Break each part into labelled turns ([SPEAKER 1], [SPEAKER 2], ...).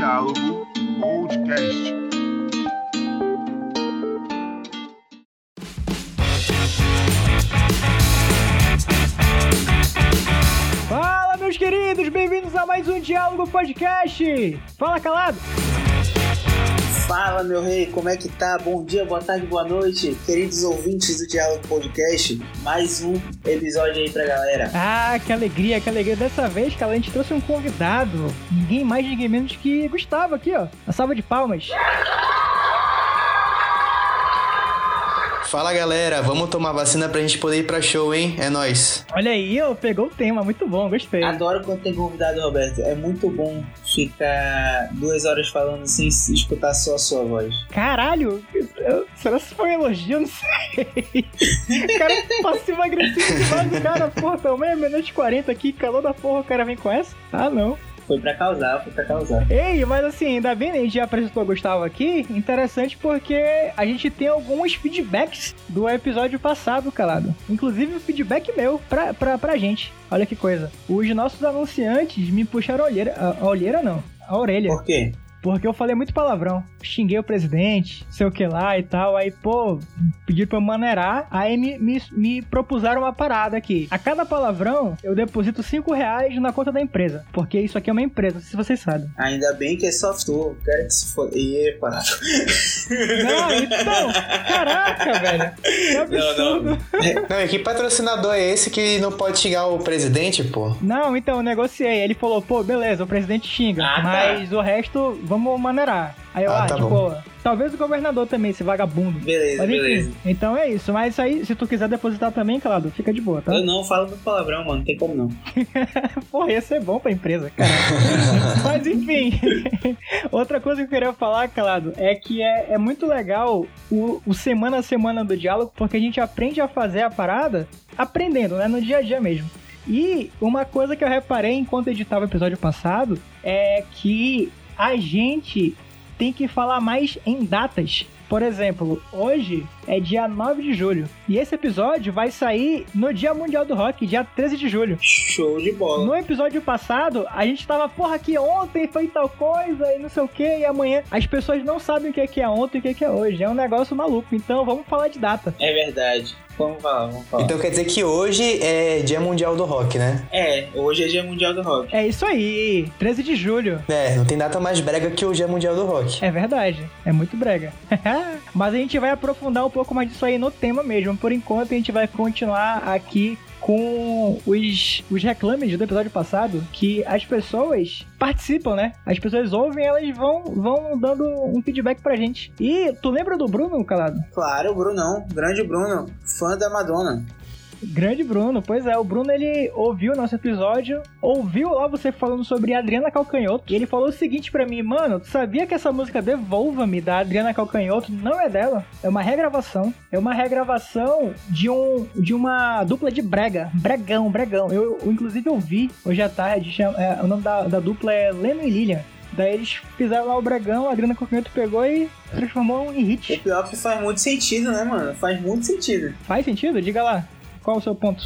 [SPEAKER 1] Diálogo Podcast.
[SPEAKER 2] Fala, meus queridos, bem-vindos a mais um Diálogo Podcast. Fala, calado.
[SPEAKER 3] Fala, meu rei, como é que tá? Bom dia, boa tarde, boa noite, queridos ouvintes do Diálogo Podcast. Mais um episódio aí pra galera.
[SPEAKER 2] Ah, que alegria, que alegria. Dessa vez, cara, a gente trouxe um convidado. Ninguém mais, ninguém menos que Gustavo aqui, ó. A salva de palmas.
[SPEAKER 4] Fala galera, vamos tomar vacina pra gente poder ir pra show, hein? É nóis.
[SPEAKER 2] Olha aí, ó, pegou o tema, muito bom, gostei.
[SPEAKER 3] Adoro quando tem convidado, Roberto. É muito bom ficar duas horas falando sem escutar só a sua voz.
[SPEAKER 2] Caralho, eu- será que foi um elogio? Não sei. cara, passivo agressivo demais do cara, porra, também é meia-noite e 40 aqui, calor da porra, o cara vem com essa? Ah, não.
[SPEAKER 3] Foi pra causar, foi pra causar.
[SPEAKER 2] Ei, mas assim, ainda bem, né, a gente já apresentou o Gustavo aqui. Interessante porque a gente tem alguns feedbacks do episódio passado, calado. Inclusive o feedback meu pra, pra, pra gente. Olha que coisa. Os nossos anunciantes me puxaram a olheira. A, a olheira não, a orelha.
[SPEAKER 3] Por quê?
[SPEAKER 2] Porque eu falei muito palavrão. Xinguei o presidente, sei o que lá e tal. Aí, pô, pediram pra eu maneirar. Aí me, me, me propuseram uma parada aqui. A cada palavrão, eu deposito 5 reais na conta da empresa. Porque isso aqui é uma empresa, não sei se vocês sabem.
[SPEAKER 3] Ainda bem que é software, quero que se foda. Epa!
[SPEAKER 2] Não, então, caraca, velho. Que absurdo.
[SPEAKER 4] Não, e que patrocinador é esse que não pode xingar o presidente, pô?
[SPEAKER 2] Não, então, eu negociei. Ele falou, pô, beleza, o presidente xinga,
[SPEAKER 3] Ah, tá.
[SPEAKER 2] mas o resto, vamos maneirar. Aí eu,
[SPEAKER 4] Ah,
[SPEAKER 2] ah,
[SPEAKER 4] tá
[SPEAKER 2] tipo,
[SPEAKER 4] bom.
[SPEAKER 2] talvez o governador também, esse vagabundo.
[SPEAKER 3] Beleza,
[SPEAKER 2] Mas enfim,
[SPEAKER 3] beleza.
[SPEAKER 2] então é isso. Mas isso aí, se tu quiser depositar também, Clado, fica de boa, tá?
[SPEAKER 3] Eu não falo muito palavrão, mano, não tem como não.
[SPEAKER 2] Porra, ia ser bom pra empresa, cara. Mas enfim, outra coisa que eu queria falar, Calado, é que é, é muito legal o, o semana a semana do diálogo, porque a gente aprende a fazer a parada aprendendo, né? No dia a dia mesmo. E uma coisa que eu reparei enquanto editava o episódio passado é que a gente tem que falar mais em datas. Por exemplo, hoje é dia 9 de julho. E esse episódio vai sair no Dia Mundial do Rock, dia 13 de julho.
[SPEAKER 3] Show de bola.
[SPEAKER 2] No episódio passado, a gente tava, porra, que ontem foi tal coisa e não sei o que, e amanhã. As pessoas não sabem o que é, que é ontem e o que é, que é hoje. É um negócio maluco. Então vamos falar de data.
[SPEAKER 3] É verdade. Vamos falar, vamos falar.
[SPEAKER 4] Então quer dizer que hoje é Dia Mundial do Rock, né?
[SPEAKER 3] É, hoje é dia mundial do rock.
[SPEAKER 2] É isso aí, 13 de julho.
[SPEAKER 4] É, não tem data mais brega que o Dia Mundial do Rock.
[SPEAKER 2] É verdade, é muito brega. Mas a gente vai aprofundar um pouco mais disso aí no tema mesmo. Por enquanto, a gente vai continuar aqui com os, os reclames do episódio passado, que as pessoas participam, né? As pessoas ouvem, elas vão, vão dando um feedback pra gente. E tu lembra do Bruno, Calado?
[SPEAKER 3] Claro, o Brunão, grande Bruno, fã da Madonna.
[SPEAKER 2] Grande Bruno, pois é, o Bruno ele ouviu o nosso episódio, ouviu lá você falando sobre Adriana Calcanhoto, e ele falou o seguinte pra mim, mano, tu sabia que essa música Devolva-me da Adriana Calcanhoto não é dela? É uma regravação. É uma regravação de um de uma dupla de brega, bregão, bregão. Eu, eu, inclusive ouvi hoje à tarde, chama- é, o nome da, da dupla é Leno e Lilian. Daí eles fizeram lá o bregão, a Adriana Calcanhoto pegou e transformou em
[SPEAKER 3] O
[SPEAKER 2] hit.
[SPEAKER 3] pior é que faz muito sentido, né, mano? Faz muito sentido.
[SPEAKER 2] Faz sentido? Diga lá. Qual o seu ponto?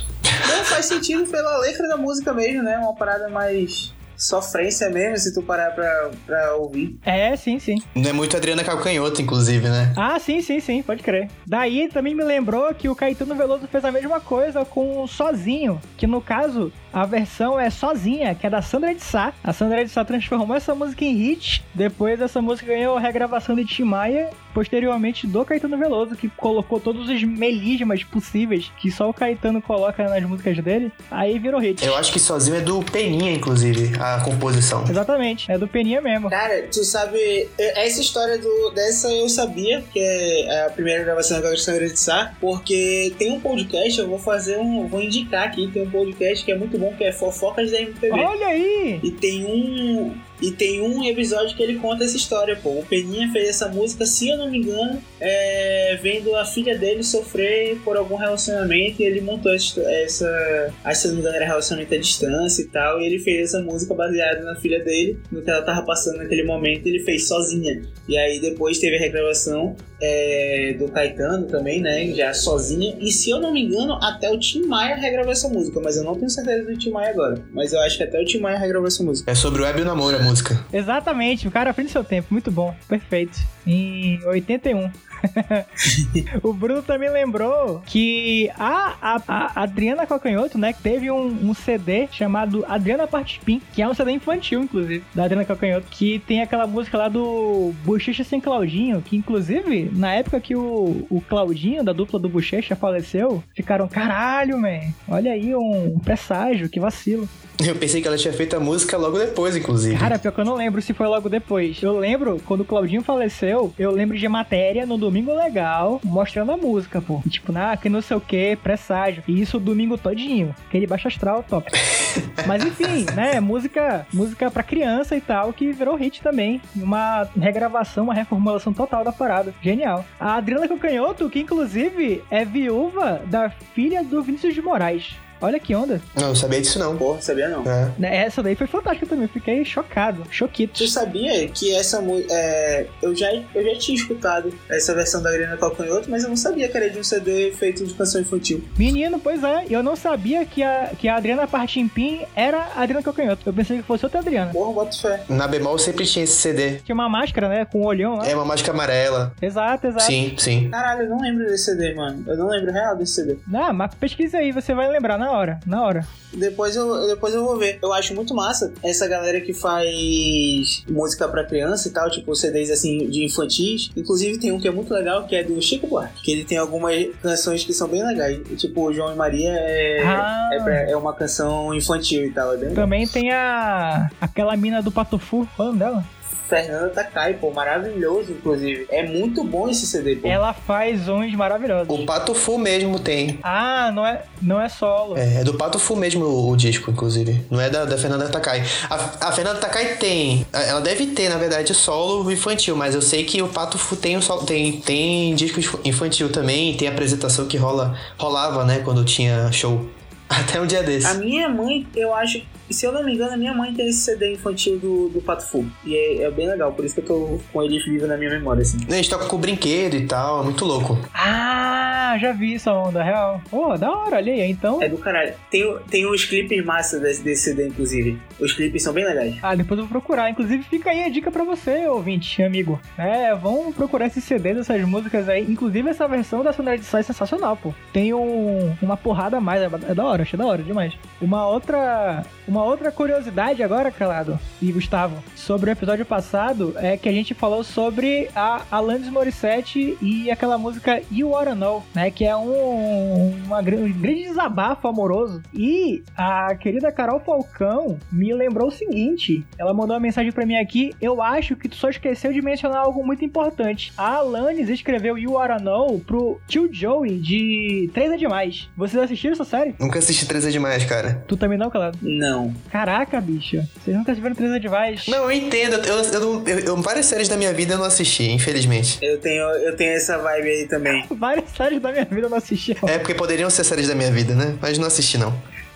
[SPEAKER 3] Não faz sentido pela letra da música mesmo, né? Uma parada mais sofrência mesmo, se tu parar pra, pra ouvir.
[SPEAKER 2] É, sim, sim.
[SPEAKER 4] Não é muito Adriana Calcanhoto, inclusive, né?
[SPEAKER 2] Ah, sim, sim, sim, pode crer. Daí também me lembrou que o Caetano Veloso fez a mesma coisa com o Sozinho, que no caso a versão é Sozinha, que é da Sandra de Sá. A Sandra de Sá transformou essa música em hit, depois essa música ganhou a regravação de Tim Maia, posteriormente do Caetano Veloso, que colocou todos os melismas possíveis que só o Caetano coloca nas músicas dele, aí virou hit.
[SPEAKER 4] Eu acho que sozinho é do Peninha, inclusive, a composição.
[SPEAKER 2] Exatamente, é do Peninha mesmo.
[SPEAKER 3] Cara, tu sabe, essa história do, dessa eu sabia, que é a primeira gravação da Sandra de Sá, porque tem um podcast, eu vou fazer um, vou indicar aqui, tem um podcast que é muito bom, que é Fofocas da MPB.
[SPEAKER 2] Olha aí!
[SPEAKER 3] E tem um. E tem um episódio que ele conta essa história, pô. O Peninha fez essa música, se eu não me engano, é, vendo a filha dele sofrer por algum relacionamento e ele montou essa. essa acho se não me engano era relacionamento à distância e tal. E ele fez essa música baseada na filha dele, no que ela tava passando naquele momento, ele fez sozinha. E aí depois teve a regravação é, do Caetano também, né? Já sozinha. E se eu não me engano, até o Tim Maia regravou essa música. Mas eu não tenho certeza do Tim Maia agora. Mas eu acho que até o Tim Maia regravou essa música.
[SPEAKER 4] É sobre o web namoro a música. Música.
[SPEAKER 2] Exatamente, o cara à seu tempo, muito bom, perfeito. Em 81. o Bruno também lembrou que a, a, a Adriana Calcanhoto, né, teve um, um, CD chamado Adriana Partipim, que é um CD infantil, inclusive, da Adriana Calcanhoto, que tem aquela música lá do Bochecha Sem Claudinho, que inclusive, na época que o, o Claudinho, da dupla do Bochecha, faleceu, ficaram, caralho, man, olha aí um presságio, que vacilo.
[SPEAKER 4] Eu pensei que ela tinha feito a música logo depois, inclusive.
[SPEAKER 2] Cara, pior que eu não lembro se foi logo depois. Eu lembro, quando o Claudinho faleceu, eu lembro de matéria no Domingo Legal, mostrando a música, pô. Tipo, ah, que não sei o que, presságio. E isso o domingo todinho. Aquele baixo astral top. Mas enfim, né? Música, música pra criança e tal, que virou hit também. Uma regravação, uma reformulação total da parada. Genial. A Adriana Cocanhoto, que inclusive é viúva da filha do Vinícius de Moraes. Olha que onda.
[SPEAKER 4] Não, eu sabia disso não.
[SPEAKER 3] Porra, sabia não.
[SPEAKER 4] É.
[SPEAKER 2] Né, Essa daí foi fantástica também. Fiquei chocado, choquito.
[SPEAKER 3] Tu sabia que essa música. É, eu, já, eu já tinha escutado essa versão da Adriana Calcanhoto, mas eu não sabia que era de um CD feito de canção infantil.
[SPEAKER 2] Menino, pois é. Eu não sabia que a, que a Adriana Partimpim era a Adriana Calcanhoto. Eu pensei que fosse outra Adriana.
[SPEAKER 3] Porra, bota fé.
[SPEAKER 4] Na bemol sempre tinha esse CD.
[SPEAKER 2] Tinha uma máscara, né? Com o olhão lá.
[SPEAKER 4] É uma máscara amarela.
[SPEAKER 2] Exato, exato.
[SPEAKER 4] Sim, sim.
[SPEAKER 3] Caralho, eu não lembro desse CD, mano. Eu não lembro real desse CD.
[SPEAKER 2] Não, mas pesquisa aí, você vai lembrar na hora. Na hora.
[SPEAKER 3] Depois eu, depois eu vou ver. Eu acho muito massa essa galera que faz música pra criança e tal, tipo CDs assim de infantis. Inclusive tem um que é muito legal, que é do Chico Buarque. Que ele tem algumas canções que são bem legais. Tipo, João e Maria é,
[SPEAKER 2] Ah.
[SPEAKER 3] é, pra- é uma canção infantil e tal. É bem legal.
[SPEAKER 2] Também tem a. aquela mina do Patufu. Qual é o nome dela?
[SPEAKER 3] Fernanda Takai, pô, maravilhoso, inclusive. É muito bom esse CD, pô.
[SPEAKER 2] Ela faz uns maravilhosos.
[SPEAKER 4] O Pato Fu mesmo tem.
[SPEAKER 2] Ah, não é, não é solo.
[SPEAKER 4] É, é do Pato Fu mesmo o, o disco, inclusive. Não é da, da Fernanda Takai. A, a Fernanda Takai tem. a- Ela deve ter, na verdade, solo infantil, mas eu sei que o Pato Fu tem, um solo, tem, tem disco inf- infantil também, tem apresentação que rola, rolava, né, quando tinha show. Até um dia desse.
[SPEAKER 3] A minha mãe, eu acho. Se eu não me engano, a minha mãe tem esse CD infantil do, do Pato Fu. E é, é bem legal, por isso que eu tô com ele vivo na minha memória, assim.
[SPEAKER 4] A gente toca com brinquedo e tal, é muito louco.
[SPEAKER 2] Ah, já vi essa onda, real. Pô, da hora, olha aí. Então.
[SPEAKER 3] É do caralho. Tem, tem uns clipes massa desse, desse CD, inclusive. Os clipes são bem legais.
[SPEAKER 2] Ah, depois eu vou procurar. Inclusive, fica aí a dica pra você, ouvinte, amigo. É, vão procurar esses CDs, essas músicas aí. Inclusive, essa versão da Sonoridade de Sai é sensacional, pô. Tem um, uma porrada a mais. É, é da hora, achei da hora demais. Uma outra. Uma outra curiosidade agora, Calado e Gustavo, sobre o episódio passado é que a gente falou sobre a Alanis Morissette e aquela música You Wanna Know, né? Que é um, uma, um grande desabafo amoroso. E a querida Carol Falcão me lembrou o seguinte: ela mandou uma mensagem pra mim aqui. Eu acho que tu só esqueceu de mencionar algo muito importante. A Alanis escreveu You Wanna Know pro tio Joey de 3 é Demais. Vocês assistiram essa série?
[SPEAKER 4] Nunca assisti 13 demais, cara.
[SPEAKER 2] Tu também não, Calado?
[SPEAKER 3] Não.
[SPEAKER 2] Caraca, bicha. Vocês nunca 3 é Demais?
[SPEAKER 4] Não, eu entendo. Eu, eu, não- eu- eu- várias séries da minha vida eu não assisti, infelizmente.
[SPEAKER 3] Eu tenho, eu tenho essa vibe aí também.
[SPEAKER 2] Várias séries da minha vida eu não assisti.
[SPEAKER 4] É porque poderiam ser séries da minha vida, né? Mas não assisti, não.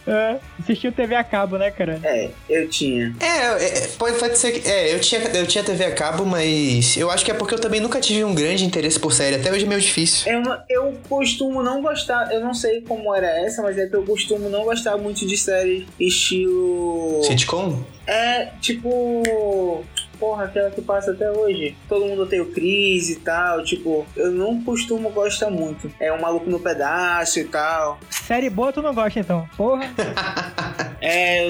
[SPEAKER 2] É, assistiu TV a cabo, né, cara?
[SPEAKER 3] É, eu tinha.
[SPEAKER 4] É, é, pode, pode ser que. É, eu tinha, eu tinha TV a cabo, mas eu acho que é porque eu também nunca tive um grande interesse por série. Até hoje é meio difícil.
[SPEAKER 3] Eu, eu costumo não gostar, eu não sei como era essa, mas é que eu costumo não gostar muito de série estilo.
[SPEAKER 4] Sitcom?
[SPEAKER 3] É, tipo. Porra, aquela que passa até hoje. Todo mundo tem o Cris e tal. Tipo, eu não costumo gostar muito. É um maluco no pedaço e tal.
[SPEAKER 2] Série boa tu não gosta, então. Porra.
[SPEAKER 3] É,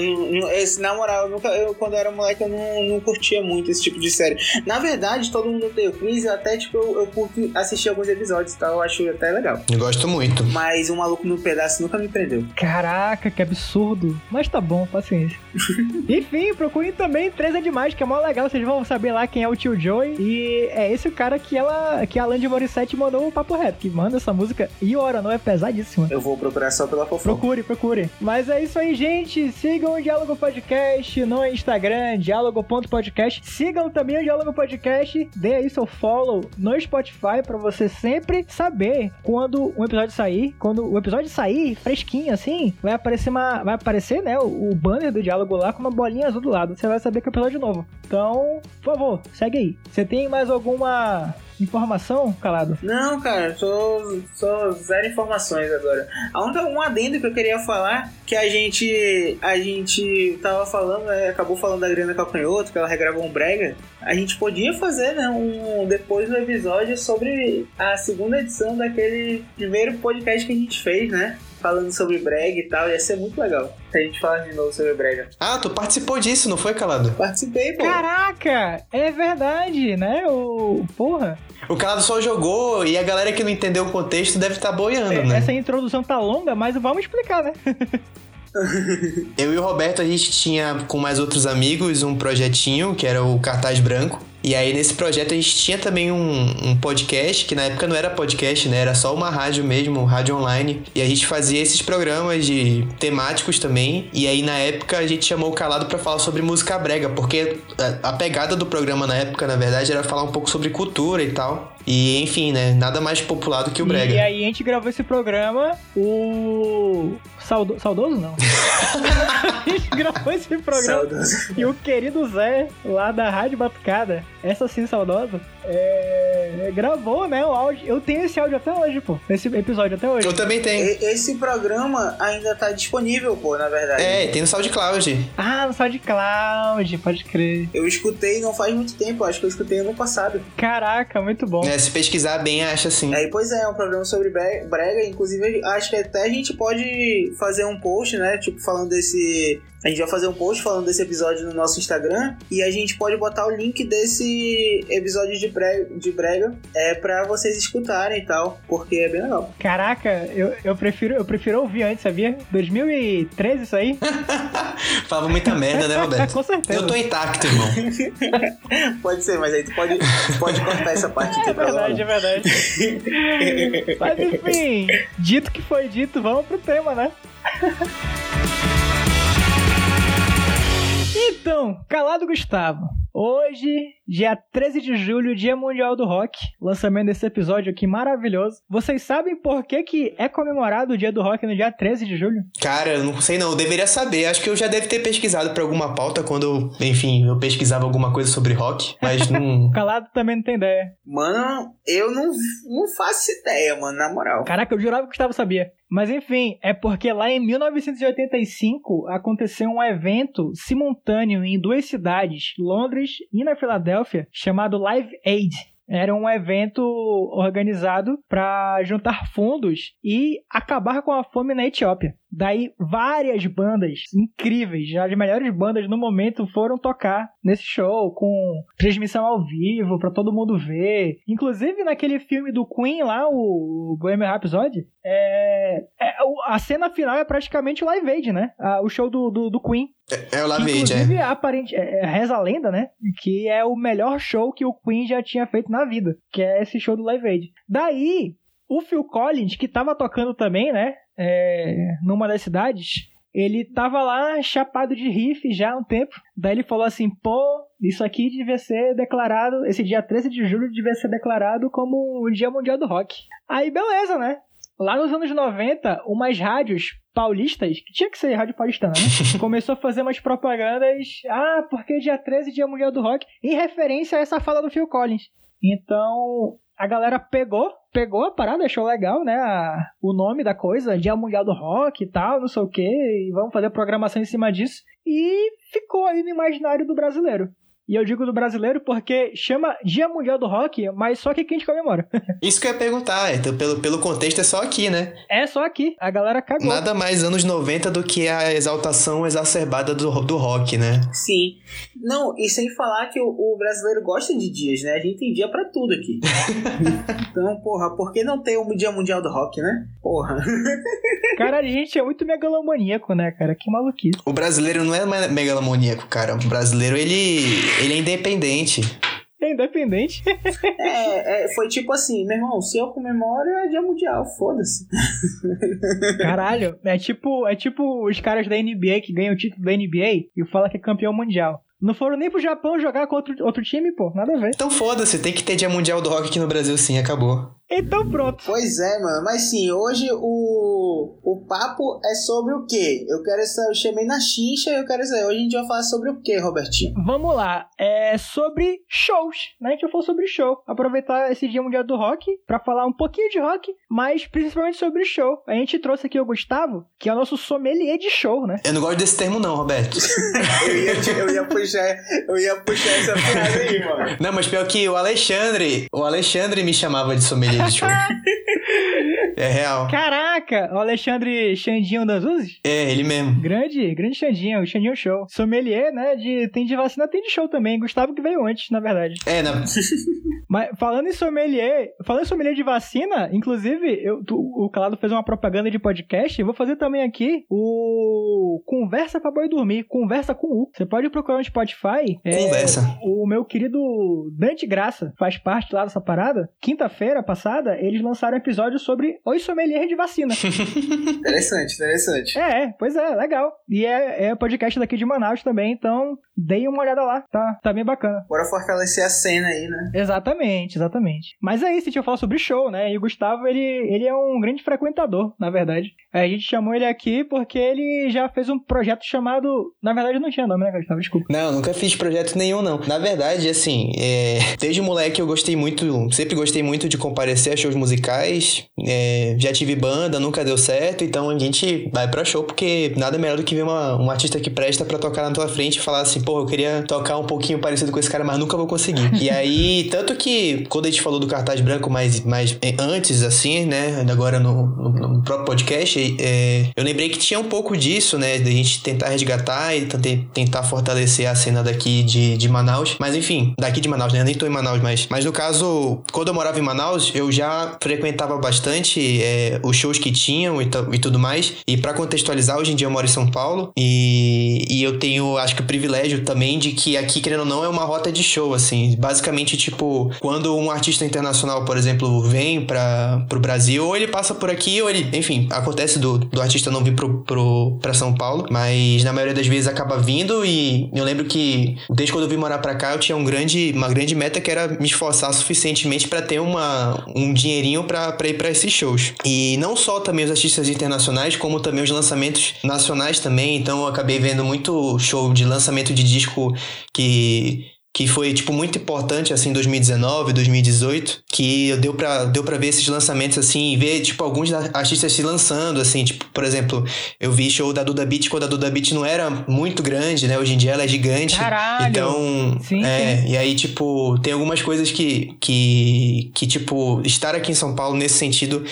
[SPEAKER 3] esse, na moral, eu nunca, eu, quando eu era moleque, eu não, não curtia muito esse tipo de série. Na verdade, todo mundo tem o Chris, eu até, tipo, eu, eu curto assistir alguns episódios e tal, eu acho até legal.
[SPEAKER 4] Eu gosto muito.
[SPEAKER 3] Mas um maluco no pedaço nunca me prendeu.
[SPEAKER 2] Caraca, que absurdo. Mas tá bom, paciência. Enfim, procurem também 3 é demais, que é mó legal. Vocês vão saber lá quem é o tio Joey. E é esse o cara que ela, que a Landy Morissette mandou o papo reto, que manda essa música. E ora, não é pesadíssima.
[SPEAKER 3] Eu vou procurar só pela fofoca.
[SPEAKER 2] Procure, procure. Mas é isso aí, gente. Sigam o Diálogo Podcast no Instagram, diálogo.podcast. Sigam também o Diálogo Podcast. Dê aí seu follow no Spotify pra você sempre saber quando um episódio sair. Quando o episódio sair, fresquinho assim, vai aparecer uma. Vai aparecer, né? O, o banner do diálogo lá com uma bolinha azul do lado. Você vai saber que é episódio novo. Então, por favor, segue aí. Você tem mais alguma informação, Calado?
[SPEAKER 3] Não, cara, tô, tô zero informações agora. A única um adendo que eu queria falar, que a gente a gente tava falando, né, acabou falando da Adriana Calcanhoto, que ela regravou um brega. A gente podia fazer, né, um depois um episódio sobre a segunda edição daquele primeiro podcast que a gente fez, né? Falando sobre brega e tal, ia ser muito legal. Se a gente falar de novo sobre brega.
[SPEAKER 4] Ah, tu participou disso, não foi, Calado?
[SPEAKER 3] Participei, pô.
[SPEAKER 2] Caraca, é verdade, né? O porra.
[SPEAKER 4] O Calado só jogou e a galera que não entendeu o contexto deve estar boiando,
[SPEAKER 2] É,
[SPEAKER 4] né?
[SPEAKER 2] Essa introdução tá longa, mas vamos explicar, né?
[SPEAKER 4] Eu e o Roberto, a gente tinha com mais outros amigos um projetinho que era o Cartaz Branco. E aí nesse projeto a gente tinha também um, um podcast, que na época não era podcast, né? Era só uma rádio mesmo, rádio online. E a gente fazia esses programas de temáticos também. E aí na época a gente chamou o Calado pra falar sobre música brega, porque a, a pegada do programa na época, na verdade, era falar um pouco sobre cultura e tal. E enfim, né? Nada mais popular do que o brega.
[SPEAKER 2] E aí a gente gravou esse programa, o. Saudo... Saudoso não. a gente gravou esse programa.
[SPEAKER 3] Saudoso.
[SPEAKER 2] E o querido Zé, lá da Rádio Batucada, essa sim saudosa, é, gravou, né, o áudio. Eu tenho esse áudio até hoje, pô. Esse episódio até hoje.
[SPEAKER 4] Eu também tenho.
[SPEAKER 3] E- Esse programa ainda tá disponível, pô, na verdade.
[SPEAKER 4] É, tem no SoundCloud.
[SPEAKER 2] Ah, no SoundCloud, pode crer.
[SPEAKER 3] Eu escutei não faz muito tempo, acho que eu escutei ano passado.
[SPEAKER 2] Caraca, muito bom.
[SPEAKER 4] É, se pesquisar bem, acha assim.
[SPEAKER 3] Aí, pois é, é um programa sobre bre- brega, inclusive acho que até a gente pode fazer um post, né, tipo falando desse... A gente vai fazer um post falando desse episódio no nosso Instagram e a gente pode botar o link desse episódio de brega, de brega é para vocês escutarem e tal, porque é bem legal.
[SPEAKER 2] Caraca, eu, eu, prefiro, eu prefiro ouvir antes, sabia? 2013 isso aí?
[SPEAKER 4] Falava muita merda, né, Roberto?
[SPEAKER 2] Com certeza.
[SPEAKER 4] Eu tô intacto, irmão.
[SPEAKER 3] Pode ser, mas aí tu pode, pode cortar essa parte,
[SPEAKER 2] É
[SPEAKER 3] problema.
[SPEAKER 2] verdade, é verdade. Mas enfim, dito que foi dito, vamos pro tema, né? Então, calado Gustavo. Hoje, dia 13 de julho, Dia Mundial do Rock. Lançamento desse episódio aqui maravilhoso. Vocês sabem por que, que é comemorado o Dia do Rock no dia 13 de julho?
[SPEAKER 4] Cara, eu não sei não, eu deveria saber. Acho que eu já deve ter pesquisado pra alguma pauta quando, eu, enfim, eu pesquisava alguma coisa sobre rock, mas não.
[SPEAKER 2] Calado também não tem ideia.
[SPEAKER 3] Mano, eu não, não faço ideia, mano, na moral.
[SPEAKER 2] Caraca, eu jurava que o Gustavo sabia. Mas enfim, é porque lá em 1985 aconteceu um evento simultâneo em duas cidades, Londres e na Filadélfia, chamado Live Aid. Era um evento organizado para juntar fundos e acabar com a fome na Etiópia. Daí várias bandas incríveis, já as melhores bandas no momento, foram tocar nesse show com transmissão ao vivo para todo mundo ver. Inclusive naquele filme do Queen lá, o Bohemian Rhapsody, é, é- o- a cena final é praticamente o Live Aid, né? O show do, do, do Queen.
[SPEAKER 4] É o
[SPEAKER 2] Que,
[SPEAKER 4] Lavade,
[SPEAKER 2] inclusive,
[SPEAKER 4] é.
[SPEAKER 2] aparente, é, é, reza a lenda, né? Que é o melhor show que o Queen já tinha feito na vida. Que é esse show do Live Aid. Daí, o Phil Collins, que tava tocando também, né? É, numa das cidades, ele tava lá chapado de riff já há um tempo. Daí ele falou assim: pô, isso aqui devia ser declarado. Esse dia 13 de julho devia ser declarado como o Dia Mundial do Rock. Aí, beleza, né? Lá nos anos 90, umas rádios paulistas, que tinha que ser rádio paulistana, né? Começou a fazer umas propagandas. Ah, porque dia 13 é Dia Mundial do Rock, em referência a essa fala do Phil Collins. Então, a galera pegou, pegou a parada, achou legal, né? a- o nome da coisa, Dia Mundial do Rock e tal, não sei o quê, e vamos fazer programação em cima disso. E ficou aí no imaginário do brasileiro. E eu digo do brasileiro porque chama Dia Mundial do Rock, mas só que aqui a gente comemora.
[SPEAKER 4] Isso que eu ia perguntar, então pelo, pelo contexto é só aqui, né?
[SPEAKER 2] É só aqui. A galera cagou.
[SPEAKER 4] Nada mais anos 90 do que a exaltação exacerbada do, do rock, né?
[SPEAKER 3] Sim. Não, e sem falar que o, o brasileiro gosta de dias, né? A gente tem dia pra tudo aqui. então, porra, por que não ter um dia mundial do rock, né? Porra.
[SPEAKER 2] Caralho, a gente é muito megalomaníaco, né, cara? Que maluquice.
[SPEAKER 4] O brasileiro não é me- megalomaníaco, cara. O brasileiro, ele, ele é independente.
[SPEAKER 2] É independente.
[SPEAKER 3] É, é, foi tipo assim, meu irmão, se eu comemoro é dia mundial, foda-se.
[SPEAKER 2] Caralho, é tipo, é tipo os caras da NBA que ganham o título da NBA e fala que é campeão mundial. Não foram nem pro Japão jogar contra outro time, pô. Nada a ver.
[SPEAKER 4] Então foda-se, tem que ter dia mundial do rock aqui no Brasil sim, acabou.
[SPEAKER 2] Então pronto.
[SPEAKER 3] Pois é, mano. Mas sim, hoje o, o papo é sobre o quê? Eu quero saber, eu chamei na xincha eu quero saber. Hoje a gente vai falar sobre o quê, Robertinho?
[SPEAKER 2] Vamos lá. É sobre shows, né? A gente vai falar sobre show. Aproveitar esse dia mundial do rock pra falar um pouquinho de rock, mas principalmente sobre show. A gente trouxe aqui o Gustavo, que é o nosso sommelier de show, né?
[SPEAKER 4] Eu não gosto desse termo não, Roberto.
[SPEAKER 3] eu, ia, eu ia puxar, eu ia puxar essa frase aí, mano.
[SPEAKER 4] não, mas pior que o Alexandre, o Alexandre me chamava de sommelier é real.
[SPEAKER 2] Caraca, o Alexandre Xandinho das Uzes?
[SPEAKER 4] É, ele mesmo.
[SPEAKER 2] Grande, grande Xandinho, o Xandinho Show. Sommelier, né? De, tem de vacina, tem de show também. Gustavo que veio antes, na verdade.
[SPEAKER 4] É, na...
[SPEAKER 2] Mas falando em sommelier, falando em sommelier de vacina, inclusive, eu, tu- o Calado fez uma propaganda de podcast, eu vou fazer também aqui o Conversa pra Boi Dormir, Conversa com U. Você pode procurar no Spotify. é,
[SPEAKER 4] Conversa.
[SPEAKER 2] o meu querido Dante Graça faz parte lá dessa parada. Quinta-feira passada, eles lançaram um episódio sobre os sommeliers de vacina.
[SPEAKER 3] Interessante, interessante.
[SPEAKER 2] É, é, pois é, legal. E é, é podcast daqui de Manaus também, então deem uma olhada lá, tá, tá bem bacana.
[SPEAKER 3] Bora fortalecer a cena aí, né?
[SPEAKER 2] Exatamente, exatamente. Mas é isso, a gente vai falar sobre show, né? E o Gustavo, ele, ele é um grande frequentador, na verdade. A gente chamou ele aqui porque ele já fez um projeto chamado. Na verdade, não tinha nome, né, Gustavo? Desculpa.
[SPEAKER 4] Não, nunca fiz projeto nenhum, não. Na verdade, assim, é, desde moleque eu gostei muito, sempre gostei muito de comparecer a shows musicais. É, já tive banda, nunca deu certo, então a gente vai pra show porque nada melhor do que ver uma, um artista que presta pra tocar na tua frente e falar assim, pô, eu queria tocar um pouquinho parecido com esse cara, mas nunca vou conseguir. e aí, tanto que quando a gente falou do cartaz branco mais, mais é, antes, assim, né, agora no, no- no próprio podcast, é, eu lembrei que tinha um pouco disso, né, da gente tentar resgatar e tentar fortalecer a cena daqui de, de Manaus. Mas enfim, daqui de Manaus, né? Eu nem tô em Manaus mais. Mas no caso, quando eu morava em Manaus, eu já frequentava bastante é, os shows que tinham e, e tudo mais. E pra contextualizar, hoje em dia eu moro em São Paulo e, e eu tenho, acho que o privilégio também de que aqui, querendo ou não, é uma rota de show, assim. Basicamente, tipo, quando um artista internacional, por exemplo, vem para pro Brasil, ou ele passa por aqui, ou ele, enfim, acontece do, do artista não vir pro, pro, pra São Paulo, mas na maioria das vezes acaba vindo e eu lembro que desde quando eu vim morar pra cá, eu tinha um grande, uma grande meta que era me esforçar suficientemente pra ter uma, um dinheirinho pra ir pra esses shows. E não só também os artistas internacionais, como também os lançamentos nacionais também, então eu acabei vendo muito show de lançamento de disco que que foi tipo muito importante assim em 2019, 2018, que deu pra deu para ver esses lançamentos assim e ver tipo alguns artistas se lançando assim, tipo, por exemplo, eu vi show da Duda Beat quando a Duda Beat não era muito grande, né? Hoje em dia ela é gigante.
[SPEAKER 2] Caralho!
[SPEAKER 4] Então,
[SPEAKER 2] Sim,
[SPEAKER 4] é, e aí tipo, tem algumas coisas que que que tipo, estar aqui em São Paulo nesse sentido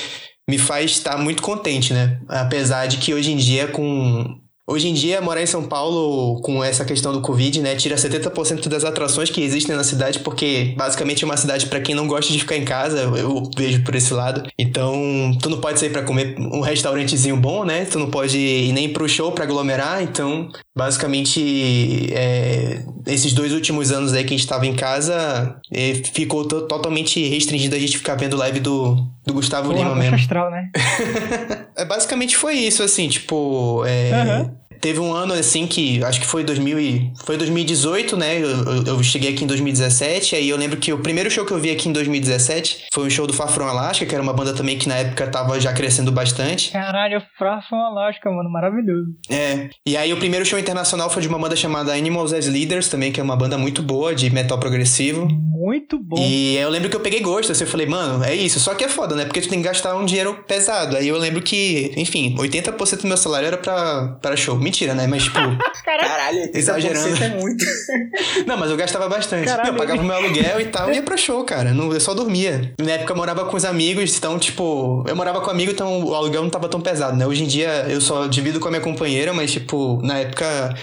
[SPEAKER 4] me faz estar muito contente, né? Apesar de que hoje em dia com Hoje em dia, morar em São Paulo, com essa questão do Covid, né, tira 70% das atrações que existem na cidade, porque basicamente é uma cidade para quem não gosta de ficar em casa, eu vejo por esse lado. Então, tu não pode sair para comer um restaurantezinho bom, né? Tu não pode ir nem pro show para aglomerar. Então, basicamente, é, esses dois últimos anos aí que a gente tava em casa, é, ficou to- totalmente restringido a gente ficar vendo live do, do Gustavo
[SPEAKER 2] Porra,
[SPEAKER 4] Lima
[SPEAKER 2] baixo
[SPEAKER 4] mesmo.
[SPEAKER 2] astral, né?
[SPEAKER 4] É, basicamente foi isso, assim, tipo. é,
[SPEAKER 2] Aham.
[SPEAKER 4] Teve um ano assim que acho que foi 2000 e, foi 2018, né? Eu, eu- eu cheguei aqui em 2017, aí eu lembro que o primeiro show que eu vi aqui em 2017 foi um show do Fafron Alaska, que era uma banda também que na época tava já crescendo bastante.
[SPEAKER 2] Caralho, Frafon Alaska, mano, maravilhoso.
[SPEAKER 4] É. E aí o primeiro show internacional foi de uma banda chamada Animals as Leaders, também, que é uma banda muito boa de metal progressivo.
[SPEAKER 2] Muito bom.
[SPEAKER 4] E eu lembro que eu peguei gosto, assim, eu falei, mano, é isso. Só que é foda, né? Porque tu tem que gastar um dinheiro pesado. Aí eu lembro que, enfim, 80% do meu salário era pra, pra show. Mentira, né? Mas, tipo,
[SPEAKER 3] Caralho, 80%
[SPEAKER 4] Exagerando.
[SPEAKER 3] é muito.
[SPEAKER 4] não, mas eu gastava bastante.
[SPEAKER 2] Caralho.
[SPEAKER 4] Eu pagava o meu aluguel e tal, e ia pra show, cara. Não, eu só dormia. Na época eu morava com os amigos, então, tipo, eu morava com amigo, então o aluguel não tava tão pesado, né? Hoje em dia eu só divido com a minha companheira, mas, tipo, na época.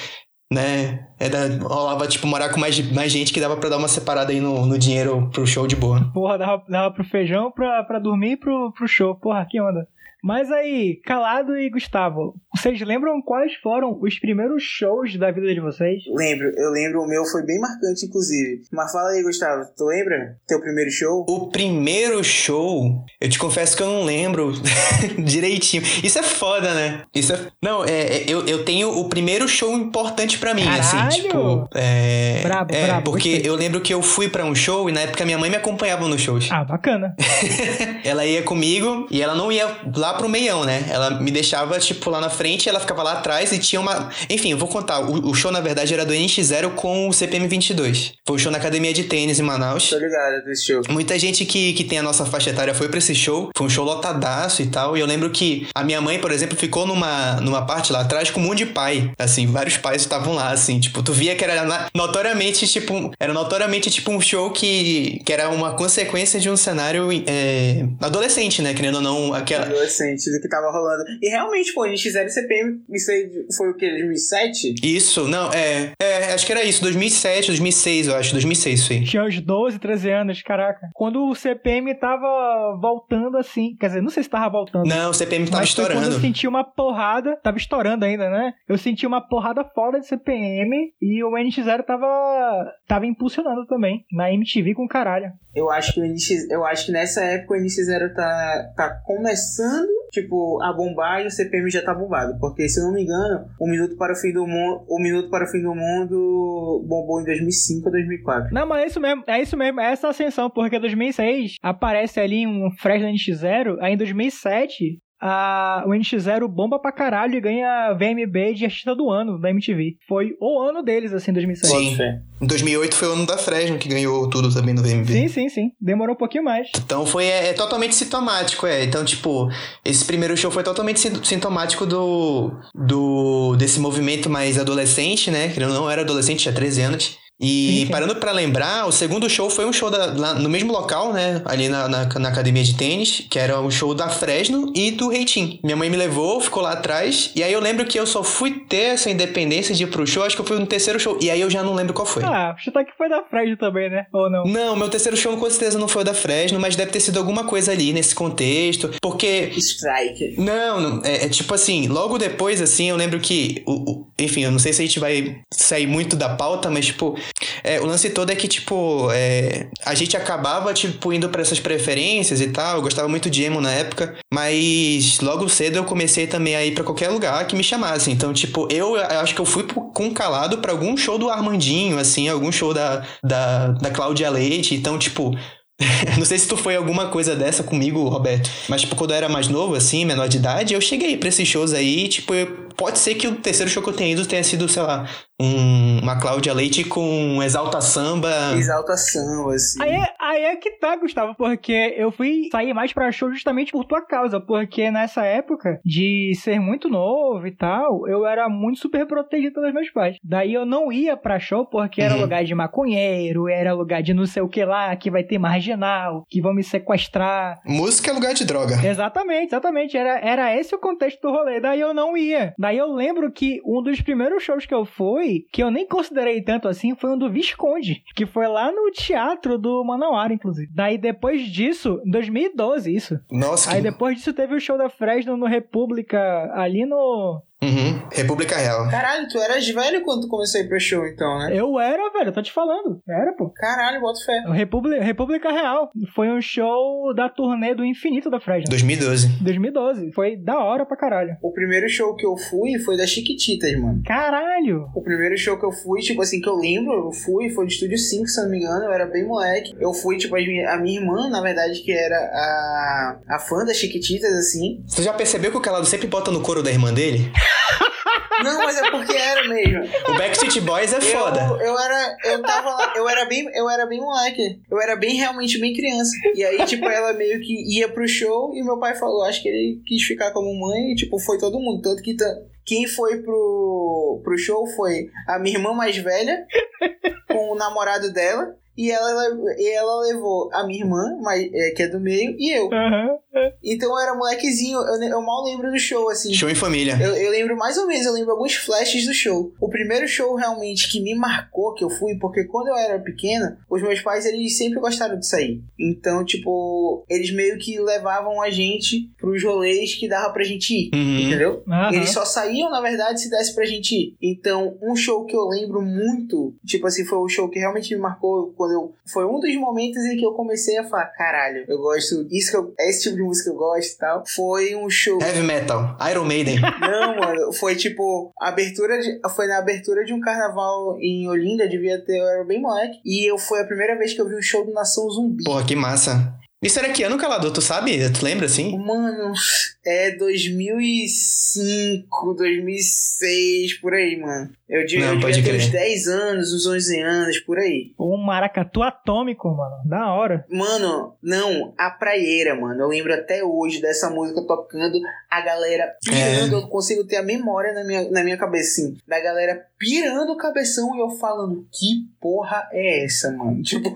[SPEAKER 4] Né? Era, rolava, tipo, morar com mais, mais gente que dava pra dar uma separada aí no, no dinheiro pro show de boa.
[SPEAKER 2] Porra, dava, dava pro feijão, pra, pra dormir e pro, pro show. Porra, que onda. Mas aí, Calado e Gustavo, vocês lembram quais foram os primeiros shows da vida de vocês?
[SPEAKER 3] Lembro, eu lembro, o meu foi bem marcante, inclusive. Mas fala aí, Gustavo, tu lembra teu primeiro show?
[SPEAKER 4] O primeiro show, eu te confesso que eu não lembro direitinho. Isso é foda, né? Isso é... Não, é, é, eu, eu tenho o primeiro show importante pra mim, assim,
[SPEAKER 2] Caralho!
[SPEAKER 4] tipo. É,
[SPEAKER 2] Brabo,
[SPEAKER 4] é,
[SPEAKER 2] brabo,
[SPEAKER 4] Porque
[SPEAKER 2] gostei.
[SPEAKER 4] eu lembro que eu fui pra um show e na época minha mãe me acompanhava nos shows.
[SPEAKER 2] Ah, bacana.
[SPEAKER 4] ela ia comigo e ela não ia lá pro meião, né? Ela me deixava, tipo, lá na frente, ela ficava lá atrás e tinha uma. Enfim, eu vou contar. O, o show, na verdade, era do NX0 com o CPM 22. Foi um show na academia de tênis em Manaus.
[SPEAKER 3] Tô ligado desse show.
[SPEAKER 4] Muita gente que, que tem a nossa faixa etária foi pra esse show. Foi um show lotadaço e tal. E eu lembro que a minha mãe, por exemplo, ficou numa, numa parte lá atrás com um monte de pai. Assim, vários pais estavam lá, assim. Tipo, tu via que era notoriamente, tipo... Era notoriamente, tipo, um show que, que era uma consequência de um cenário é, adolescente, né? Querendo ou não, aquela...
[SPEAKER 3] Adolescente do que tava rolando. E realmente, pô, a gente fizeram CPM, isso aí foi o quê? 2007?
[SPEAKER 4] Isso, não, é, é... Acho que era isso, 2007, 2006, eu acho. 2006, isso aí.
[SPEAKER 2] Tinha uns 12, 13 anos, caraca. Quando o CPM tava voltando assim, quer dizer, não sei se tava voltando.
[SPEAKER 4] Não, o CPM tava
[SPEAKER 2] mas foi quando
[SPEAKER 4] estourando.
[SPEAKER 2] eu senti uma porrada, tava estourando ainda, né? Eu senti uma porrada foda de CPM e o NX0 tava, tava impulsionando também, na MTV com caralho.
[SPEAKER 3] Eu acho que o NX, eu acho que nessa época o NX0 tá, tá começando, tipo, a bombar e o CPM já tá bombado. Porque, se eu não me engano, o Minuto para o Fim do Mundo, o Minuto para o Fim do Mundo bombou em 2005 ou 2004.
[SPEAKER 2] Não, mas é isso mesmo, é isso mesmo, é essa ascensão, porque em 2006 aparece ali um Fresno NX0, aí em 2007 a, o NX0 bomba pra caralho e ganha VMB de artista do ano da MTV. Foi o ano deles, assim, 2007.
[SPEAKER 4] Sim. Em 2008 foi o ano da Fresno que ganhou tudo também no VMB.
[SPEAKER 2] Sim, sim, sim. Demorou um pouquinho mais.
[SPEAKER 4] Então foi é, é totalmente sintomático, é. Então, tipo, esse primeiro show foi totalmente sin- sintomático do, do desse movimento mais adolescente, né? Que eu não era adolescente, tinha 13 anos. E parando pra lembrar, o segundo show foi um show da- lá no mesmo local, né? Ali na, na, na academia de tênis, que era um show da Fresno e do Reitinho. Minha mãe me levou, ficou lá atrás. E aí eu lembro que eu só fui ter essa independência de ir pro show, acho que eu fui no terceiro show. E aí eu já não lembro qual foi.
[SPEAKER 2] Ah, chutar que foi da Fresno também, né? Ou não?
[SPEAKER 4] Não, meu terceiro show com certeza não foi o da Fresno, mas deve ter sido alguma coisa ali nesse contexto. Porque.
[SPEAKER 3] Strike.
[SPEAKER 4] Não, não é, é tipo assim, logo depois, assim, eu lembro que. O, o- enfim, eu não sei se a gente vai sair muito da pauta, mas, tipo, é, o lance todo é que, tipo, é, a gente acabava, tipo, indo pra essas preferências e tal. Eu gostava muito de emo na época, mas logo cedo eu comecei também a ir pra qualquer lugar que me chamasse. Então, tipo, eu, eu acho que eu fui com calado pra algum show do Armandinho, assim, algum show da, da, da Cláudia Leite. Então, tipo. Não sei se tu foi alguma coisa dessa comigo, Roberto. Mas, tipo, quando eu era mais novo, assim, menor de idade, eu cheguei pra esses shows aí, tipo, eu- pode ser que o terceiro show que eu tenha ido tenha sido, sei lá, um- uma Cláudia Leite com Exalta Samba.
[SPEAKER 3] Exaltação, assim.
[SPEAKER 2] Aí é, aí é que tá, Gustavo, porque eu fui sair mais pra show justamente por tua causa, porque nessa época de ser muito novo e tal, eu era muito super protegido pelos meus pais. Daí eu não ia pra show porque era
[SPEAKER 4] Uhum.
[SPEAKER 2] lugar de maconheiro, era lugar de não sei o que lá, que vai ter marginal, que vão me sequestrar.
[SPEAKER 4] Música é lugar de droga.
[SPEAKER 2] Exatamente, exatamente. Era, era esse o contexto do rolê. Daí eu não ia. Daí eu lembro que um dos primeiros shows que eu fui, que eu nem considerei tanto assim, foi um do Visconde, que foi lá no teatro do Manauara, inclusive. Daí depois disso, 2012, isso.
[SPEAKER 4] Nossa,
[SPEAKER 2] Aí
[SPEAKER 4] que...
[SPEAKER 2] depois disso teve o show da Fresno no República, ali no.
[SPEAKER 4] Uhum. República Real.
[SPEAKER 3] Caralho, tu eras velho quando tu começou a ir pro show, então, né?
[SPEAKER 2] Eu era, velho, eu tô te falando. Era, pô.
[SPEAKER 3] Caralho, bota fé.
[SPEAKER 2] O República, República Real. Foi um show da turnê do Infinito da Fresno.
[SPEAKER 4] 2012.
[SPEAKER 2] 2012. Foi da hora pra caralho.
[SPEAKER 3] O primeiro show que eu fui foi da Chiquititas, mano.
[SPEAKER 2] Caralho!
[SPEAKER 3] O primeiro show que eu fui, tipo assim, que eu lembro, eu fui, foi do Estúdio 5, se eu não me engano, eu era bem moleque. Eu fui, tipo, minha- a minha irmã, na verdade, que era a, a fã das Chiquititas, assim.
[SPEAKER 4] Você já percebeu que o Calado sempre bota no coro da irmã dele?
[SPEAKER 3] Não, mas é porque era mesmo.
[SPEAKER 4] O Backstreet Boys é foda.
[SPEAKER 3] Eu, era, eu tava lá, eu era bem, eu era bem moleque. Eu era bem, realmente bem criança. E aí, tipo, ela meio que ia pro show e meu pai falou, acho que ele quis ficar como mãe e, tipo, foi todo mundo. Tanto que quem foi pro, pro show foi a minha irmã mais velha com o namorado dela. E ela, e ela levou a minha irmã, mais, é, que é do meio, e eu.
[SPEAKER 2] Aham.
[SPEAKER 3] Então eu era molequezinho, eu, eu mal lembro do show, assim.
[SPEAKER 4] Show em família.
[SPEAKER 3] Eu, eu lembro mais ou menos, eu lembro alguns flashes do show. O primeiro show realmente que me marcou, que eu fui, porque quando eu era pequena, os meus pais, eles sempre gostaram de sair. Então, tipo, eles meio que levavam a gente pros rolês que dava pra gente ir,
[SPEAKER 4] Uhum.
[SPEAKER 3] entendeu?
[SPEAKER 2] Aham.
[SPEAKER 3] Eles só saíam, na verdade, se desse pra gente ir. Então, um show que eu lembro muito, tipo assim, foi o show que realmente me marcou quando eu. Foi um dos momentos em que eu comecei a falar, caralho, eu gosto. Isso que eu, é esse tipo de música que eu gosto e tal. Foi um show.
[SPEAKER 4] Heavy Metal, Iron Maiden.
[SPEAKER 3] Não, mano, foi tipo, abertura de, foi na abertura de um carnaval em Olinda, devia ter, eu era bem moleque, e eu foi a primeira vez que eu vi um show do Nação Zumbi.
[SPEAKER 4] Porra, que massa. Isso era que ano, Calador? Tu sabe? Tu lembra, assim?
[SPEAKER 3] Mano, é 2005, 2006, por aí, mano. Eu, de-
[SPEAKER 4] Não,
[SPEAKER 3] eu
[SPEAKER 4] pode crer.
[SPEAKER 3] uns 10 anos, uns 11 anos, por aí.
[SPEAKER 2] O maracatu atômico, mano. Da hora.
[SPEAKER 3] Mano, não, a praieira, mano. Eu lembro até hoje dessa música tocando, a galera pirando. Eu consigo ter a memória na minha, na minha cabeça, assim. Da galera pirando o cabeção e eu falando, que porra é essa, mano? Tipo,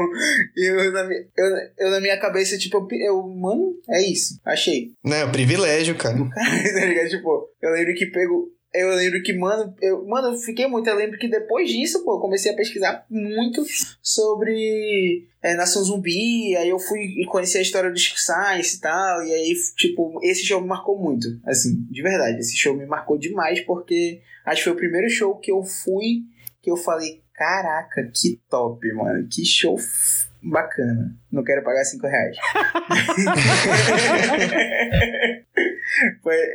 [SPEAKER 3] eu na minha, eu, eu na minha cabeça, tipo, eu, eu, mano, é isso. Achei.
[SPEAKER 4] Não, é o privilégio, cara.
[SPEAKER 3] tá ligado? Tipo, eu lembro que pego. Eu lembro que, mano, eu, mano, eu fiquei muito. Eu lembro que depois disso, pô, eu comecei a pesquisar muito sobre é, Nação Zumbi. Aí eu fui e conheci a história do Chico Science e tal. E aí, tipo, esse show me marcou muito. Assim, de verdade. Esse show me marcou demais porque acho que foi o primeiro show que eu fui que eu falei: caraca, que top, mano. Que show bacana. Não quero pagar 5 reais. Foi-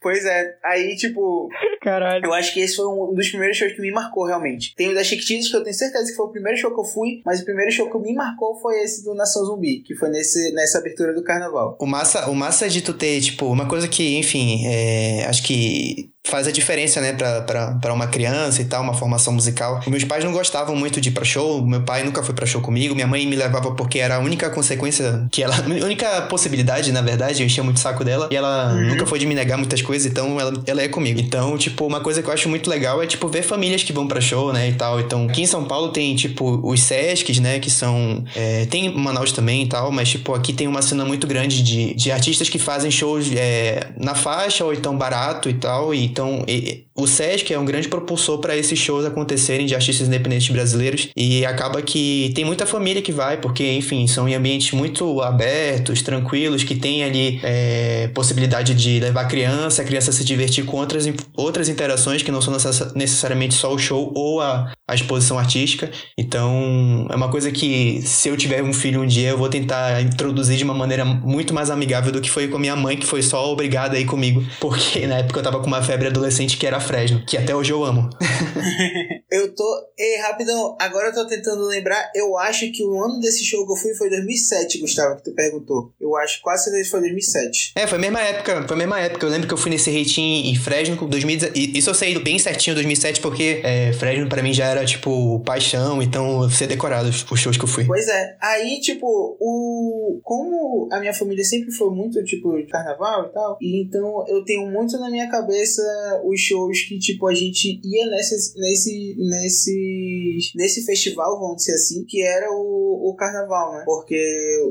[SPEAKER 3] Pois é, aí tipo,
[SPEAKER 2] Caralho.
[SPEAKER 3] eu acho que esse foi um dos primeiros shows que me marcou realmente. Tem o da Chiquititas que eu tenho certeza que foi o primeiro show que eu fui, mas o primeiro show que me marcou foi esse do Nação Zumbi, que foi nesse, nessa abertura do carnaval.
[SPEAKER 4] O massa, o massa de tu ter, tipo, uma coisa que, enfim, é, acho que faz a diferença, né, pra, pra, pra uma criança e tal, uma formação musical. Meus pais não gostavam muito de ir pra show, meu pai nunca foi pra show comigo, minha mãe me levava porque era a única consequência que ela, a única possibilidade, na verdade, eu enchia muito o saco dela, e ela
[SPEAKER 3] Uhum.
[SPEAKER 4] nunca foi de me negar muitas coisas, então ela, ela é comigo. Então, tipo, uma coisa que eu acho muito legal é, tipo, ver famílias que vão pra show, né, e tal. Então, aqui em São Paulo tem, tipo, os Sescs, né, que são, é, tem em Manaus também e tal, mas, tipo, aqui tem uma cena muito grande de, de artistas que fazem shows é, na faixa ou então barato e tal, e então e- o Sesc é um grande propulsor para esses shows acontecerem de artistas independentes brasileiros e acaba que tem muita família que vai, porque, enfim, são em ambientes muito abertos, tranquilos, que tem ali é, possibilidade de levar a criança, a criança se divertir com outras, outras interações que não são necessa- necessariamente só o show ou a, a exposição artística. Então, é uma coisa que, se eu tiver um filho um dia, eu vou tentar introduzir de uma maneira muito mais amigável do que foi com a minha mãe, que foi só obrigada a ir comigo, porque na época eu tava com uma febre adolescente que era Fresno, que até hoje eu amo.
[SPEAKER 3] Eu tô. Ei, rapidão, agora eu tô tentando lembrar. Eu acho que o ano desse show que eu fui foi 2007, Gustavo, que tu perguntou. Eu acho quase certeza que foi 2007.
[SPEAKER 4] É, foi a mesma época, foi a mesma época. Eu lembro que eu fui nesse rating em Fresno com 2017. e Isso eu sei bem certinho 2007, porque é, Fresno pra mim já era, tipo, paixão, então eu sei decorado os, shows que eu fui.
[SPEAKER 3] Pois é, aí, tipo, o. Como a minha família sempre foi muito, tipo, de carnaval e tal, e então eu tenho muito na minha cabeça os shows que, tipo, a gente ia nesses, nesse, nesse, nesse festival, vamos dizer assim, que era o, o carnaval, né? Porque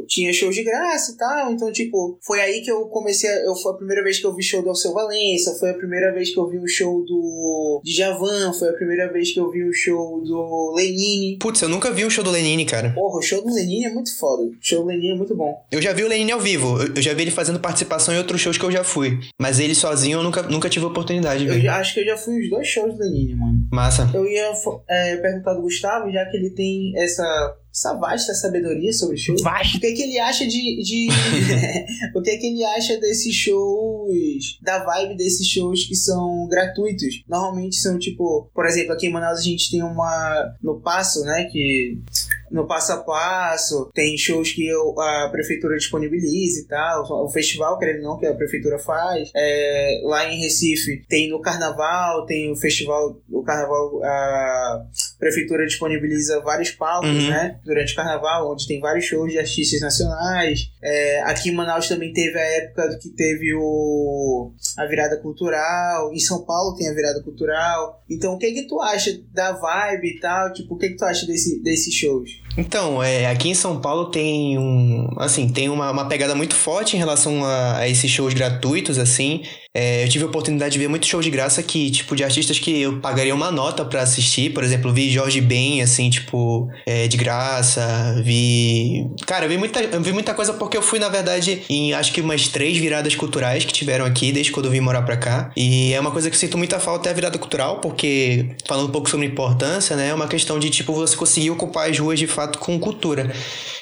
[SPEAKER 3] tinha shows de graça e tal, então, tipo, foi aí que eu comecei. A, eu, foi a primeira vez que eu vi show do Alceu Valença, foi a primeira vez que eu vi o show do. de Javan, foi a primeira vez que eu vi o show do Lenine.
[SPEAKER 4] Putz, eu nunca vi um show do Lenine, cara.
[SPEAKER 3] Porra, o show do Lenine é muito foda. O show do Lenine é muito bom.
[SPEAKER 4] Eu já vi o Lenine ao vivo, eu, eu já vi ele fazendo participação em outros shows que eu já fui. Mas ele sozinho eu nunca, nunca tive a oportunidade de
[SPEAKER 3] Eu
[SPEAKER 4] ver.
[SPEAKER 3] já- acho que eu já fui uns dois shows do Lenine, mano.
[SPEAKER 4] Massa.
[SPEAKER 3] Eu ia fo- é, perguntar do Gustavo, já que ele tem essa, essa vasta sabedoria sobre shows.
[SPEAKER 2] Vasto.
[SPEAKER 3] O que, é que ele acha de. de o que, é que ele acha desses shows. Da vibe desses shows que são gratuitos? Normalmente são tipo. Por exemplo, aqui em Manaus a gente tem uma. No Passo, né? Que. No passo a passo, tem shows que eu- a prefeitura disponibiliza e tal. O festival, querendo ou não, que a prefeitura faz. É, lá em Recife tem no carnaval, tem o festival. O carnaval. Prefeitura disponibiliza vários palcos,
[SPEAKER 4] Uhum.
[SPEAKER 3] né? Durante o carnaval, onde tem vários shows de artistas nacionais. É, aqui em Manaus também teve a época que teve o a virada cultural. Em São Paulo tem a virada cultural. Então, o que que tu acha da vibe e tal? Tipo, o que que tu acha desse, desses shows?
[SPEAKER 4] Então, é, aqui em São Paulo tem um. Assim, tem uma, uma pegada muito forte em relação a, a esses shows gratuitos, assim. É, eu tive a oportunidade de ver muitos shows de graça que, tipo, de artistas que eu pagaria uma nota pra assistir. Por exemplo, vi Jorge Ben, assim, tipo, é, de graça. Vi. Cara, eu vi, muita, eu vi muita coisa porque eu fui, na verdade, em acho que umas três viradas culturais que tiveram aqui desde quando eu vim morar pra cá. E é uma coisa que eu sinto muita falta é a virada cultural, porque, falando um pouco sobre importância, né, é uma questão de, tipo, você conseguir ocupar as ruas de fato com cultura.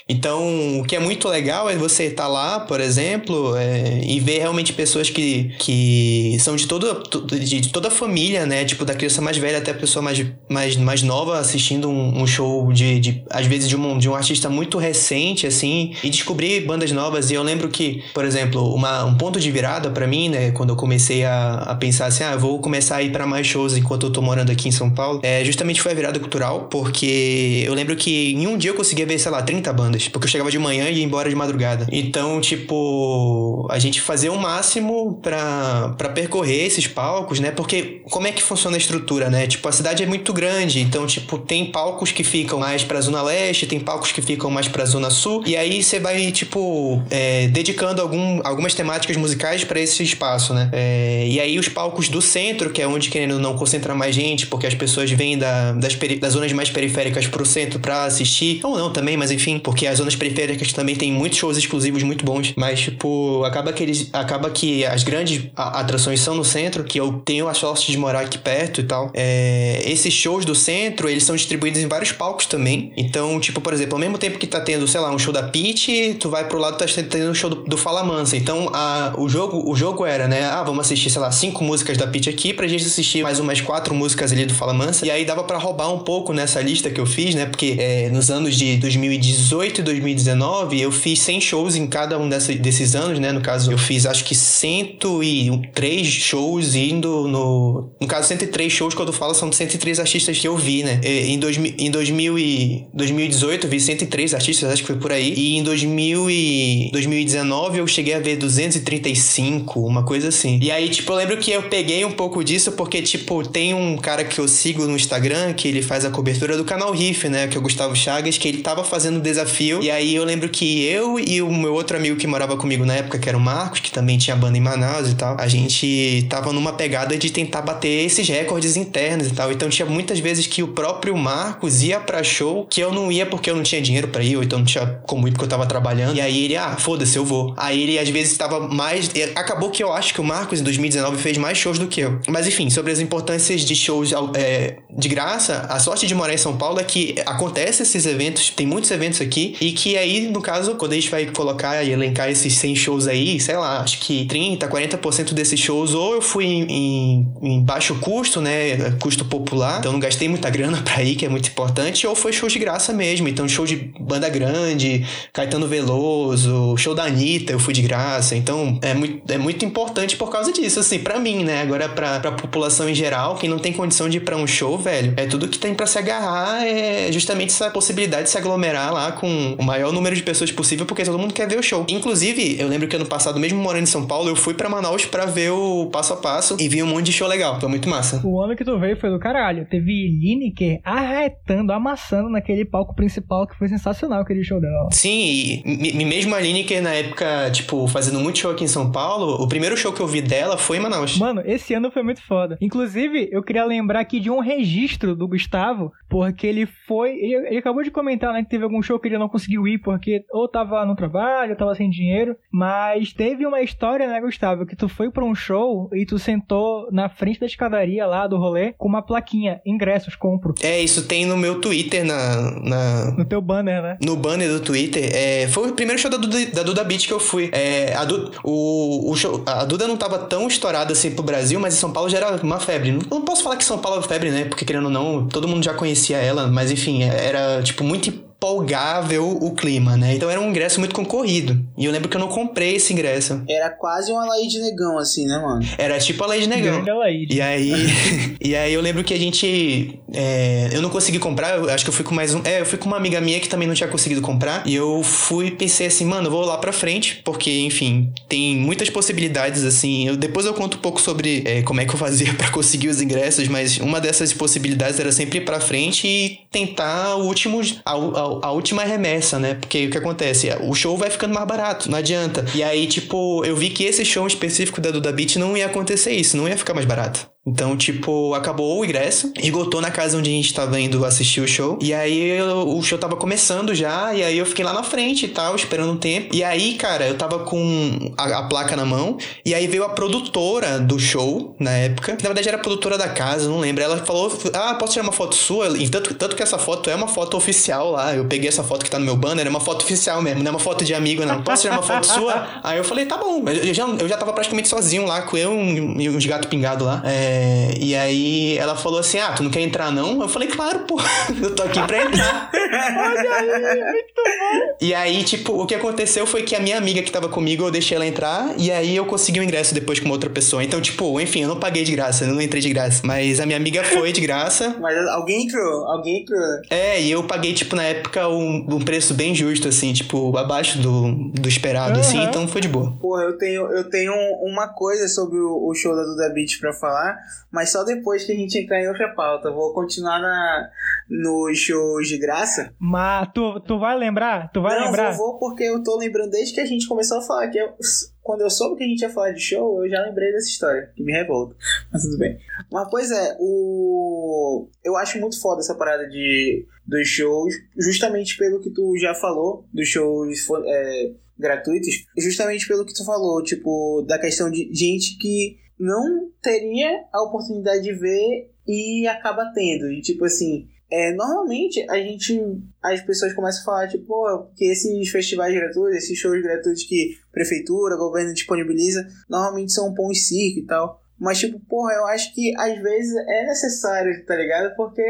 [SPEAKER 4] Então, o que é muito legal é você estar lá, por exemplo, é, e ver realmente pessoas que, que são de toda, de toda a família, né? Tipo, da criança mais velha até a pessoa mais, mais, mais nova assistindo um, um show de, de, às vezes, de um, de um artista muito recente, assim, e descobrir bandas novas. E eu lembro que, por exemplo, uma, um ponto de virada para mim, né? Quando eu comecei a, a pensar assim, ah, eu vou começar a ir para mais shows enquanto eu tô morando aqui em São Paulo, é, justamente foi a virada cultural, porque eu lembro que em um dia eu conseguia ver, sei lá, 30 bandas, porque eu chegava de manhã e ia embora de madrugada. Então, tipo, a gente fazia o máximo pra percorrer esses palcos, né? Porque como é que funciona a estrutura, né? Tipo, a cidade é muito grande, então, tipo, tem palcos que ficam mais pra zona leste, tem palcos que ficam mais pra zona sul, e aí você vai, tipo, é, dedicando algum, algumas temáticas musicais pra esse espaço, né? É, e aí os palcos do centro, que é onde, querendo não, concentra mais gente, porque as pessoas vêm da, das, das zonas mais periféricas pro centro pra assistir, ou não também, mas enfim, porque as zonas periféricas também tem muitos shows exclusivos muito bons, mas, tipo, acaba que eles, acaba que as grandes atrações são no centro, que eu tenho a sorte de morar aqui perto e tal. É, esses shows do centro, eles são distribuídos em vários palcos também, então, tipo, por exemplo, ao mesmo tempo que tá tendo, sei lá, um show da Pitty, tu vai pro lado tá tendo o show do, do Fala Mansa, então a, o, jogo, o jogo era, né, ah, vamos assistir, sei lá, cinco músicas da Pitty aqui, pra gente assistir mais umas quatro músicas ali do Fala Mansa, e aí dava pra roubar um pouco nessa lista que eu fiz, né, porque é, nos anos de 2018 e 2019 eu fiz 100 shows em cada um desses anos, né, no caso eu fiz acho que 103 shows indo no... No caso, 103 shows, quando eu falo, são 103 artistas que eu vi, né? E, Em, dois, em 2000 e 2018 eu vi 103 artistas, acho que foi por aí. E em 2000 e 2019 eu cheguei a ver 235, uma coisa assim. E aí, tipo, eu lembro que eu peguei um pouco disso porque, tipo, tem um cara que eu sigo no Instagram que ele faz a cobertura do canal Riff, né? Que é o Gustavo Chagas, que ele tava fazendo um desafio. E aí eu lembro que eu e o meu outro amigo que morava comigo na época, que era o Marcos, que também tinha banda em Manaus e tal, a gente tava numa pegada de tentar bater esses recordes internos e tal. Então tinha muitas vezes que o próprio Marcos ia pra show que eu não ia porque eu não tinha dinheiro pra ir, ou então não tinha como ir porque eu tava trabalhando. E aí ele, ah, foda-se, eu vou. Aí ele às vezes tava mais. Acabou que eu acho que o Marcos em 2019 fez mais shows do que eu. Mas enfim, sobre as importâncias de shows é, de graça, a sorte de morar em São Paulo é que acontece esses eventos, tem muitos eventos aqui, e que aí, no caso, quando a gente vai colocar e elencar esses 100 shows aí, sei lá, acho que 30, 40% desses shows, ou eu fui em, em, baixo custo, né, custo popular, então não gastei muita grana pra ir, que é muito importante, ou foi show de graça mesmo, então show de banda grande, Caetano Veloso, show da Anitta, eu fui de graça, então é muito, é muito importante por causa disso, assim, pra mim, né, agora pra, pra população em geral, quem não tem condição de ir pra um show, velho, é tudo que tem pra se agarrar, é justamente essa possibilidade de se aglomerar lá com o maior número de pessoas possível, porque todo mundo quer ver o show. Inclusive, eu lembro que ano passado, mesmo morando em São Paulo, eu fui pra Manaus pra ver o passo a passo e vi um monte de show legal. Foi muito massa.
[SPEAKER 2] O ano que tu veio foi do caralho. Teve Lineker arretando, amassando naquele palco principal, que foi sensacional aquele show dela.
[SPEAKER 4] Sim, e me- mesmo a Lineker na época, tipo, fazendo muito show aqui em São Paulo, o primeiro show que eu vi dela foi em Manaus.
[SPEAKER 2] Mano, esse ano foi muito foda. Inclusive, eu queria lembrar aqui de um registro do Gustavo, porque ele foi. Ele, ele acabou de comentar, né, que teve algum show que ele não conseguiu ir, porque ou tava no trabalho, ou tava sem dinheiro. Mas teve uma história, né, Gustavo, que tu foi pra um show e tu sentou na frente da escadaria lá do rolê com uma plaquinha: ingressos, compro.
[SPEAKER 4] É, isso tem no meu Twitter, na, na,
[SPEAKER 2] No teu banner, né?
[SPEAKER 4] no banner do Twitter, é, foi o primeiro show da Duda, da Duda Beat que eu fui. É, a, Du- o, o show- a Duda não tava tão estourada assim pro Brasil, mas em São Paulo já era uma febre. Não, não posso falar que São Paulo é febre, né? Porque querendo ou não, todo mundo já conhecia ela, mas enfim, era tipo muito empolgar ver o, clima, né? Então era um ingresso muito concorrido. E eu lembro que eu não comprei esse ingresso.
[SPEAKER 3] Era quase uma lei de negão, assim, né, mano?
[SPEAKER 4] Era tipo a lei de negão. E aí, e aí eu lembro que a gente. é, eu não consegui comprar, eu acho que eu fui com mais um. É, eu fui com uma amiga minha que também não tinha conseguido comprar. E eu fui pensei assim, mano, eu vou lá pra frente, porque, enfim, tem muitas possibilidades, assim. Eu, depois eu conto um pouco sobre é, como é que eu fazia pra conseguir os ingressos, mas uma dessas possibilidades era sempre ir pra frente e tentar o último, a, a, a última remessa, né? Porque o que acontece? O show vai ficando mais barato, não adianta. E aí, tipo, eu vi que esse show específico da Duda Beat não ia acontecer isso, não ia ficar mais barato. Então, tipo, acabou o ingresso, esgotou na casa onde a gente tava indo assistir o show. E aí o show tava começando já, e aí eu fiquei lá na frente e tal, esperando um tempo. E aí, cara, eu tava com a, a placa na mão, e aí veio a produtora do show na época. que Na verdade era produtora da casa, não lembro. Ela falou: Ah, posso tirar uma foto sua? E tanto, tanto que essa foto é uma foto oficial lá. Eu peguei essa foto que tá no meu banner, é uma foto oficial mesmo, não é uma foto de amigo, não. Posso tirar uma foto sua? Aí eu falei, tá bom. Eu já, eu já tava praticamente sozinho lá, com eu e uns gatos pingados lá. É, e aí ela falou assim: Ah, tu não quer entrar não? Eu falei, claro, pô, eu tô aqui pra entrar. E aí, tipo, o que aconteceu foi que a minha amiga que tava comigo, eu deixei ela entrar, e aí eu consegui o ingresso depois com outra pessoa. Então, tipo, enfim, eu não paguei de graça, eu não entrei de graça. Mas a minha amiga foi de graça.
[SPEAKER 3] Mas alguém entrou, alguém entrou.
[SPEAKER 4] É, e eu paguei, tipo, na época, um, um preço bem justo, assim, tipo, abaixo do, do esperado, assim,
[SPEAKER 2] Aham.
[SPEAKER 4] então foi de boa.
[SPEAKER 3] Porra, eu tenho, eu tenho uma coisa sobre o, o show da Duda Beat pra falar, mas só depois que a gente entrar em outra pauta. Vou continuar na, nos shows de graça.
[SPEAKER 2] Mas tu, tu vai lembrar? Tu vai
[SPEAKER 3] Não,
[SPEAKER 2] lembrar?
[SPEAKER 3] vou, vou porque eu tô lembrando desde que a gente começou a falar. Que eu- quando eu soube que a gente ia falar de show, eu já lembrei dessa história, que me revolta. Mas tudo bem. Mas, pois é, o... eu acho muito foda essa parada de, dos shows, justamente pelo que tu já falou, dos shows é, gratuitos, justamente pelo que tu falou, tipo, da questão de gente que não teria a oportunidade de ver e acaba tendo. E, tipo assim, é, normalmente a gente. As pessoas começam a falar, tipo, pô, que esses festivais gratuitos, esses shows gratuitos que prefeitura, governo disponibiliza, normalmente são um pão e circo e tal. Mas, tipo, porra, eu acho que às vezes é necessário, tá ligado? Porque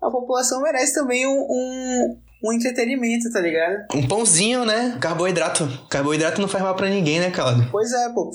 [SPEAKER 3] a população merece também um, um, um entretenimento, tá ligado?
[SPEAKER 4] Um pãozinho, né? Carboidrato. Carboidrato não faz mal pra ninguém, né, Claudio?
[SPEAKER 3] Pois é, pô.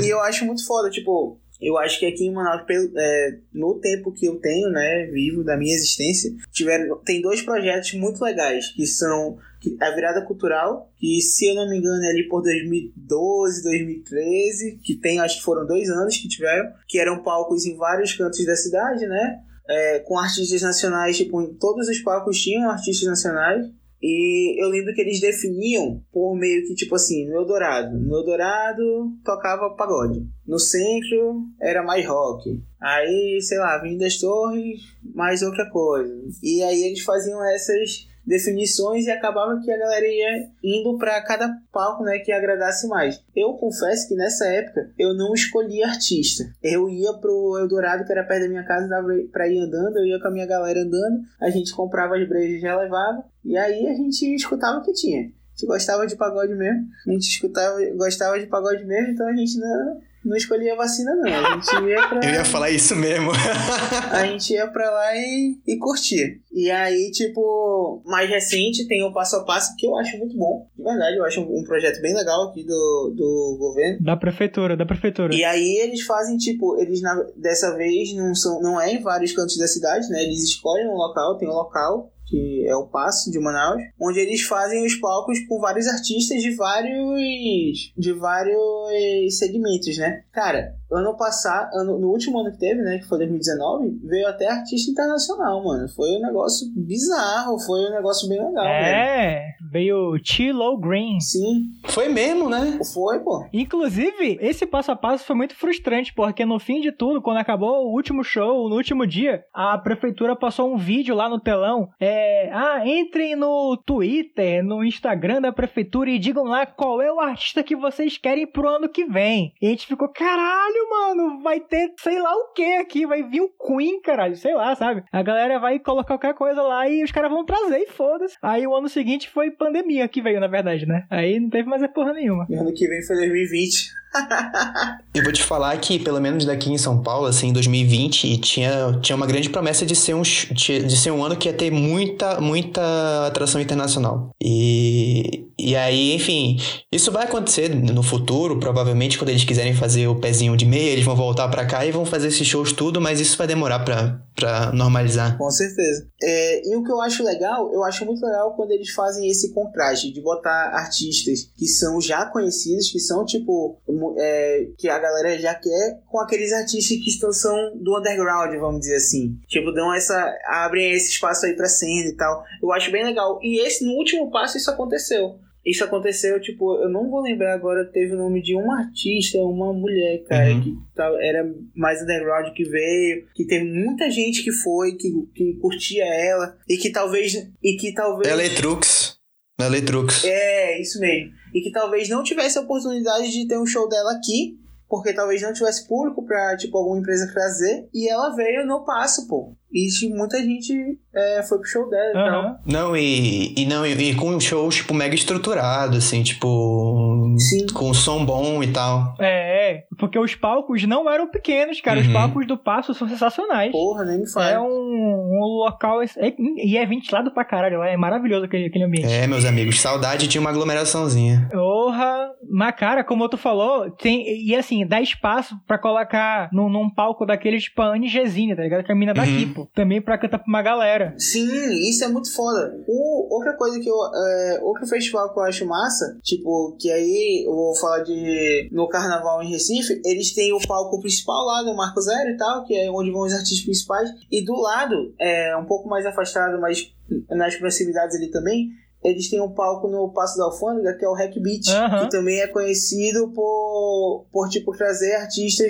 [SPEAKER 3] E, e eu acho muito foda, tipo, eu acho que aqui em Manaus, é, no tempo que eu tenho, né, vivo, da minha existência, tiveram, tem dois projetos muito legais, que são a Virada Cultural, que se eu não me engano é ali por 2012, 2013, que tem, acho que foram dois anos que tiveram, que eram palcos em vários cantos da cidade, né, é, com artistas nacionais, tipo, todos os palcos tinham artistas nacionais, e eu lembro que eles definiam por meio que, tipo assim, no Eldorado. No Eldorado tocava pagode. No centro era mais rock. Aí, sei lá, Avenida das Torres, mais outra coisa. E aí eles faziam essas definições e acabava que a galera ia indo pra cada palco, né, que agradasse mais. Eu confesso que nessa época eu não escolhia artista. Eu ia pro Eldorado, que era perto da minha casa, dava pra ir andando, eu ia com a minha galera andando, a gente comprava as brejas e já levava, e aí a gente escutava o que tinha. A gente gostava de pagode mesmo, a gente escutava, gostava de pagode mesmo, então a gente não, não escolhia vacina não, a gente ia pra...
[SPEAKER 4] Eu ia falar isso mesmo.
[SPEAKER 3] A gente ia pra lá e, e curtia. E aí, tipo, mais recente tem o Passo a Passo, que eu acho muito bom. De verdade, eu acho um, um projeto bem legal aqui do, do governo.
[SPEAKER 2] Da prefeitura, da prefeitura.
[SPEAKER 3] E aí eles fazem, tipo, eles na- dessa vez não são, não é em vários cantos da cidade, né? Eles escolhem um local, tem um local que é o Passo de Manaus, onde eles fazem os palcos com vários artistas de vários de vários segmentos, né? Cara, ano passado, ano, no último ano que teve, né, que foi 2019, veio até artista internacional, mano. Foi um negócio bizarro, foi um negócio bem legal, velho.
[SPEAKER 2] É, veio Tilo Green.
[SPEAKER 3] Sim,
[SPEAKER 4] Foi mesmo, né?
[SPEAKER 3] foi, pô.
[SPEAKER 2] Inclusive, esse passo a passo foi muito frustrante, porque no fim de tudo, quando acabou o último show, no último dia, a prefeitura passou um vídeo lá no telão. É, ah, entrem no Twitter, no Instagram da prefeitura e digam lá qual é o artista que vocês querem pro ano que vem. E a gente ficou, caralho, caralho, mano, vai ter sei lá o que aqui, vai vir o Queen, caralho, sei lá, sabe? A galera vai colocar qualquer coisa lá e os caras vão trazer e foda-se. Aí o ano seguinte foi pandemia que veio, na verdade, né? Aí não teve mais a porra nenhuma.
[SPEAKER 3] E ano que vem foi 2020.
[SPEAKER 4] Eu vou te falar que, pelo menos daqui em São Paulo, assim, em 2020, tinha, tinha uma grande promessa de ser, um, de ser um ano que ia ter muita, muita atração internacional. E, e aí, enfim, isso vai acontecer no futuro, provavelmente, quando eles quiserem fazer o pezinho de meia, eles vão voltar para cá e vão fazer esses shows tudo, mas isso vai demorar pra normalizar.
[SPEAKER 3] Com certeza. É, e o que eu acho legal, eu acho muito legal quando eles fazem esse contraste de botar artistas que são já conhecidos, que são tipo é, que a galera já quer com aqueles artistas que estão, são do underground, vamos dizer assim. Tipo, dão essa. abrem esse espaço aí pra cena e tal. Eu acho bem legal. E esse, no último passo, isso aconteceu. Isso aconteceu, tipo, eu não vou lembrar agora, teve o nome de uma artista, uma mulher, cara, uhum. que era mais underground que veio, que teve muita gente que foi, que, que curtia ela, e que talvez. E que talvez.
[SPEAKER 4] Eletrux. Eletrux.
[SPEAKER 3] É, isso mesmo e que talvez não tivesse a oportunidade de ter um show dela aqui, porque talvez não tivesse público pra, tipo, alguma empresa trazer, e ela veio no passo, pô. E muita gente é, foi pro show dela uhum. e tal.
[SPEAKER 4] Não, e, e, não, e, e, com um show, tipo, mega estruturado, assim, tipo. Sim. Com som bom e tal.
[SPEAKER 2] É, porque os palcos não eram pequenos, cara. Uhum. Os palcos do Passo são sensacionais.
[SPEAKER 3] Porra, nem me fala.
[SPEAKER 2] É um, um local. É, e é ventilado pra caralho lá. É maravilhoso aquele, aquele ambiente.
[SPEAKER 4] É, meus amigos, saudade de uma aglomeraçãozinha.
[SPEAKER 2] Porra, mas cara, como tu falou, tem. E assim, dá espaço pra colocar num, num palco daqueles, tipo, a Anne Gesine, tá ligado? Que é a mina daqui, uhum. Pô. Também pra cantar pra uma galera.
[SPEAKER 3] Sim, isso é muito foda. O, outra coisa que eu. É, outro festival que eu acho massa, tipo, que aí eu vou falar de. No carnaval em Recife, eles têm o palco principal lá do Marco Zero e tal, que é onde vão os artistas principais. E do lado, é um pouco mais afastado, mas nas proximidades ali também, eles têm um palco no Passo da Alfândega, que é o Hack Beat, uhum. que também é conhecido por, por tipo, trazer artistas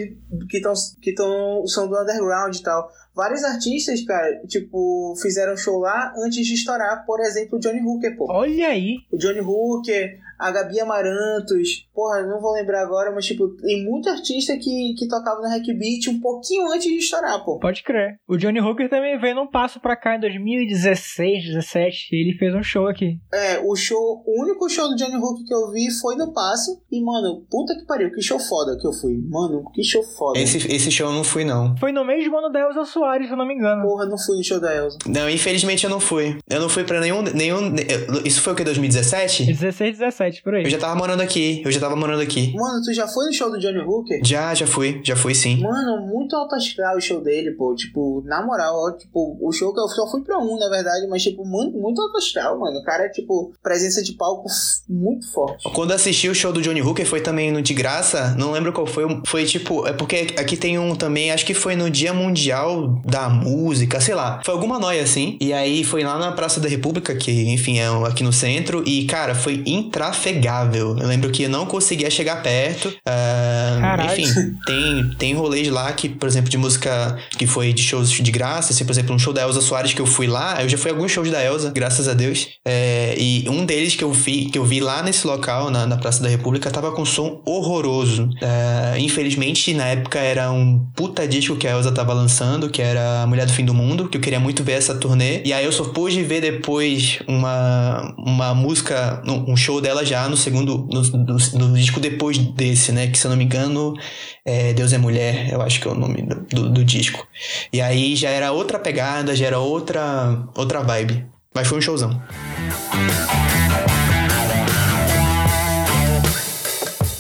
[SPEAKER 3] que, estão que tão, são do underground e tal. Vários artistas, cara, tipo, fizeram show lá antes de estourar, por exemplo, o Johnny Hooker, pô.
[SPEAKER 2] Olha aí!
[SPEAKER 3] O Johnny Hooker, a Gabi Amarantos, porra, não vou lembrar agora, mas tipo, tem muito artista que, que tocava no Hack Beat um pouquinho antes de estourar, pô.
[SPEAKER 2] Pode crer. O Johnny Hooker também veio num passo pra cá em 2016, 17, ele fez um show aqui.
[SPEAKER 3] É, o show, o único show do Johnny Hooker que eu vi foi no passo, e mano, puta que pariu, que show foda que eu fui. Mano, que show foda.
[SPEAKER 4] Esse, esse show eu não fui, não.
[SPEAKER 2] Foi no mesmo ano da Elza Soares, se eu não me engano.
[SPEAKER 3] Porra, não fui no show da Elza.
[SPEAKER 4] Não, infelizmente eu não fui. Eu não fui pra nenhum, nenhum, isso foi o que, 2017?
[SPEAKER 2] 16, 17 por aí.
[SPEAKER 4] Eu já tava morando aqui, eu já tava morando aqui.
[SPEAKER 3] Mano, tu já foi no show do Johnny Hooker?
[SPEAKER 4] Já, já fui, já fui sim.
[SPEAKER 3] Mano, muito alto astral o show dele, pô. Tipo, na moral, ó, tipo, o show que eu só fui pra um, na verdade, mas, tipo, muito, muito alto astral, mano. O cara é, tipo, presença de palco muito forte.
[SPEAKER 4] Quando assisti o show do Johnny Hooker foi também no De Graça, não lembro qual foi, foi tipo, é porque aqui tem um também, acho que foi no Dia Mundial da Música, sei lá. Foi alguma noia assim. E aí foi lá na Praça da República, que enfim é aqui no centro, e cara, foi intrafegável eu lembro que eu não conseguia chegar perto. Uh, enfim, tem, tem rolês lá que, por exemplo, de música que foi de shows de graça. Assim, por exemplo, um show da Elza Soares que eu fui lá. Eu já fui a alguns shows da Elza, graças a Deus. É, e um deles que eu vi, que eu vi lá nesse local, na, na Praça da República, tava com som horroroso. É, infelizmente, na época era um puta disco que a Elza tava lançando, que era Mulher do Fim do Mundo, que eu queria muito ver essa turnê. E aí eu só pude ver depois uma, uma música, um show dela já no segundo, no, no, no, disco depois desse, né? Que se eu não me engano, é Deus é Mulher, eu acho que é o nome do, do, disco. E aí já era outra pegada, já era outra, outra vibe. Mas foi um showzão.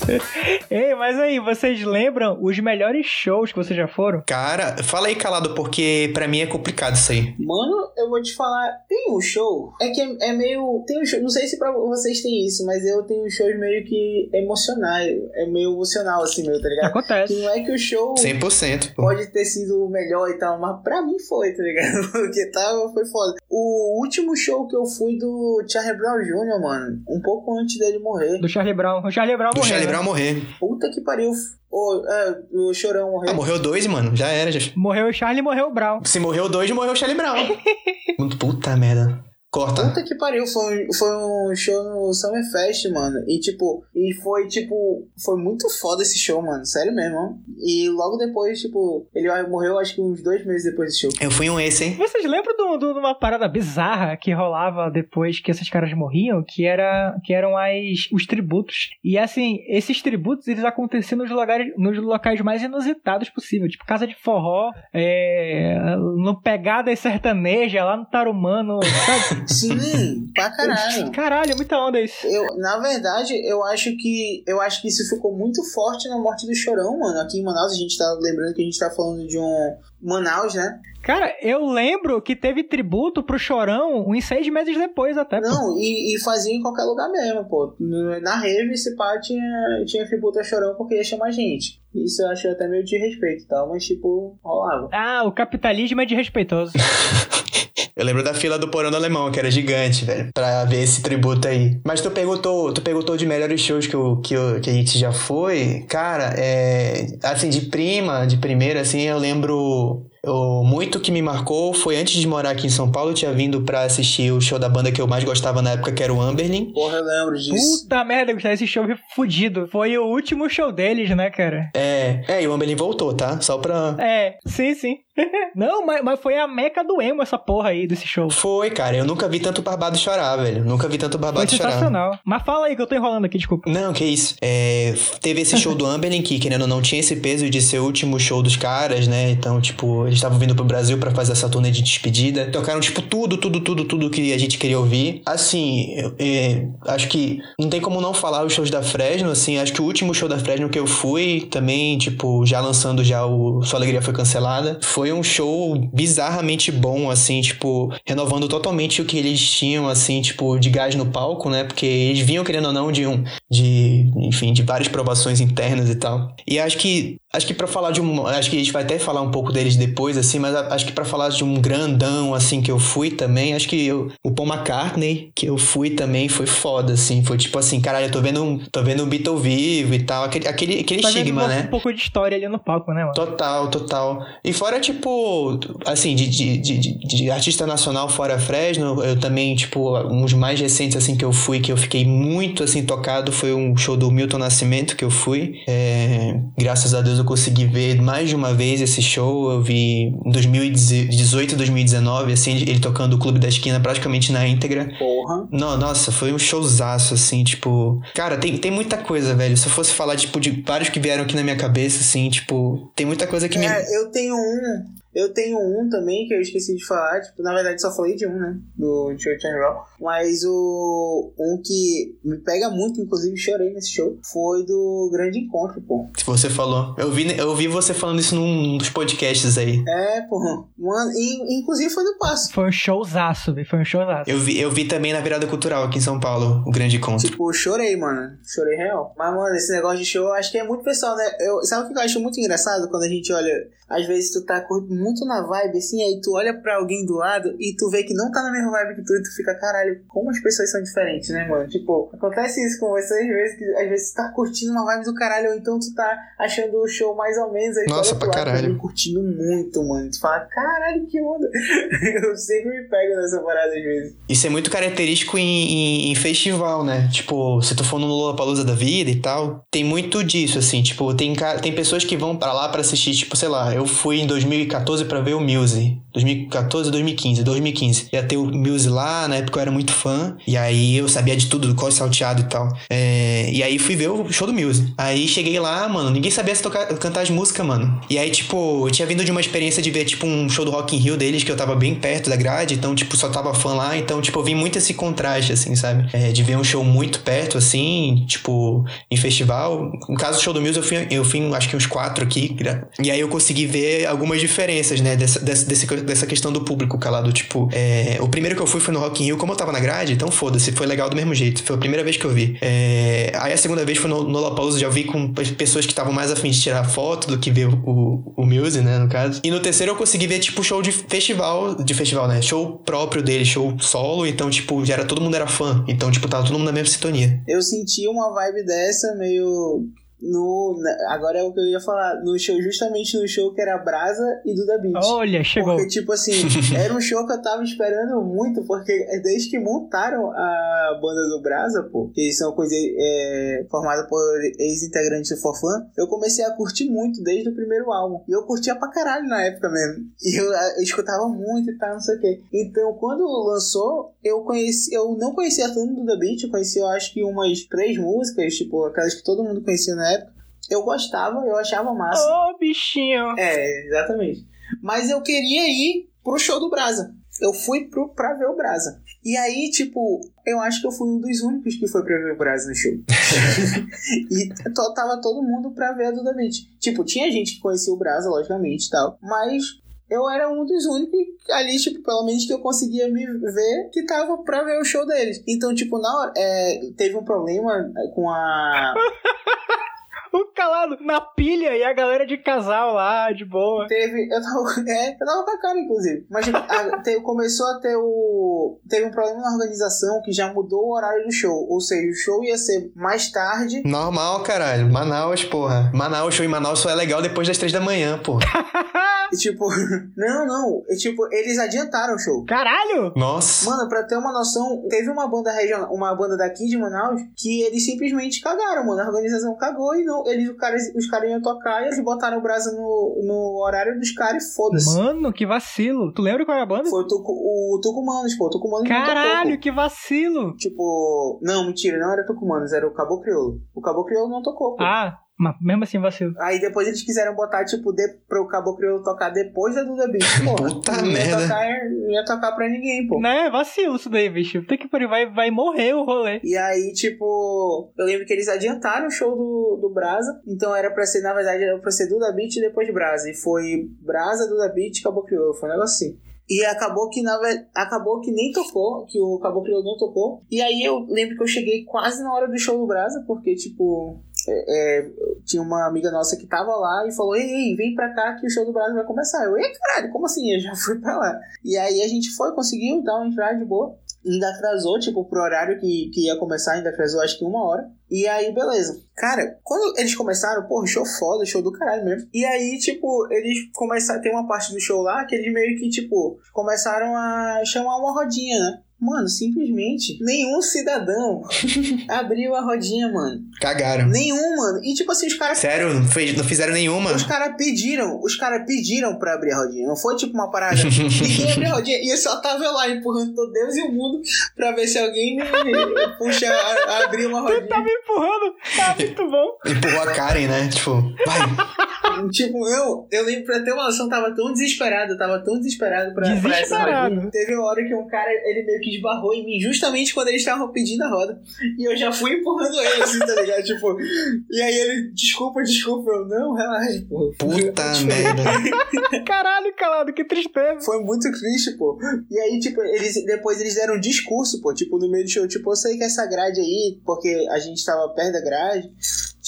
[SPEAKER 2] Ei, mas aí, vocês lembram os melhores shows que vocês já foram?
[SPEAKER 4] Cara, fala aí calado, porque para mim é complicado isso aí.
[SPEAKER 3] Mano, eu vou te falar, tem um show, é que é, é meio. Tem um show, não sei se pra vocês tem isso, mas eu tenho shows meio que emocionais, é meio emocional assim, meu, tá ligado?
[SPEAKER 2] Acontece.
[SPEAKER 3] Que não é que o show
[SPEAKER 4] 100%,
[SPEAKER 3] pô. pode ter sido o melhor e tal, mas pra mim foi, tá ligado? Porque tava, foi foda. O último show que eu fui do Charlie Brown Jr., mano, um pouco antes dele morrer.
[SPEAKER 2] Do Charlie Brown. O Charlie Brown
[SPEAKER 4] do
[SPEAKER 2] morreu.
[SPEAKER 4] Charlie Brown morrer.
[SPEAKER 3] Puta que pariu. O, é, o Chorão morreu.
[SPEAKER 4] Ah, morreu dois, mano. Já era, já.
[SPEAKER 2] Morreu o Charlie e morreu o Brown.
[SPEAKER 4] Se morreu dois, morreu o Charlie Brown. Puta merda. Corta.
[SPEAKER 3] Puta que pariu, foi, um- foi um show no Summerfest, mano. E tipo, e foi tipo, foi muito foda esse show, mano. Sério mesmo. E logo depois, tipo, ele morreu acho que uns dois meses depois desse show.
[SPEAKER 4] Eu fui um esse, hein?
[SPEAKER 2] Vocês lembram de um- de uma parada bizarra que rolava depois que esses caras morriam? Que, era, que eram as, os tributos. E assim, esses tributos eles aconteciam nos locais, nos locais mais inusitados possível. Tipo, casa de forró, é, no Pegadas Sertaneja, lá no Tarumano, sabe?
[SPEAKER 3] Sim, pra caralho.
[SPEAKER 2] Caralho, é muita onda isso.
[SPEAKER 3] Eu, na verdade, eu acho que eu acho que isso ficou muito forte na morte do Chorão, mano. Aqui em Manaus, a gente tá lembrando que a gente tá falando de um Manaus, né?
[SPEAKER 2] Cara, eu lembro que teve tributo pro Chorão uns seis meses depois até. pô.
[SPEAKER 3] Não, e, e fazia em qualquer lugar mesmo, pô. Na rave, esse pá tinha, tinha tributo a Chorão porque ia chamar gente. Isso eu acho até meio de respeito tal, mas tipo, rolava.
[SPEAKER 2] Ah, o capitalismo é desrespeitoso.
[SPEAKER 4] Eu lembro da fila do Porão do Alemão, que era gigante, velho, pra ver esse tributo aí. Mas tu perguntou, tu perguntou de melhores shows que, eu, que, eu- que a gente já foi. Cara, é. Assim, de prima, de primeira, assim, eu lembro. O muito que me marcou foi antes de morar aqui em São Paulo, eu tinha vindo pra assistir o show da banda que eu mais gostava na época, que era o Amberlin.
[SPEAKER 3] Porra, eu lembro disso.
[SPEAKER 2] Puta merda, Gustavo, esse show foi fudido. Foi o último show deles, né, cara?
[SPEAKER 4] É, é, e o Amberlin voltou, tá? Só pra.
[SPEAKER 2] É, sim, sim. Não, mas, mas foi a meca do emo essa porra aí desse show.
[SPEAKER 4] Foi, cara, eu nunca vi tanto barbado chorar, velho. Nunca vi tanto
[SPEAKER 2] Foi
[SPEAKER 4] barbado chorar.
[SPEAKER 2] sensacional. Mas fala aí que eu tô enrolando aqui, desculpa.
[SPEAKER 4] Não, que isso. É, teve esse show do Amberlin que, querendo ou não, tinha esse peso de ser o último show dos caras, né? Então, tipo, eles estavam vindo pro Brasil pra fazer essa turnê de despedida. Tocaram, tipo, tudo, tudo, tudo, tudo que a gente queria ouvir. Assim, é, acho que não tem como não falar os shows da Fresno, assim. Acho que o último show da Fresno que eu fui, também, tipo, já lançando já o Sua Alegria Foi Cancelada, foi um show bizarramente bom, assim, tipo, renovando totalmente o que eles tinham, assim, tipo, de gás no palco, né? Porque eles vinham, querendo ou não, de um. de, enfim, de várias provações internas e tal. E acho que. Acho que pra falar de um. Acho que a gente vai até falar um pouco deles depois, assim, mas acho que pra falar de um grandão, assim, que eu fui também, acho que eu, o Paul McCartney, que eu fui também, foi foda, assim. Foi tipo assim, caralho, eu tô vendo um, tô vendo um Beatle vivo e tal. Aquele, aquele, aquele
[SPEAKER 2] Tá
[SPEAKER 4] estigma, né?
[SPEAKER 2] um pouco de história ali no palco, né, mano?
[SPEAKER 4] Total, total. E fora, tipo, assim, de, de, de, de- de artista nacional fora Fresno, eu também, tipo, uns mais recentes, assim, que eu fui, que eu fiquei muito, assim, tocado, foi um show do Milton Nascimento que eu fui. É, graças a Deus eu consegui ver mais de uma vez esse show. Eu vi em 2018 e 2019, assim, ele tocando o Clube da Esquina praticamente na íntegra.
[SPEAKER 3] Porra.
[SPEAKER 4] Não, nossa, foi um showzaço, assim, tipo. Cara, tem, tem muita coisa, velho. Se eu fosse falar, tipo, de vários que vieram aqui na minha cabeça, assim, tipo, tem muita coisa que me.
[SPEAKER 3] É, eu tenho um. Eu tenho um também que eu esqueci de falar. Tipo, na verdade, só falei de um, né? Do Church and Roll. Mas o. Um que me pega muito, inclusive chorei nesse show, foi do Grande Encontro, pô.
[SPEAKER 4] Se você falou. Eu vi, eu vi você falando isso num dos podcasts aí.
[SPEAKER 3] É, pô. Mano, e, inclusive foi no passo.
[SPEAKER 2] Foi um showzaço. Foi um showzaço.
[SPEAKER 4] Eu vi, eu vi também na virada cultural aqui em São Paulo, o grande encontro.
[SPEAKER 3] Tipo, chorei, mano. Chorei real. Mas, mano, esse negócio de show, eu acho que é muito pessoal, né? Eu, sabe o que eu acho muito engraçado quando a gente olha. Às vezes tu tá muito na vibe, assim, aí tu olha pra alguém do lado e tu vê que não tá na mesma vibe que tu e tu fica, caralho, como as pessoas são diferentes, né, mano? Tipo, acontece isso com você às vezes, que às vezes tu tá curtindo uma vibe do caralho, ou então tu tá achando o show mais ou menos, aí tu
[SPEAKER 4] Nossa, pra
[SPEAKER 3] lado
[SPEAKER 4] caralho.
[SPEAKER 3] curtindo muito, mano. Tu fala, caralho, que onda. eu sempre me pego nessa parada às vezes.
[SPEAKER 4] Isso é muito característico em, em- em festival, né? Tipo, se tu for no Lollapalooza da vida e tal, tem muito disso, assim. Tipo, tem, tem pessoas que vão pra lá pra assistir, tipo, sei lá, eu fui em 2014 pra ver o Muse. 2014, 2015, 2015. Ia ter o Muse lá, na época eu era muito fã. E aí eu sabia de tudo, do Cos Salteado e tal. É, e aí fui ver o show do Muse. Aí cheguei lá, mano, ninguém sabia se tocar, cantar as músicas, mano. E aí, tipo, eu tinha vindo de uma experiência de ver, tipo, um show do Rock in Rio deles, que eu tava bem perto da grade, então, tipo, só tava fã lá. Então, tipo, eu vi muito esse contraste, assim, sabe? É, de ver um show muito perto, assim, tipo, em festival. No caso do show do Muse, eu fui, eu fui acho que uns quatro aqui. E aí eu consegui ver algumas diferenças, né? Dessa, dessa, dessa questão do público calado. Tipo, é, o primeiro que eu fui foi no Rock in Rio, como eu tava na grade, então foda-se, foi legal do mesmo jeito. Foi a primeira vez que eu vi. É, aí a segunda vez foi no, Lollapalooza, já vi com pe- pessoas que estavam mais afim de tirar foto do que ver o, o Muse, né, no caso. E no terceiro eu consegui ver, tipo, show de festival, de festival, né? Show próprio dele, show solo, então, tipo, já era, todo mundo era fã. Então, tipo, tava todo mundo na mesma sintonia.
[SPEAKER 3] Eu senti uma vibe dessa meio no. Agora é o que eu ia falar. No show, justamente no show que era Brasa e Duda Beat.
[SPEAKER 2] Olha, chegou.
[SPEAKER 3] Porque, tipo assim, era um show que eu tava esperando muito, porque desde que montaram a banda do Brasa, pô, que são coisa é, formada por ex-integrantes do Forfã, eu comecei a curtir muito desde o primeiro álbum. E eu curtia pra caralho na época mesmo. E eu, eu escutava muito e tal, não sei o quê. Então, quando lançou, eu conheci, eu não conhecia tanto do The Beat, eu conhecia, eu acho que umas três músicas, tipo, aquelas que todo mundo conhecia na época. Eu gostava, eu achava massa.
[SPEAKER 2] Ô, bichinho.
[SPEAKER 3] É, exatamente. Mas eu queria ir pro show do Brasa. Eu fui pro, pra ver o Brasa. E aí, tipo, eu acho que eu fui um dos únicos que foi pra ver o Brasa no show. e tava todo mundo pra ver a Duda Beat. Tipo, tinha gente que conhecia o Brasa, logicamente e tal. Mas eu era um dos únicos ali, tipo, pelo menos que eu conseguia me ver que tava pra ver o show deles. Então, tipo, na hora. é, teve um problema com a.
[SPEAKER 2] O calado na pilha e a galera de casal lá, de boa.
[SPEAKER 3] Teve. Eu tava, é, eu tava com a cara, inclusive. Mas a- te- começou a ter o. Teve um problema na organização que já mudou o horário do show. Ou seja, o show ia ser mais tarde.
[SPEAKER 4] Normal, caralho. Manaus, porra. Manaus, show em Manaus só é legal depois das três da manhã, porra.
[SPEAKER 3] E tipo. Não, não. E, tipo, eles adiantaram o show.
[SPEAKER 2] Caralho!
[SPEAKER 4] Nossa.
[SPEAKER 3] Mano, pra ter uma noção, teve uma banda regional, uma banda daqui de Manaus, que eles simplesmente cagaram, mano. A organização cagou e não, eles, os caras, os caras iam tocar e eles botaram o brasa no, no horário dos caras e foda-se.
[SPEAKER 2] Mano, que vacilo. Tu lembra qual era a banda?
[SPEAKER 3] Foi o, Tucu, o Tucumanos, pô. O Tucumanos tocou.
[SPEAKER 2] Caralho, que vacilo.
[SPEAKER 3] Tipo, não, mentira, não era Tucumanos, era o Cabo Crioulo. O Cabo Crioulo não tocou, pô.
[SPEAKER 2] Ah, mas mesmo assim vacilo.
[SPEAKER 3] Aí depois eles quiseram botar, tipo, de, pro Cabo Crioulo tocar depois da Duda Beat, porra.
[SPEAKER 4] Puta
[SPEAKER 3] não ia
[SPEAKER 4] merda.
[SPEAKER 3] Tocar, não ia tocar pra ninguém, pô.
[SPEAKER 2] Né, vacilo isso daí, bicho. Tem que pariu, vai, vai morrer o rolê.
[SPEAKER 3] E aí, tipo, eu lembro que eles adiantaram o show do, do Brasa. Então era pra ser, na verdade, era pra ser Duda Beat e depois Brasa. E foi Brasa, Duda Beat e Cabo Crioulo. Foi um negócio assim. E acabou que, na acabou que nem tocou, que o Cabo Crioulo não tocou. E aí eu lembro que eu cheguei quase na hora do show do Brasa, porque, tipo, é, tinha uma amiga nossa que tava lá e falou: Ei, vem pra cá que o show do Brasa vai começar. Eu, ei, caralho, como assim? Eu já fui pra lá. E aí a gente foi, conseguiu dar uma entrada de boa. Ainda atrasou, tipo, pro horário que, que ia começar, ainda atrasou acho que uma hora. E aí, beleza. Cara, quando eles começaram, porra, show foda, show do caralho mesmo. E aí, tipo, eles começaram. Tem uma parte do show lá que eles meio que, tipo, começaram a chamar uma rodinha, né? Mano, simplesmente nenhum cidadão abriu a rodinha, mano.
[SPEAKER 4] Cagaram.
[SPEAKER 3] Nenhum, mano. E tipo assim, os caras
[SPEAKER 4] Sério? Não, fez, não fizeram nenhuma?
[SPEAKER 3] os caras pediram, os caras pediram pra abrir a rodinha. Não foi tipo uma parada. Ninguém abriu a rodinha. E eu só tava lá empurrando todo Deus e o mundo pra ver se alguém me puxa a, a abrir uma
[SPEAKER 2] Tu
[SPEAKER 3] rodinha.
[SPEAKER 2] tá me empurrando. Tá muito bom.
[SPEAKER 4] Empurrou a Karen, né? Tipo, vai.
[SPEAKER 3] Tipo, eu, eu lembro pra ter uma noção, tava tão desesperado, tava tão desesperado pra, pra essa
[SPEAKER 2] Desesperado.
[SPEAKER 3] rodinha. Teve uma hora que um cara, ele meio que esbarrou em mim, justamente quando eles estavam pedindo a roda. E eu já fui empurrando ele, assim, tá ligado? Tipo, e aí ele, desculpa, desculpa. Eu, não, relaxa, pô.
[SPEAKER 4] Puta merda.
[SPEAKER 2] Caralho, calado, que tristeza.
[SPEAKER 3] Foi muito triste, pô. E aí, tipo, eles depois eles deram um discurso, pô, tipo, no meio do show, tipo, eu sei que essa grade aí, porque a gente tava perto da grade,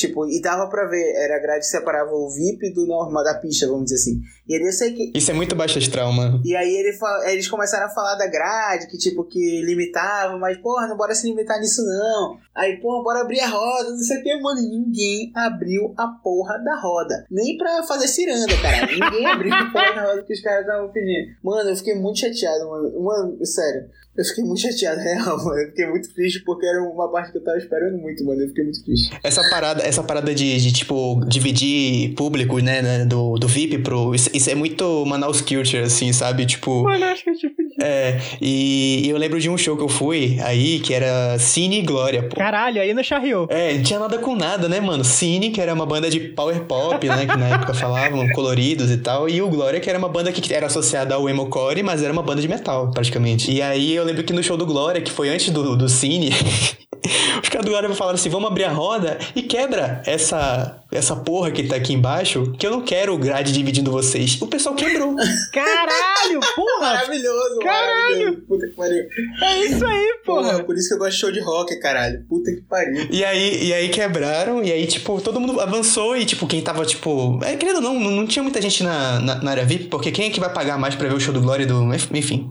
[SPEAKER 3] tipo, e dava pra ver, era a grade que separava o VIP do normal da pista, vamos dizer assim. E aí eu sei que.
[SPEAKER 4] Isso é muito baixo astral, mano.
[SPEAKER 3] E aí ele fa- eles começaram a falar da grade, que tipo, que limitava, mas porra, não bora se limitar nisso não. Aí, porra, bora abrir a roda, não sei o que, mano. Ninguém abriu a porra da roda. Nem pra fazer ciranda, cara. Ninguém abriu a porra da roda que os caras estavam pedindo. Mano, eu fiquei muito chateado, mano. Mano, sério. Eu fiquei muito chateado, real, mano. Eu fiquei muito triste porque era uma parte que eu tava esperando muito, mano. Eu fiquei muito triste.
[SPEAKER 4] Essa parada, essa parada de, de, tipo, dividir público, né, né, do, do VIP pro... Isso, isso é muito Manaus Culture, assim, sabe? Tipo...
[SPEAKER 2] Mano, acho que eu tipo.
[SPEAKER 4] É, e eu lembro de um show que eu fui aí, que era Cine e Glória, pô.
[SPEAKER 2] Caralho, aí no Charriot.
[SPEAKER 4] É, não tinha nada com nada, né, mano? Cine, que era uma banda de power pop, né? Que na época falavam, coloridos e tal. E o Glória, que era uma banda que era associada ao emocore, mas era uma banda de metal, praticamente. E aí eu lembro que no show do Glória, que foi antes do, do Cine, os caras do Glória falaram assim: vamos abrir a roda e quebra essa, essa porra que tá aqui embaixo, que eu não quero grade dividindo vocês. O pessoal quebrou.
[SPEAKER 2] Caralho, porra.
[SPEAKER 3] Maravilhoso,
[SPEAKER 2] Caralho!
[SPEAKER 3] maravilhoso. Puta que pariu.
[SPEAKER 2] É isso aí,
[SPEAKER 3] Porra,
[SPEAKER 2] porra.
[SPEAKER 3] por isso que eu gosto de show de rock, caralho. Puta que pariu.
[SPEAKER 4] E aí, e aí quebraram, e aí, tipo, todo mundo avançou e, tipo, quem tava, tipo. É, querendo ou não, não, tinha muita gente na, na, na área VIP, porque quem é que vai pagar mais pra ver o show do Glória e do. Enfim.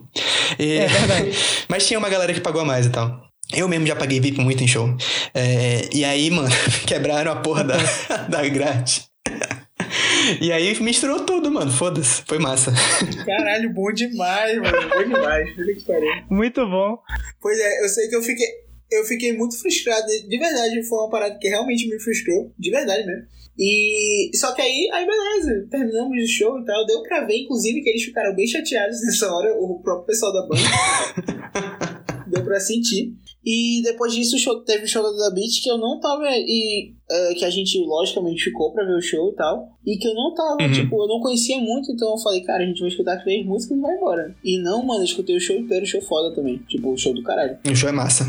[SPEAKER 4] E-
[SPEAKER 2] É verdade.
[SPEAKER 4] Mas tinha uma galera que pagou a mais e tal. Eu mesmo já paguei VIP muito em show. É, e aí, mano, quebraram a porra da, da grade. E aí misturou tudo, mano. Foda-se. Foi massa.
[SPEAKER 3] Caralho, bom demais, mano. Bom demais.
[SPEAKER 2] Muito bom.
[SPEAKER 3] Pois é, eu sei que eu fiquei. Eu fiquei muito frustrado. De verdade, foi uma parada que realmente me frustrou. De verdade mesmo. E. Só que aí, aí beleza, terminamos o show e tal. Deu pra ver, inclusive, que eles ficaram bem chateados nessa hora, o próprio pessoal da banda. Deu pra sentir. E depois disso show, teve o show da Beat que eu não tava. E, é, que a gente, logicamente, ficou pra ver o show e tal. E que eu não tava,
[SPEAKER 4] Uhum.
[SPEAKER 3] tipo, eu não conhecia muito, então eu falei, cara, a gente vai escutar três músicas e vai embora. E não, mano, eu escutei o show inteiro, show foda também. Tipo, o show do caralho.
[SPEAKER 4] O show é massa.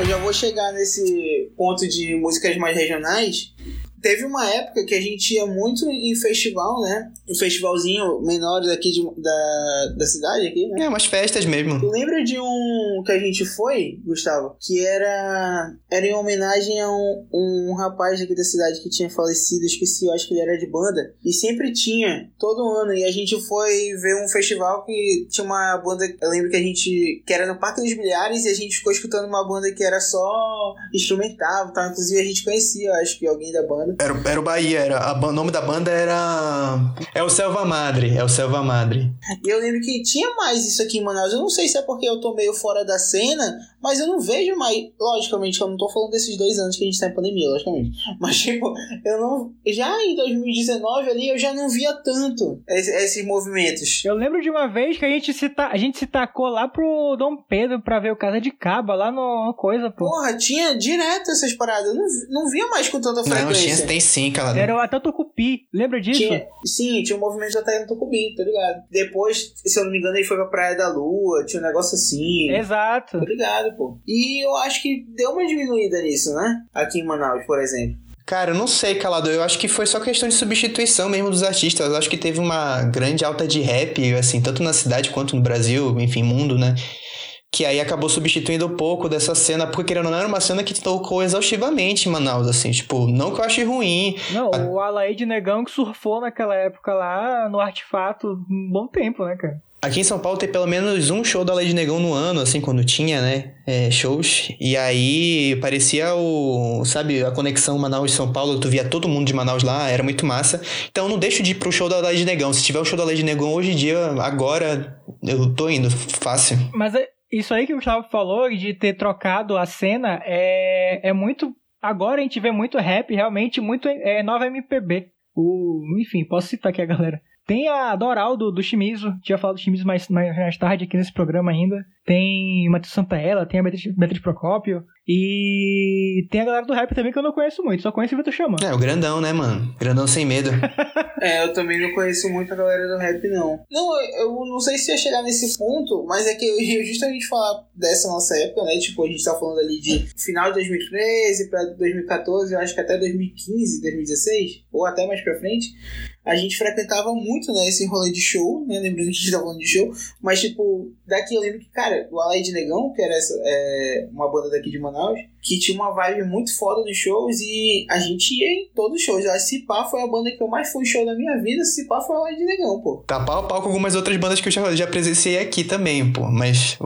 [SPEAKER 3] Eu já vou chegar nesse ponto de músicas mais regionais. Teve uma época que a gente ia muito em festival, né? Um festivalzinho menor aqui de, da, da cidade, aqui, né?
[SPEAKER 4] É, umas festas mesmo.
[SPEAKER 3] Tu lembra de um que a gente foi, Gustavo? Que era era em homenagem a um, um rapaz aqui da cidade que tinha falecido, esqueci, acho que ele era de banda. E sempre tinha, todo ano. E a gente foi ver um festival que tinha uma banda, eu lembro que a gente, que era no Parque dos Bilhares, e a gente ficou escutando uma banda que era só instrumental tal. Inclusive a gente conhecia, acho que alguém da banda.
[SPEAKER 4] Era, o- era o Bahia, era, o nome da banda era. É o Selva Madre, é o Selva Madre.
[SPEAKER 3] E eu lembro que tinha mais isso aqui em Manaus. Eu não sei se é porque eu tô meio fora da cena, mas eu não vejo mais. Logicamente, eu não tô falando desses dois anos que a gente tá em pandemia, logicamente. Mas, tipo, eu não. Já em 2019 ali, eu já não via tanto esse- esses movimentos.
[SPEAKER 2] Eu lembro de uma vez que a gente se, ta... a gente se tacou lá pro Dom Pedro pra ver o Casa de Caba, lá no coisa, pô.
[SPEAKER 3] Porra, tinha direto essas paradas. Eu não, vi- não via mais com tanta
[SPEAKER 4] Não, tinha,
[SPEAKER 3] frequência.
[SPEAKER 4] tem sim, calado.
[SPEAKER 2] Era até o Tucupi. Lembra disso?
[SPEAKER 3] Tinha, sim, tinha um movimento da Taia no Tucubi, tá ligado? Depois, se eu não me engano, ele foi pra Praia da Lua, tinha um negócio assim.
[SPEAKER 2] Exato.
[SPEAKER 3] Obrigado, pô. E eu acho que deu uma diminuída nisso, né? Aqui em Manaus, por exemplo.
[SPEAKER 4] Cara, eu não sei, Calado. Eu acho que foi só questão de substituição mesmo dos artistas. Eu acho que teve uma grande alta de rap, assim, tanto na cidade quanto no Brasil, enfim, mundo, né? Que aí acabou substituindo um pouco dessa cena, porque querendo ou não, era uma cena que tocou exaustivamente em Manaus, assim, tipo, não que eu ache ruim.
[SPEAKER 2] Não, o Alaide Negão que surfou naquela época lá no Artefato um bom tempo, né, cara?
[SPEAKER 4] Aqui em São Paulo tem pelo menos um show da Lady Negão no ano, assim, quando tinha, né? é, shows. E aí parecia o. Sabe, a conexão Manaus-São Paulo, tu via todo mundo de Manaus lá, era muito massa. Então não deixo de ir pro show da Lady Negão. Se tiver um show da Lady Negão hoje em dia, agora, eu tô indo, fácil.
[SPEAKER 2] Mas é- isso aí que o Gustavo falou de ter trocado a cena é, é muito. Agora a gente vê muito rap, realmente, muito é, nova MPB. O, enfim, posso citar aqui a galera. Tem a Doral do, do Shimizu, tinha falado do Shimizu mais, mais, mais tarde aqui nesse programa ainda. Tem Matheus Santaella, tem a Beatriz, Beatriz Procópio. E tem a galera do rap também que eu não conheço muito, só conheço o Vitor Xamã.
[SPEAKER 4] É, o grandão, né, mano? Grandão sem medo.
[SPEAKER 3] É, eu também não conheço muito a galera do rap, não. Não, eu, eu não sei se ia chegar nesse ponto, mas é que eu ia justamente falar dessa nossa época, né? Tipo, a gente tá falando ali de final de 2013 pra 2014, eu acho que até 2015, 2016, ou até mais pra frente. A gente frequentava muito, né, esse rolê de show, né? Lembrando que a gente tá falando de show. Mas, tipo, daqui eu lembro que, cara, o Alay de Negão, que era essa, é, uma banda daqui de Manaus, Manaus que tinha uma vibe muito foda dos shows e a gente ia em todos os shows. A Cipá foi a banda que eu mais fui em show da minha vida, Cipá foi o Alay de Negão, pô.
[SPEAKER 4] Tá pau a pau com algumas outras bandas que eu já, já presenciei aqui também, pô. Mas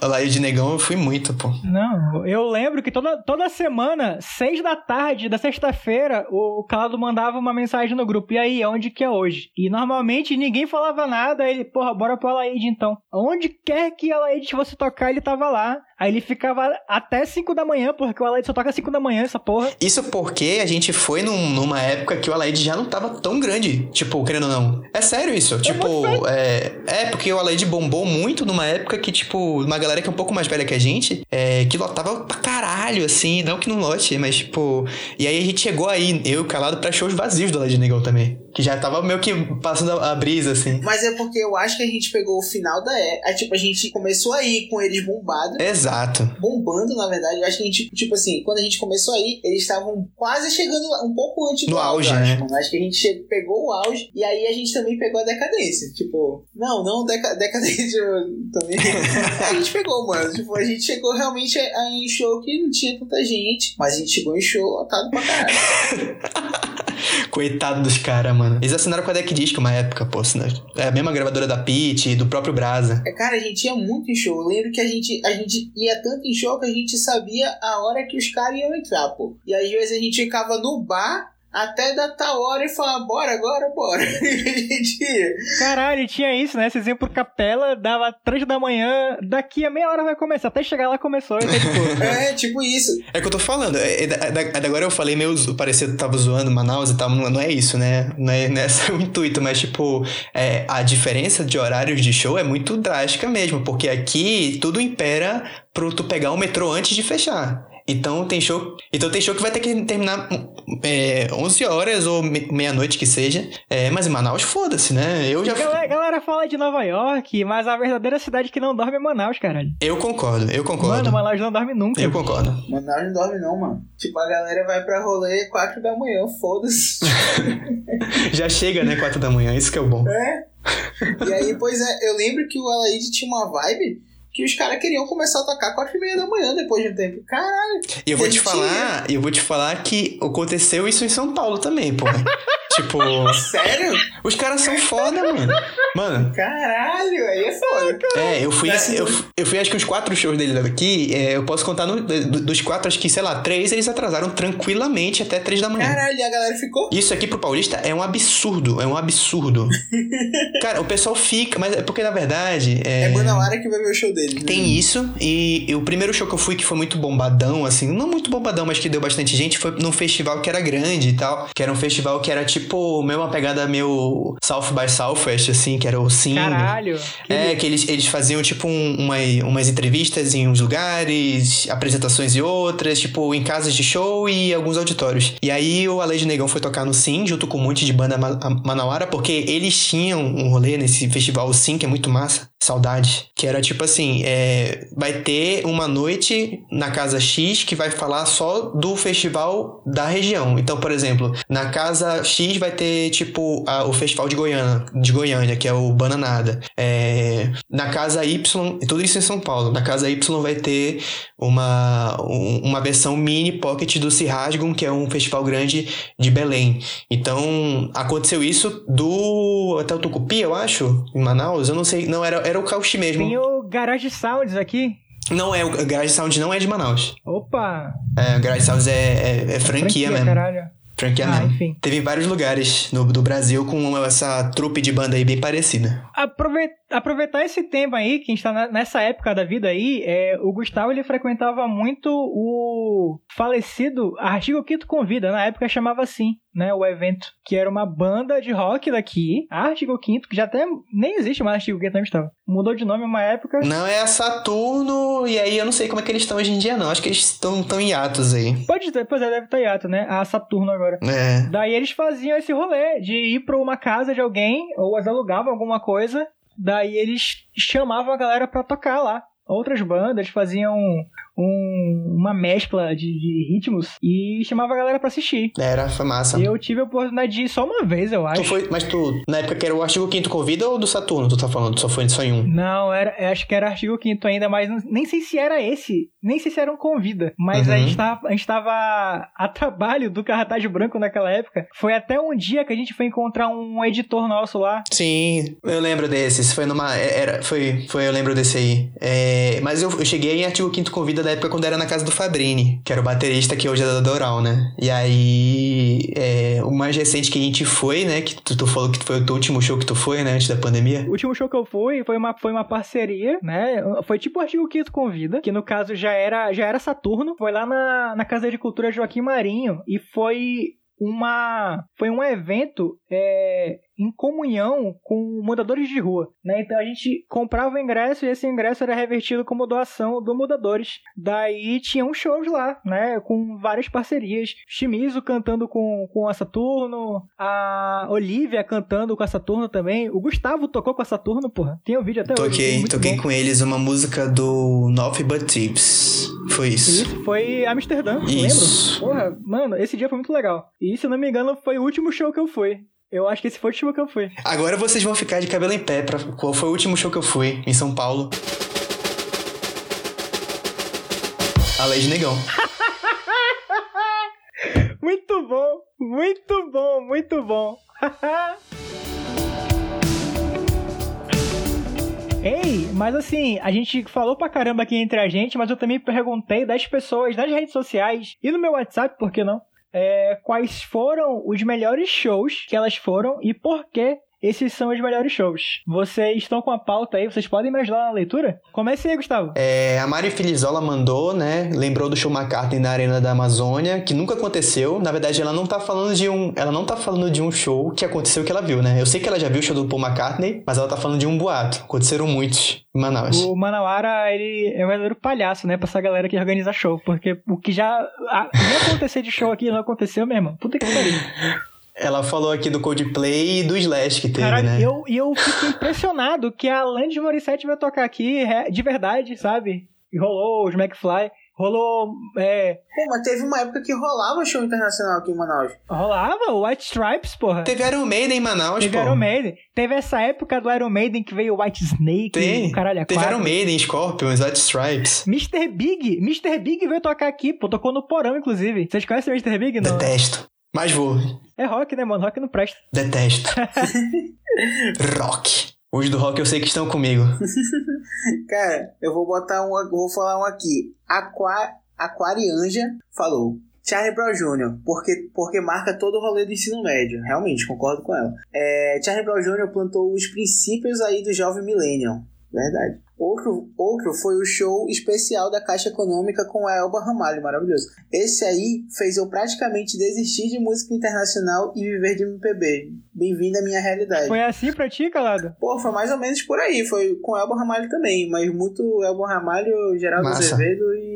[SPEAKER 4] a Laí de Negão eu fui muito, pô.
[SPEAKER 2] Não, eu lembro que toda, toda semana, seis da tarde da sexta-feira, o Calado mandava uma mensagem no grupo. E aí, onde que é hoje? E normalmente ninguém falava nada. aí Ele, porra, bora pro Alaide então. Onde quer que Alaide fosse tocar, ele tava lá. Aí ele ficava até 5 da manhã, porque o Alaide só toca 5 da manhã, essa porra.
[SPEAKER 4] Isso porque a gente foi num- numa época que o Alaide já não tava tão grande. Tipo, querendo ou não. É sério isso. Tipo, é, é porque o Alaide bombou muito numa época que, tipo, uma galera que é um pouco mais velha que a gente, é, que lotava pra caralho, assim. Não que não lote, mas, tipo. E aí a gente chegou aí, eu e Calado, pra shows vazios do Alaide Negão também. Que já tava meio que passando a, a brisa, assim.
[SPEAKER 3] Mas é porque eu acho que a gente pegou o final da é. é tipo, a gente começou a ir com eles bombados.
[SPEAKER 4] Exato.
[SPEAKER 3] Bombando, na verdade. Eu acho que a gente, tipo assim, quando a gente começou aí, eles estavam quase chegando lá, um pouco antes do
[SPEAKER 4] No auge,
[SPEAKER 3] acho,
[SPEAKER 4] né?
[SPEAKER 3] Acho que a gente che- pegou o auge e aí a gente também pegou a decadência. Tipo, não, não deca decadência também. a gente pegou, mano. Tipo, a gente chegou realmente em show que não tinha tanta gente, mas a gente chegou em show lotado pra caralho.
[SPEAKER 4] Coitado dos caras, mano. Eles assinaram com a Deck Disc uma época, pô. É a mesma gravadora da Pit, do próprio Brasa.
[SPEAKER 3] É, cara, a gente ia muito em show. Eu lembro que a gente, a gente ia tanto em show que a gente sabia a hora que os caras iam entrar, pô. E às vezes a gente ficava no bar até dar tal hora e falar, bora agora, bora. a gente ia.
[SPEAKER 2] Caralho, tinha isso, né? Vocês iam pro capela, dava 3 da manhã, daqui a meia hora vai começar. Até chegar lá começou. Então, tipo...
[SPEAKER 3] é, tipo isso.
[SPEAKER 4] É o que eu tô falando. É, é, é, agora eu falei meio parecia que tava zoando Manaus e tal. Não, não é isso, né? Não é, não é esse o intuito, mas tipo, é, a diferença de horários de show é muito drástica mesmo, porque aqui tudo impera pro tu pegar o metrô antes de fechar. Então tem show. Então tem show que vai ter que terminar é, 11 horas ou meia-noite que seja. É, mas em Manaus, foda-se, né? Eu já.
[SPEAKER 2] Galera, galera fala de Nova York, mas a verdadeira cidade que não dorme é Manaus, caralho.
[SPEAKER 4] Eu concordo, eu concordo.
[SPEAKER 2] Mano, Manaus não dorme nunca.
[SPEAKER 4] Eu concordo.
[SPEAKER 3] Manaus não dorme, não, mano. Tipo, a galera vai pra rolê 4 da manhã, foda-se.
[SPEAKER 4] já chega, né? 4 da manhã, isso que é o bom.
[SPEAKER 3] É. E aí, pois é, eu lembro que o Alaide tinha uma vibe que os caras queriam começar a tocar quatro e meia da manhã depois de um tempo. Caralho.
[SPEAKER 4] E eu vou te falar, eu vou te falar que aconteceu isso em São Paulo também, porra. tipo.
[SPEAKER 3] Sério?
[SPEAKER 4] Os caras são foda, mano. Mano.
[SPEAKER 3] Caralho, aí é foda.
[SPEAKER 4] É, eu fui, eu, eu fui acho que os quatro shows dele daqui, é, eu posso contar no, dos quatro, acho que, sei lá, três eles atrasaram tranquilamente até três da manhã.
[SPEAKER 3] Caralho, e a galera ficou?
[SPEAKER 4] Isso aqui pro Paulista é um absurdo, é um absurdo. Cara, o pessoal fica, mas é porque na verdade. É,
[SPEAKER 3] é Manauara que vai ver o show dele.
[SPEAKER 4] Tem né? isso, e, e, o primeiro show que eu fui que foi muito bombadão, assim, não muito bombadão, mas que deu bastante gente, foi num festival que era grande e tal, que era um festival que era tipo, meio uma pegada meio South by Southwest, assim, que era o Sim.
[SPEAKER 2] Caralho!
[SPEAKER 4] Que é, que eles, eles faziam tipo um, uma, umas entrevistas em uns lugares, apresentações e outras, tipo em casas de show e alguns auditórios. E aí o Alejo Negão foi tocar no Sim, junto com um monte de banda manauara, porque eles tinham um rolê nesse festival Sim, que é muito massa. Saudade. Que era tipo assim, é, vai ter uma noite na casa X que vai falar só do festival da região. Então, por exemplo, na casa X vai ter tipo a, o festival de Goiânia, de Goiânia, que é o Bananada. É, na casa Y, tudo isso em São Paulo. Na casa Y vai ter uma, uma versão mini pocket do Cirrasgum, que é um festival grande de Belém. Então, aconteceu isso do até o Tucupi, eu acho, em Manaus. Eu não sei, não era era o Cauchi mesmo.
[SPEAKER 2] Tem o Garage Sounds aqui.
[SPEAKER 4] Não é, o Garage Sound não é de Manaus.
[SPEAKER 2] Opa!
[SPEAKER 4] É, o Garage Sounds é, é, é franquia, franquia mesmo.
[SPEAKER 2] Caralho.
[SPEAKER 4] Franquia ah, mesmo. Teve vários lugares no, do Brasil com essa trupe de banda aí bem parecida.
[SPEAKER 2] Aproveitar esse tema aí, que a gente tá nessa época da vida aí, é, o Gustavo ele frequentava muito o falecido Artigo Quinto Convida, na época chamava assim, né, o evento, que era uma banda de rock daqui, Artigo Quinto, que já até nem existe mais Artigo Quinto, não estava. Mudou de nome uma época.
[SPEAKER 4] Não, é a Saturno, e aí eu não sei como é que eles estão hoje em dia não, acho que eles estão tão em atos aí.
[SPEAKER 2] Pode ter, pois é, deve estar em ato, né, a Saturno agora.
[SPEAKER 4] É.
[SPEAKER 2] Daí eles faziam esse rolê de ir pra uma casa de alguém, ou eles alugavam alguma coisa, Daí eles chamavam a galera pra tocar lá. Outras bandas faziam um, uma mescla de, de, ritmos e chamava a galera pra assistir.
[SPEAKER 4] Era, foi massa.
[SPEAKER 2] Eu tive a oportunidade de ir só uma vez, eu acho.
[SPEAKER 4] Tu foi, mas tu, na época que era o Artigo Quinto Convida ou do Saturno, tu tá falando? Só foi só em um?
[SPEAKER 2] Não, era, acho que era Artigo Quinto ainda, mas nem sei se era esse. Nem sei se era um convida. Mas uhum. a, gente tava, a gente tava a trabalho do Cartaz Branco naquela época. Foi até um dia que a gente foi encontrar um editor nosso lá.
[SPEAKER 4] Sim, eu lembro desses. Foi numa. Era, foi, foi eu lembro desse aí. É, mas eu, eu cheguei em Artigo Quinto Convida da época quando era na casa do Fabrini, que era o baterista que hoje é da Doral, né? E aí, é, o mais recente que a gente foi, né? Que tu, tu, falou que foi o último show que tu foi, né? Antes da pandemia.
[SPEAKER 2] O último show que eu fui foi uma, foi uma parceria, né? Foi tipo o artigo Quinto Convida, que no caso já era, já era Saturno. Foi lá na, na Casa de Cultura Joaquim Marinho e foi uma foi um evento é, em comunhão com mudadores de rua, né? Então a gente comprava o ingresso e esse ingresso era revertido como doação do mudadores. Daí tinham shows lá, né? Com várias parcerias. Shimizu cantando com, com a Saturno, a Olivia cantando com a Saturno também. O Gustavo tocou com a Saturno, porra. Tem o um vídeo até
[SPEAKER 4] toquei,
[SPEAKER 2] hoje.
[SPEAKER 4] Toquei bom. com eles uma música do North But Tips. Foi isso.
[SPEAKER 2] Isso, foi Amsterdã,
[SPEAKER 4] isso.
[SPEAKER 2] lembro? Porra, mano, esse dia foi muito legal. E se não me engano, foi o último show que eu fui. Eu acho que esse foi o último que eu fui.
[SPEAKER 4] Agora vocês vão ficar de cabelo em pé pra qual foi o último show que eu fui em São Paulo. A Lei de Negão.
[SPEAKER 2] muito bom, muito bom, muito bom. Ei, mas assim, a gente falou pra caramba aqui entre a gente, mas eu também perguntei das pessoas nas redes sociais e no meu WhatsApp, por que não? É, quais foram os melhores shows que elas foram e por que esses são os melhores shows. Vocês estão com a pauta aí, vocês podem me ajudar na leitura? Comece aí, Gustavo.
[SPEAKER 4] É, a Mari Filizola mandou, né? Lembrou do show McCartney na Arena da Amazônia, que nunca aconteceu. Na verdade, ela não tá falando de um. Ela não tá falando de um show que aconteceu que ela viu, né? Eu sei que ela já viu o show do Paul McCartney, mas ela tá falando de um boato. Aconteceram muitos em Manaus.
[SPEAKER 2] O Manauara, ele é um verdadeiro palhaço, né? Pra essa galera que organiza show. Porque o que já. A, ia acontecer de show aqui não aconteceu mesmo. Puta que pariu.
[SPEAKER 4] Ela falou aqui do Coldplay e do Slash que teve, né?
[SPEAKER 2] eu, e eu fico impressionado que a Alanis Morissette vai tocar aqui re- de verdade, sabe? E rolou os McFly, rolou. É,
[SPEAKER 3] Pô, mas teve uma época que rolava show internacional aqui em Manaus.
[SPEAKER 2] rolava o White Stripes, porra.
[SPEAKER 4] Teve Iron Maiden em Manaus,
[SPEAKER 2] Teve
[SPEAKER 4] pô.
[SPEAKER 2] Iron Maiden. Teve essa época do Iron Maiden que veio o White Snake,
[SPEAKER 4] Tem.
[SPEAKER 2] o caralho
[SPEAKER 4] Teve. Iron Maiden, Scorpions, White Stripes.
[SPEAKER 2] Mr. Big, Mr. Big veio tocar aqui, pô, tocou no porão, inclusive. Vocês conhecem o Mr. Big? Não.
[SPEAKER 4] Detesto. Mas vou.
[SPEAKER 2] É rock, né, mano? Rock não presta.
[SPEAKER 4] Detesto. rock. Os do rock eu sei que estão comigo.
[SPEAKER 3] Cara, eu vou botar um. Vou falar um aqui. Aqua, Aquarianja falou. Charlie Brown Jr., porque, porque marca todo o rolê do ensino médio. Realmente, concordo com ela. É, Charlie Brown Jr. plantou os princípios aí do jovem millennial. Verdade. Outro, outro foi o show especial da Caixa Econômica com a Elba Ramalho, maravilhoso. Esse aí fez eu praticamente desistir de música internacional e viver de MPB. Bem-vindo à minha realidade.
[SPEAKER 2] Foi assim pra ti, calado?
[SPEAKER 3] Pô, foi mais ou menos por aí. Foi com Elba Ramalho também, mas muito Elba Ramalho, Geraldo. Azevedo e,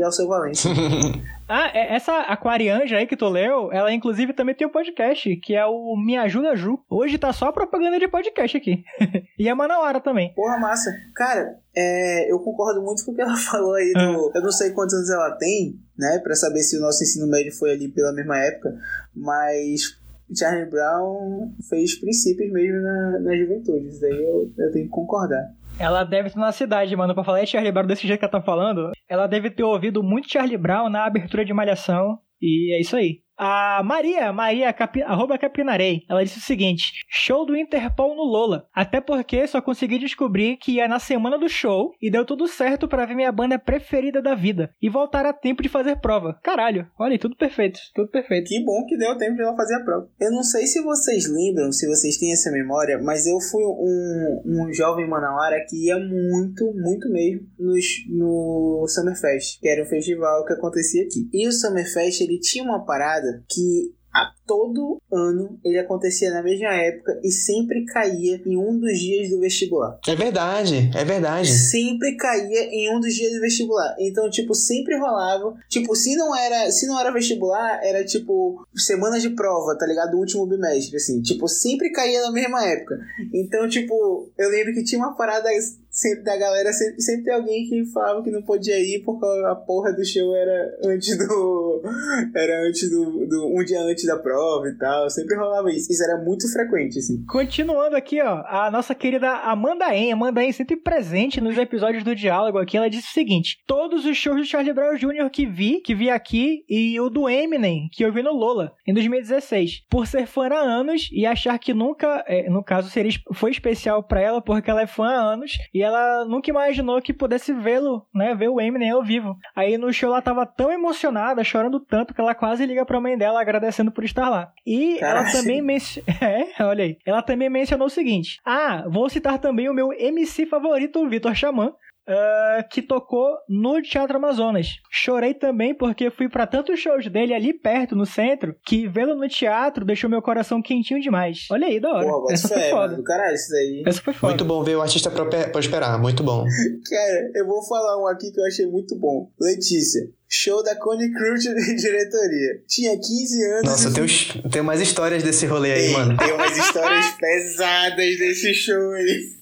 [SPEAKER 3] e Alceu Valência.
[SPEAKER 2] Ah, é- essa Aquarianja aí que tu leu, ela inclusive também tem um podcast, que é o Me Ajuda Ju. Hoje tá só propaganda de podcast aqui. e é Manauara também.
[SPEAKER 3] Porra, massa. Cara, é, eu concordo muito com o que ela falou aí do. Eu não sei quantos anos ela tem, né? Pra saber se o nosso ensino médio foi ali pela mesma época, mas. Charlie Brown fez princípios mesmo na, na juventude. Isso daí eu, eu tenho que concordar.
[SPEAKER 2] Ela deve estar na cidade, mano, pra falar de Charlie Brown desse jeito que ela tá falando. Ela deve ter ouvido muito Charlie Brown na abertura de Malhação. E é isso aí. A Maria, Maria Capi, arroba Capinarei, ela disse o seguinte: show do Interpol no Lola. Até porque só consegui descobrir que ia na semana do show e deu tudo certo pra ver minha banda preferida da vida e voltar a tempo de fazer prova. Caralho, olha tudo perfeito, tudo perfeito.
[SPEAKER 3] Que bom que deu tempo de ela fazer a prova. Eu não sei se vocês lembram, se vocês têm essa memória, mas eu fui um, um jovem manauara que ia muito, muito mesmo nos, no Summerfest, que era um festival que acontecia aqui. E o Summerfest, ele tinha uma parada que a todo ano ele acontecia na mesma época e sempre caía em um dos dias do vestibular
[SPEAKER 4] É verdade, é verdade.
[SPEAKER 3] sempre caía em um dos dias do vestibular. Então, tipo, sempre rolava. Tipo, se não era, se não era vestibular, era tipo semanas de prova, tá ligado? Do último bimestre, assim. Tipo, sempre caía na mesma época. Então, tipo, eu lembro que tinha uma parada sempre da galera, sempre, sempre tem alguém que falava que não podia ir porque a porra do show era antes do. Era antes do. do um dia antes da prova e tal. Sempre rolava isso. Isso era muito frequente, assim.
[SPEAKER 2] Continuando aqui, ó, a nossa querida Amanda En, Amanda En sempre presente nos episódios do Diálogo aqui, ela disse o seguinte: todos os shows do Charlie Brown Jr. que vi, que vi aqui, e o do Eminem, que eu vi no Lola, em 2016. Por ser fã há anos e achar que nunca, é, no caso, seria, foi especial pra ela, porque ela é fã há anos, e ela nunca imaginou que pudesse vê-lo, né, ver o Eminem ao vivo. Aí no show ela tava tão emocionada, chorando tanto, que ela quase liga pra mãe dela agradecendo por estar lá. E ela
[SPEAKER 3] Caralho.
[SPEAKER 2] também mencionou. É, olha aí. Ela também mencionou o seguinte: Ah, vou citar também o meu MC favorito, o Vitor Xamã. Ah, que tocou no Teatro Amazonas. Chorei também porque fui pra tantos shows dele ali perto, no centro, que vê-lo no teatro deixou meu coração quentinho demais. Olha aí, da hora.
[SPEAKER 3] Pô,
[SPEAKER 2] Essa foi
[SPEAKER 3] mano.
[SPEAKER 2] foda.
[SPEAKER 3] Do caralho, isso daí.
[SPEAKER 2] Essa foi foda.
[SPEAKER 4] Muito bom ver o artista prosperar, muito bom.
[SPEAKER 3] Cara, eu vou falar um aqui que eu achei muito bom. Letícia, show da Cone Crew de diretoria. Tinha 15 anos.
[SPEAKER 4] Nossa, tem, uns- tem umas histórias desse rolê aí,
[SPEAKER 3] tem,
[SPEAKER 4] mano.
[SPEAKER 3] tem umas histórias pesadas desse show aí.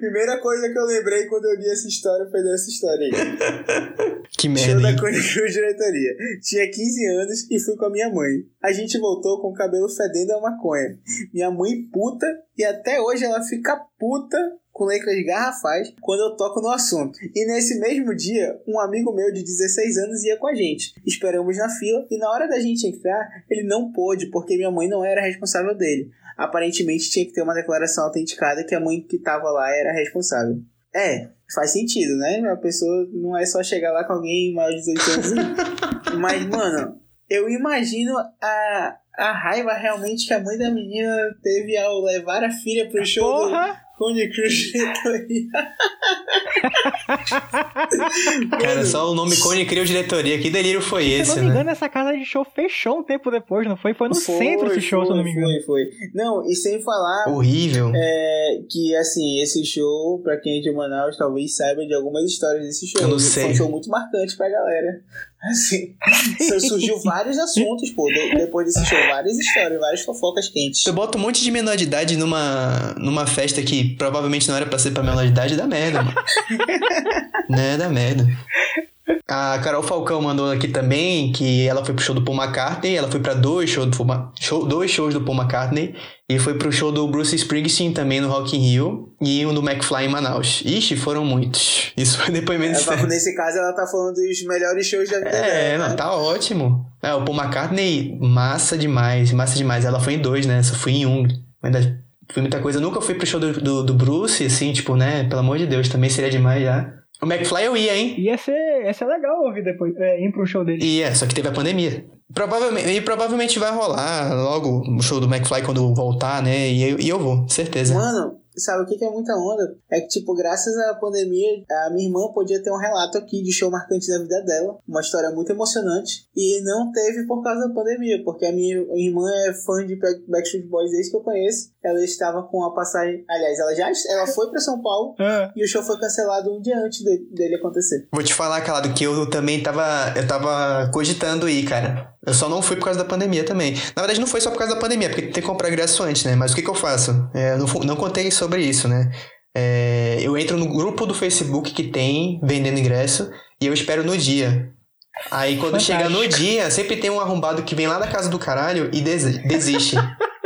[SPEAKER 3] Primeira coisa que eu lembrei quando eu li essa história foi dessa história aí.
[SPEAKER 4] Que
[SPEAKER 3] Show
[SPEAKER 4] merda,
[SPEAKER 3] da
[SPEAKER 4] hein?
[SPEAKER 3] Cone Crew diretoria. Tinha 15 anos e fui com a minha mãe. A gente voltou com o cabelo fedendo a maconha. Minha mãe puta e até hoje ela fica puta com letras garrafais quando eu toco no assunto. E nesse mesmo dia, um amigo meu de 16 anos ia com a gente. Esperamos na fila e na hora da gente entrar, ele não pôde porque minha mãe não era responsável dele. Aparentemente tinha que ter uma declaração autenticada que a mãe que tava lá era responsável. É, faz sentido, né? A pessoa não é só chegar lá com alguém maior de 18 anos. Mas, mano, eu imagino a, a raiva realmente que a mãe da menina teve ao levar a filha pro show
[SPEAKER 2] Porra!
[SPEAKER 3] do Cone Cruz
[SPEAKER 4] Cara, só o nome Cone criou diretoria. Que delírio foi
[SPEAKER 2] Se eu
[SPEAKER 4] esse,
[SPEAKER 2] não me
[SPEAKER 4] né?
[SPEAKER 2] engano, essa casa de show fechou um tempo depois, não foi? Foi no centro esse show, se eu não me engano.
[SPEAKER 3] Foi, foi. Não, e sem falar
[SPEAKER 4] Horrível.
[SPEAKER 3] é, que, assim, esse show, pra quem é de Manaus, talvez saiba de algumas histórias desse show.
[SPEAKER 4] Eu não
[SPEAKER 3] Foi
[SPEAKER 4] sei.
[SPEAKER 3] um show muito marcante pra galera. Assim, surgiu vários assuntos, pô, de- depois desse show. Várias histórias, várias fofocas quentes.
[SPEAKER 4] Tu bota um monte de menor de idade numa, numa festa que provavelmente não era pra ser pra menor de idade, dá merda, mano. né, dá merda. A Carol Falcão mandou aqui também que ela foi pro show do Paul McCartney, ela foi pra dois shows do Paul, show, dois shows do Paul McCartney e foi pro show do Bruce Springsteen também no Rock in Rio e um do McFly em Manaus. Ixi, foram muitos. Isso foi depoimento
[SPEAKER 3] tá- nesse caso, ela tá falando dos melhores shows da vida
[SPEAKER 4] É,
[SPEAKER 3] dela.
[SPEAKER 4] não,
[SPEAKER 3] né?
[SPEAKER 4] tá ótimo. É, o Paul McCartney, massa demais, massa demais. Ela foi em dois, né? Só fui em um. Ainda fui muita coisa. Eu nunca fui pro show do, do, do Bruce, assim, tipo, né? Pelo amor de Deus, também seria demais já. O McFly eu ia, hein?
[SPEAKER 2] Ia ser, ia ser legal ouvir depois, é, ir pro show dele.
[SPEAKER 4] E é, só que teve a pandemia. Provavelmente, e provavelmente vai rolar logo o show do McFly quando voltar, né? E eu, e eu vou, certeza.
[SPEAKER 3] Mano, sabe o que que é muita onda? É que, tipo, graças à pandemia, a minha irmã podia ter um relato aqui de show marcante da vida dela. Uma história muito emocionante. E não teve por causa da pandemia, porque a minha irmã é fã de Back- Backstreet Boys desde que eu conheço. Ela estava com a passagem. Aliás, ela já ela foi pra São Paulo
[SPEAKER 2] Ah,
[SPEAKER 3] e o show foi cancelado um dia antes de- dele acontecer.
[SPEAKER 4] Vou te falar, Calado, que eu também tava. Eu tava cogitando ir, cara. Eu só não fui por causa da pandemia também. Na verdade, não foi só por causa da pandemia, porque tem que comprar ingresso antes, né? Mas o que, que eu faço? É, não, não contei sobre isso, né? É, eu entro no grupo do Facebook que tem vendendo ingresso e eu espero no dia. Aí quando
[SPEAKER 2] Fantástico.
[SPEAKER 4] chega no dia, sempre tem um arrombado que vem lá da casa do caralho e desi- desiste.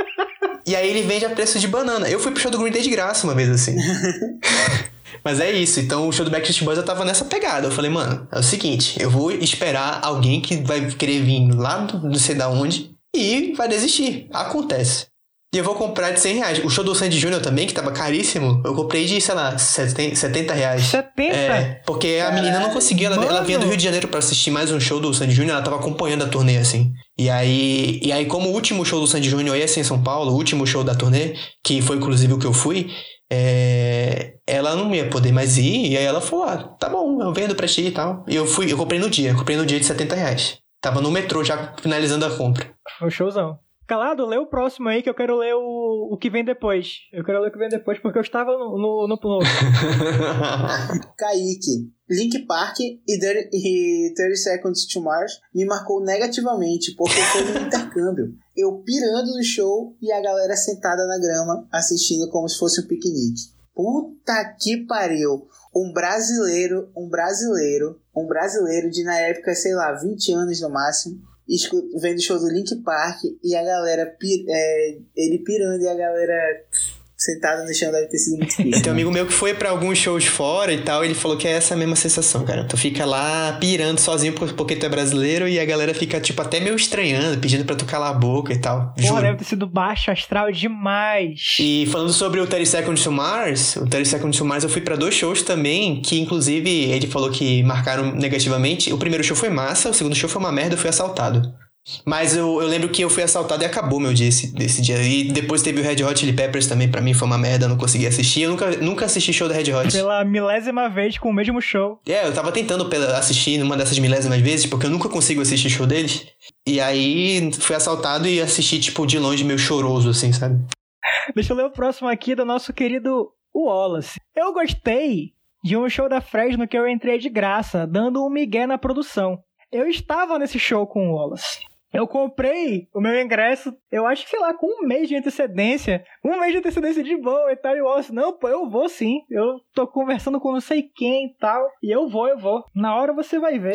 [SPEAKER 4] e aí ele vende a preço de banana. Eu fui pro show do Green Day de graça uma vez assim. Mas é isso, então o show do Backstreet Boys eu tava nessa pegada. Eu falei, mano, é o seguinte, eu vou esperar alguém que vai querer vir lá do não sei da onde e vai desistir. Acontece. E eu vou comprar de 100 reais. O show do Sandy Júnior também, que tava caríssimo, eu comprei de, sei lá, 70 70 reais.
[SPEAKER 2] 70?
[SPEAKER 4] É, porque a menina não conseguia, ela, ela vinha do. Rio de Janeiro pra assistir mais um show do Sandy Júnior, ela tava acompanhando a turnê, assim. E aí, e aí como o último show do Sandy Júnior ia ser em São Paulo, o último show da turnê, que foi inclusive o que eu fui, é, ela não ia poder mais ir, e aí ela falou, ah, tá bom, eu vendo pra ti e tal. E eu fui, eu comprei no dia, comprei no dia de 70 reais. Tava no metrô já finalizando a compra.
[SPEAKER 2] Foi showzão. Calado, lê o próximo aí que eu quero ler o, o que vem depois. Eu quero ler o que vem depois porque eu estava no, no, no, no-
[SPEAKER 3] Kaique, Link Park e, Dirty- e 30 Seconds to Mars me marcou negativamente porque foi um intercâmbio. Eu pirando no show e a galera sentada na grama assistindo como se fosse um piquenique. Puta que pariu! Um brasileiro, um brasileiro, um brasileiro de na época, sei lá, 20 anos no máximo, vendo show do Link Park e a galera, é, ele pirando e a galera sentada no chão deve ter sido muito triste.
[SPEAKER 4] Tem um amigo meu que foi pra alguns shows fora e tal, ele falou que é essa mesma sensação, cara. Tu fica lá pirando sozinho por- porque tu é brasileiro e a galera fica, tipo, até meio estranhando, pedindo pra tu calar a boca e tal.
[SPEAKER 2] Porra,
[SPEAKER 4] Juro.
[SPEAKER 2] deve ter sido baixo astral demais.
[SPEAKER 4] E falando sobre o 30 Seconds to Mars, o 30 Seconds to Mars eu fui pra dois shows também, que inclusive ele falou que marcaram negativamente. O primeiro show foi massa, o segundo show foi uma merda, eu fui assaltado. Mas eu, eu lembro que eu fui assaltado e acabou meu dia esse, desse dia. E depois teve o Red Hot Chili Peppers também, pra mim foi uma merda, não consegui assistir. Eu nunca, nunca assisti show do Red Hot.
[SPEAKER 2] Pela milésima vez com o mesmo show.
[SPEAKER 4] É, eu tava tentando pela- assistir numa dessas milésimas vezes, porque eu nunca consigo assistir show deles. E aí fui assaltado e assisti, tipo, de longe, meio choroso, assim, sabe?
[SPEAKER 2] Deixa eu ler o próximo aqui do nosso querido Wallace. Eu gostei de um show da Fresno que eu entrei de graça, dando um migué na produção. Eu estava nesse show com o Wallace. Eu comprei o meu ingresso, eu acho que, sei lá, com um mês de antecedência. Um mês de antecedência de boa e tal. E o Wallace, não, pô, eu vou sim. Eu tô conversando com não sei quem e tal. E eu vou, eu vou. Na hora você vai ver.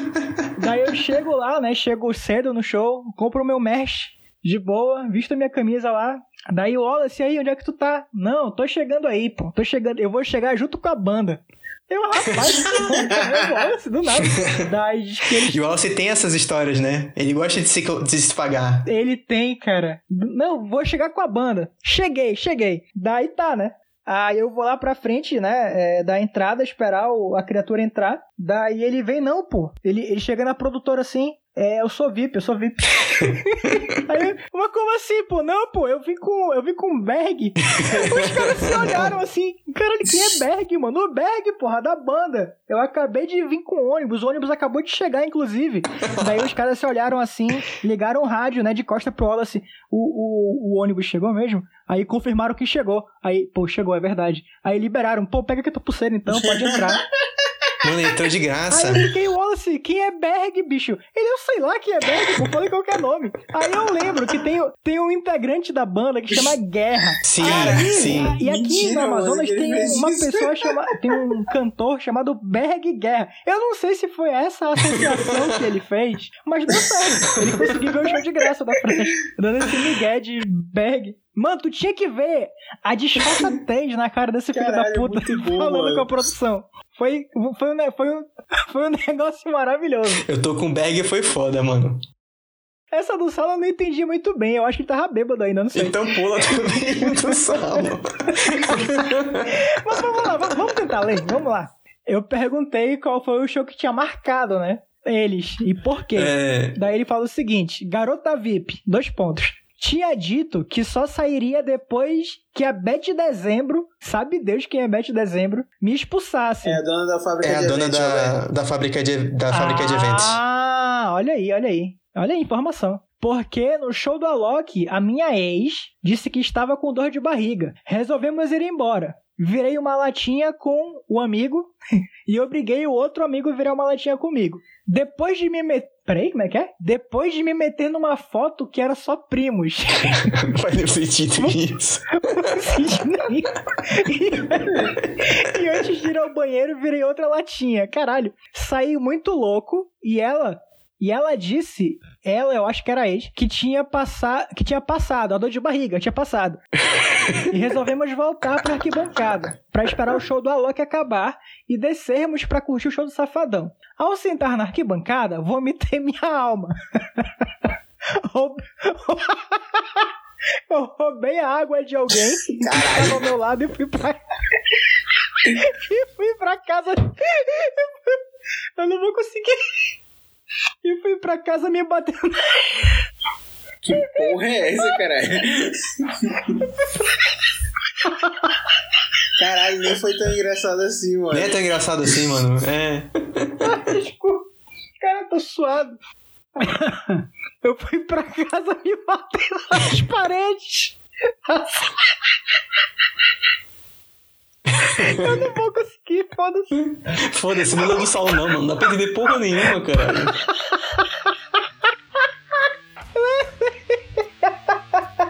[SPEAKER 2] Daí eu chego lá, né? Chego cedo no show, compro o meu merch de boa, visto a minha camisa lá, Daí o Wallace, aí, onde é que tu tá? Não, tô chegando aí, pô. Tô chegando, eu vou chegar junto com a banda. Eu, rapaz, o Wallace, do nada. Daí diz que ele,
[SPEAKER 4] E o Wallace tem essas histórias, né? Ele gosta de se, de se pagar.
[SPEAKER 2] ele tem, cara. Não, vou chegar com a banda. Cheguei, cheguei. Daí tá, né? Aí eu vou lá pra frente, né, é, da entrada, esperar o- a criatura entrar. Daí ele vem, não, pô. Ele, ele chega na produtora assim, é, eu sou VIP, eu sou VIP. Aí, mas como assim, pô? Não, pô, eu vim com, eu vim com Berg. Os caras se olharam assim, caralho, quem é Berg, mano? O Berg, porra, da banda. Eu acabei de vir com o ônibus, o ônibus acabou de chegar, inclusive. Daí os caras se olharam assim, ligaram o rádio, né, de costa pro Wallace. O, o, o ônibus chegou mesmo? Aí confirmaram que chegou. Aí, pô, chegou, é verdade. Aí liberaram, pô, pega aqui a tua pulseira então, pode entrar.
[SPEAKER 4] Mano, ele entrou de graça.
[SPEAKER 2] Aí eu fiquei, Wallace, quem é Berg, bicho? Ele, eu sei lá quem é Berg, pô, falei qualquer nome. Aí eu lembro que tem, tem um integrante da banda que chama Guerra.
[SPEAKER 4] Sim,
[SPEAKER 2] Aí,
[SPEAKER 4] sim.
[SPEAKER 2] E aqui
[SPEAKER 3] Mentira,
[SPEAKER 2] no Amazonas
[SPEAKER 3] mano,
[SPEAKER 2] tem uma
[SPEAKER 3] isso.
[SPEAKER 2] pessoa chamada. Tem um cantor chamado Berg Guerra. Eu não sei se foi essa a associação que ele fez, mas deu certo. Ele conseguiu ver o show de graça da frente, dando esse migué de Berg. Mano, tu tinha que ver a disfarçatez na cara desse filho
[SPEAKER 3] Caralho,
[SPEAKER 2] da puta
[SPEAKER 3] muito bom,
[SPEAKER 2] falando
[SPEAKER 3] mano.
[SPEAKER 2] com a produção. Foi, foi, um, foi, um, foi um negócio maravilhoso.
[SPEAKER 4] Eu tô com o bag e foi foda, mano.
[SPEAKER 2] Essa do Sala eu não entendi muito bem. Eu acho que ele tava bêbado ainda, não sei.
[SPEAKER 4] Então pula também do salo.
[SPEAKER 2] Mas vamos lá, vamos, vamos tentar ler, vamos lá. Eu perguntei qual foi o show que tinha marcado, né? Eles, e por quê.
[SPEAKER 4] É,
[SPEAKER 2] Daí ele fala o seguinte: Garota VIP, dois pontos. Tinha dito que só sairia depois que a Beth Dezembro, sabe Deus quem é Beth Dezembro, me expulsasse.
[SPEAKER 3] É a dona da fábrica
[SPEAKER 4] é a
[SPEAKER 3] de
[SPEAKER 4] dona
[SPEAKER 3] eventos,
[SPEAKER 4] da,
[SPEAKER 3] velho.
[SPEAKER 4] da fábrica de, da fábrica de eventos.
[SPEAKER 2] Ah, olha aí, olha aí. Olha aí, informação. Porque no show do Alok, a minha ex disse que estava com dor de barriga. Resolvemos ir embora. Virei uma latinha com o amigo e obriguei o outro amigo a virar uma latinha comigo. Depois de me meter. Peraí, como é que é? Depois de me meter numa foto que era só primos.
[SPEAKER 4] Faz sentido isso.
[SPEAKER 2] e, e antes de ir ao banheiro, virei outra latinha. Caralho. Saí muito louco e ela. E ela disse, ela, eu acho que era ex, que tinha, passar, que tinha passado, a dor de barriga, tinha passado. e resolvemos voltar pra arquibancada, pra esperar o show do Alok acabar e descermos pra curtir o show do Safadão. Ao sentar na arquibancada, vomitei minha alma. Eu roubei a água de alguém que estava ao meu lado e fui pra. e fui pra casa. Eu não vou conseguir. E fui pra casa me batendo.
[SPEAKER 3] Que porra é essa, caralho? Caralho, nem foi tão engraçado assim, mano.
[SPEAKER 4] Nem é tão engraçado assim, mano. É.
[SPEAKER 2] Desculpa. Cara, tô suado. Eu fui pra casa me batendo nas paredes. Eu não vou conseguir, foda-se.
[SPEAKER 4] Foda-se, não do sal não, mano. Não dá pra entender porra nenhuma, caralho.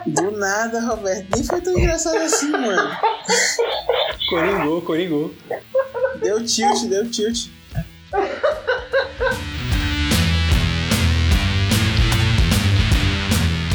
[SPEAKER 3] Do nada, Roberto. Nem foi tão engraçado assim, mano.
[SPEAKER 4] Coringou, coringou.
[SPEAKER 3] Deu tilt, deu tilt.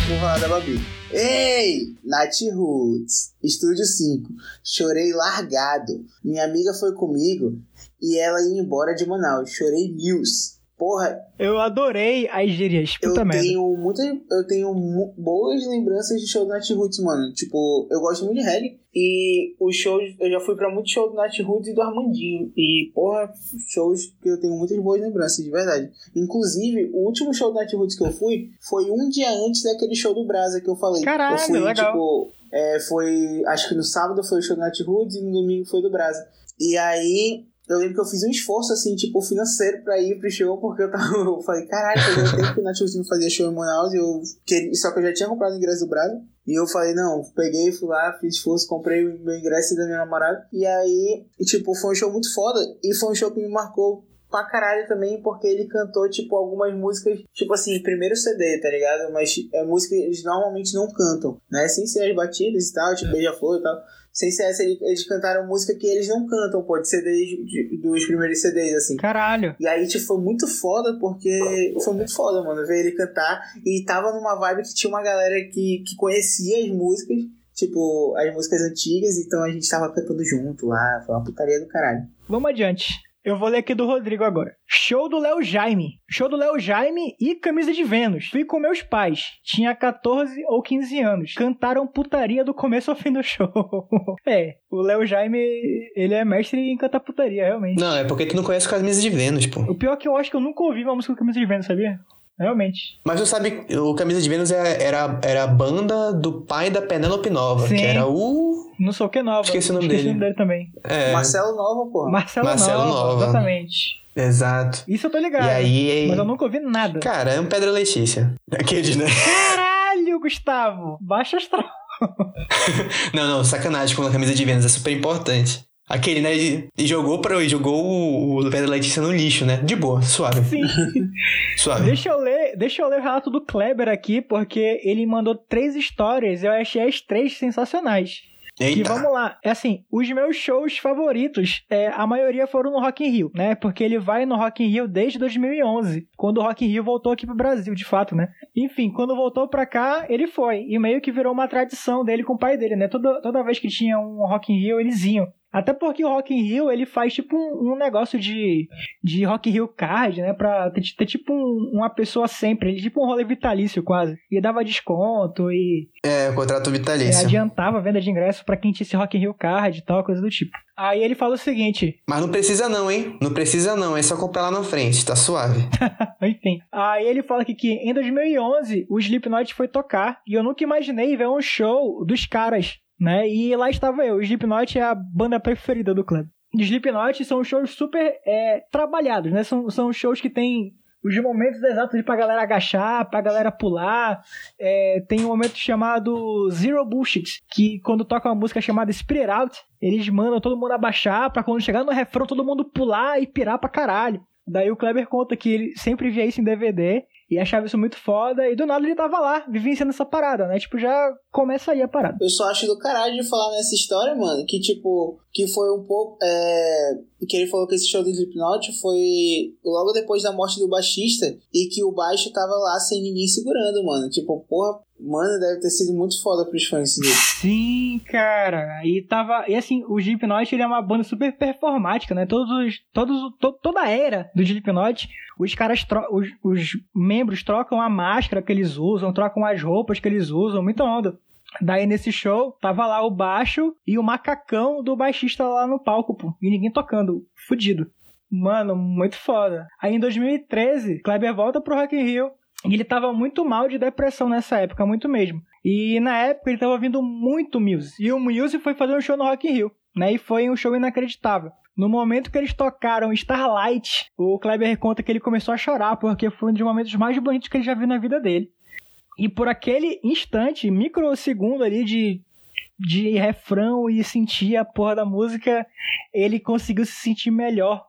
[SPEAKER 3] Porra da Babi. Ei, Nath Roots, Estúdio 5. Chorei largado. Minha amiga foi comigo e ela ia embora de Manaus. Chorei mils. Porra,
[SPEAKER 2] Eu adorei as gírias.
[SPEAKER 3] eu
[SPEAKER 2] Puta merda.
[SPEAKER 3] tenho muita, eu tenho boas lembranças de show do Nat Roots, mano. Tipo, eu gosto muito de reggae e os shows, eu já fui pra muitos shows do Nat Roots e do Armandinho e porra, shows que eu tenho muitas boas lembranças, de verdade. Inclusive, o último show do Nat Roots que eu fui foi um dia antes daquele show do Brasa que eu falei.
[SPEAKER 2] Caralho,
[SPEAKER 3] eu fui,
[SPEAKER 2] legal.
[SPEAKER 3] tipo, é, foi, acho que no sábado foi o show do Nat Roots e no domingo foi do Brasa. E aí, eu lembro que eu fiz um esforço, assim, tipo, financeiro pra ir pro show, porque eu tava. Eu falei, caralho, fazia tempo que o não fazia show em Manaus, e eu queria, só que eu já tinha comprado o ingresso do Brasil. E eu falei, não, peguei, fui lá, fiz esforço, comprei o meu ingresso da minha namorada. E aí, tipo, foi um show muito foda. E foi um show que me marcou pra caralho também, porque ele cantou, tipo, algumas músicas, tipo assim, primeiro CD, tá ligado? Mas é música que eles normalmente não cantam, né? Sem ser as batidas e tal, tipo, beija-flor e tal. Sem ser essa, eles cantaram música que eles não cantam, pô, de CDs, de, dos primeiros CDs, assim.
[SPEAKER 2] Caralho.
[SPEAKER 3] E aí, tipo, foi muito foda, porque foi muito foda, mano, ver ele cantar. E tava numa vibe que tinha uma galera que, que conhecia as músicas, tipo, as músicas antigas, então a gente tava cantando junto lá. Foi uma putaria do caralho.
[SPEAKER 2] Vamos adiante. Eu vou ler aqui do Rodrigo agora. Show do Léo Jaime. Show do Léo Jaime e Camisa de Vênus. Fui com meus pais. Tinha 14 ou 15 anos. Cantaram putaria do começo ao fim do show. é, o Léo Jaime, ele é mestre em cantar putaria, realmente.
[SPEAKER 4] Não, é porque tu não conhece Camisa de Vênus, pô.
[SPEAKER 2] O pior é que eu acho que eu nunca ouvi uma música com Camisa de Vênus, sabia? Realmente.
[SPEAKER 4] Mas tu sabe, o Camisa de Vênus é- era, era a banda do pai da Penélope Nova,
[SPEAKER 2] Sim.
[SPEAKER 4] que era o.
[SPEAKER 2] Não sou o que nova.
[SPEAKER 4] Esqueci o nome dele.
[SPEAKER 2] também.
[SPEAKER 4] É,
[SPEAKER 3] Marcelo Nova, porra.
[SPEAKER 2] Marcelo,
[SPEAKER 4] Marcelo
[SPEAKER 2] Nova,
[SPEAKER 4] Nova.
[SPEAKER 2] Exatamente.
[SPEAKER 4] exato.
[SPEAKER 2] Isso eu tô ligado.
[SPEAKER 4] E aí.
[SPEAKER 2] Mas eu nunca ouvi nada.
[SPEAKER 4] Cara, é um Pedra Letícia. Aqueles, né?
[SPEAKER 2] Caralho, Gustavo! Baixa astral.
[SPEAKER 4] Não, não, sacanagem com a camisa de Vênus, é super importante. Aquele, né? E e jogou para e jogou o, o Pedra Letícia no lixo, né? De boa, suave.
[SPEAKER 2] Sim.
[SPEAKER 4] Suave.
[SPEAKER 2] deixa eu ler, deixa eu ler o relato do Kleber aqui, porque ele mandou três histórias, eu achei as três sensacionais. E
[SPEAKER 4] Eita.
[SPEAKER 2] vamos lá, é assim, os meus shows favoritos, é, a maioria foram no Rock in Rio, né? Porque ele vai no Rock in Rio desde 2011, quando o Rock in Rio voltou aqui pro Brasil, de fato, né? Enfim, quando voltou pra cá, ele foi, e meio que virou uma tradição dele com o pai dele, né? Toda, toda vez que tinha um Rock in Rio, eles iam. Até porque o Rock in Rio, ele faz tipo um, um negócio de, de Rock in Rio Card, né? Pra ter, ter tipo um- uma pessoa sempre, ele tipo um rolê vitalício quase. E dava desconto e
[SPEAKER 4] É, contrato
[SPEAKER 2] é,
[SPEAKER 4] vitalício.
[SPEAKER 2] adiantava a venda de ingresso pra quem tinha esse Rock in Rio Card e tal, coisa do tipo. Aí ele fala o seguinte,
[SPEAKER 4] Mas não precisa não, hein? Não precisa não, é só comprar lá na frente, tá suave.
[SPEAKER 2] enfim. Aí ele fala aqui que em 2011 o Slipknot foi tocar e eu nunca imaginei ver um show dos caras, né? E lá estava eu. Slipknot é a banda preferida do clube. Slipknot são shows super é, trabalhados, né? São, são shows que tem os momentos exatos pra galera agachar, pra galera pular. É, tem um momento chamado Zero Bullshit, que quando toca uma música chamada Spirit Out, eles mandam todo mundo abaixar pra quando chegar no refrão todo mundo pular e pirar pra caralho. Daí o Kleber conta que ele sempre via isso em DVD e achava isso muito foda, e do nada ele tava lá, vivenciando essa parada, né? Tipo, já começa aí a parada.
[SPEAKER 3] Eu só acho do caralho de falar nessa história, mano, que tipo, que foi um pouco. É, que ele falou que esse show do Slipknot foi logo depois da morte do baixista e que o baixo tava lá sem ninguém segurando, mano. Tipo, porra, mano, deve ter sido muito foda pros fãs dele.
[SPEAKER 2] Sim, cara. E tava. E assim, o Slipknot ele é uma banda super performática, né? Todos os. Todos, to- toda a era do Slipknot, os caras tro- os, os membros trocam a máscara que eles usam, trocam as roupas que eles usam, muita onda. Daí nesse show, tava lá o baixo e o macacão do baixista lá no palco, pô. E ninguém tocando. Fudido. Mano, muito foda. Aí em 2013, Kleber volta pro Rock in Rio. E ele tava muito mal de depressão nessa época, muito mesmo. E na época ele tava ouvindo muito Muse. E o Muse foi fazer um show no Rock in Rio, né? E foi um show inacreditável. No momento que eles tocaram Starlight, o Kleber conta que ele começou a chorar, porque foi um dos momentos mais bonitos que ele já viu na vida dele. E por aquele instante, microsegundo ali de, de refrão e sentir a porra da música, ele conseguiu se sentir melhor.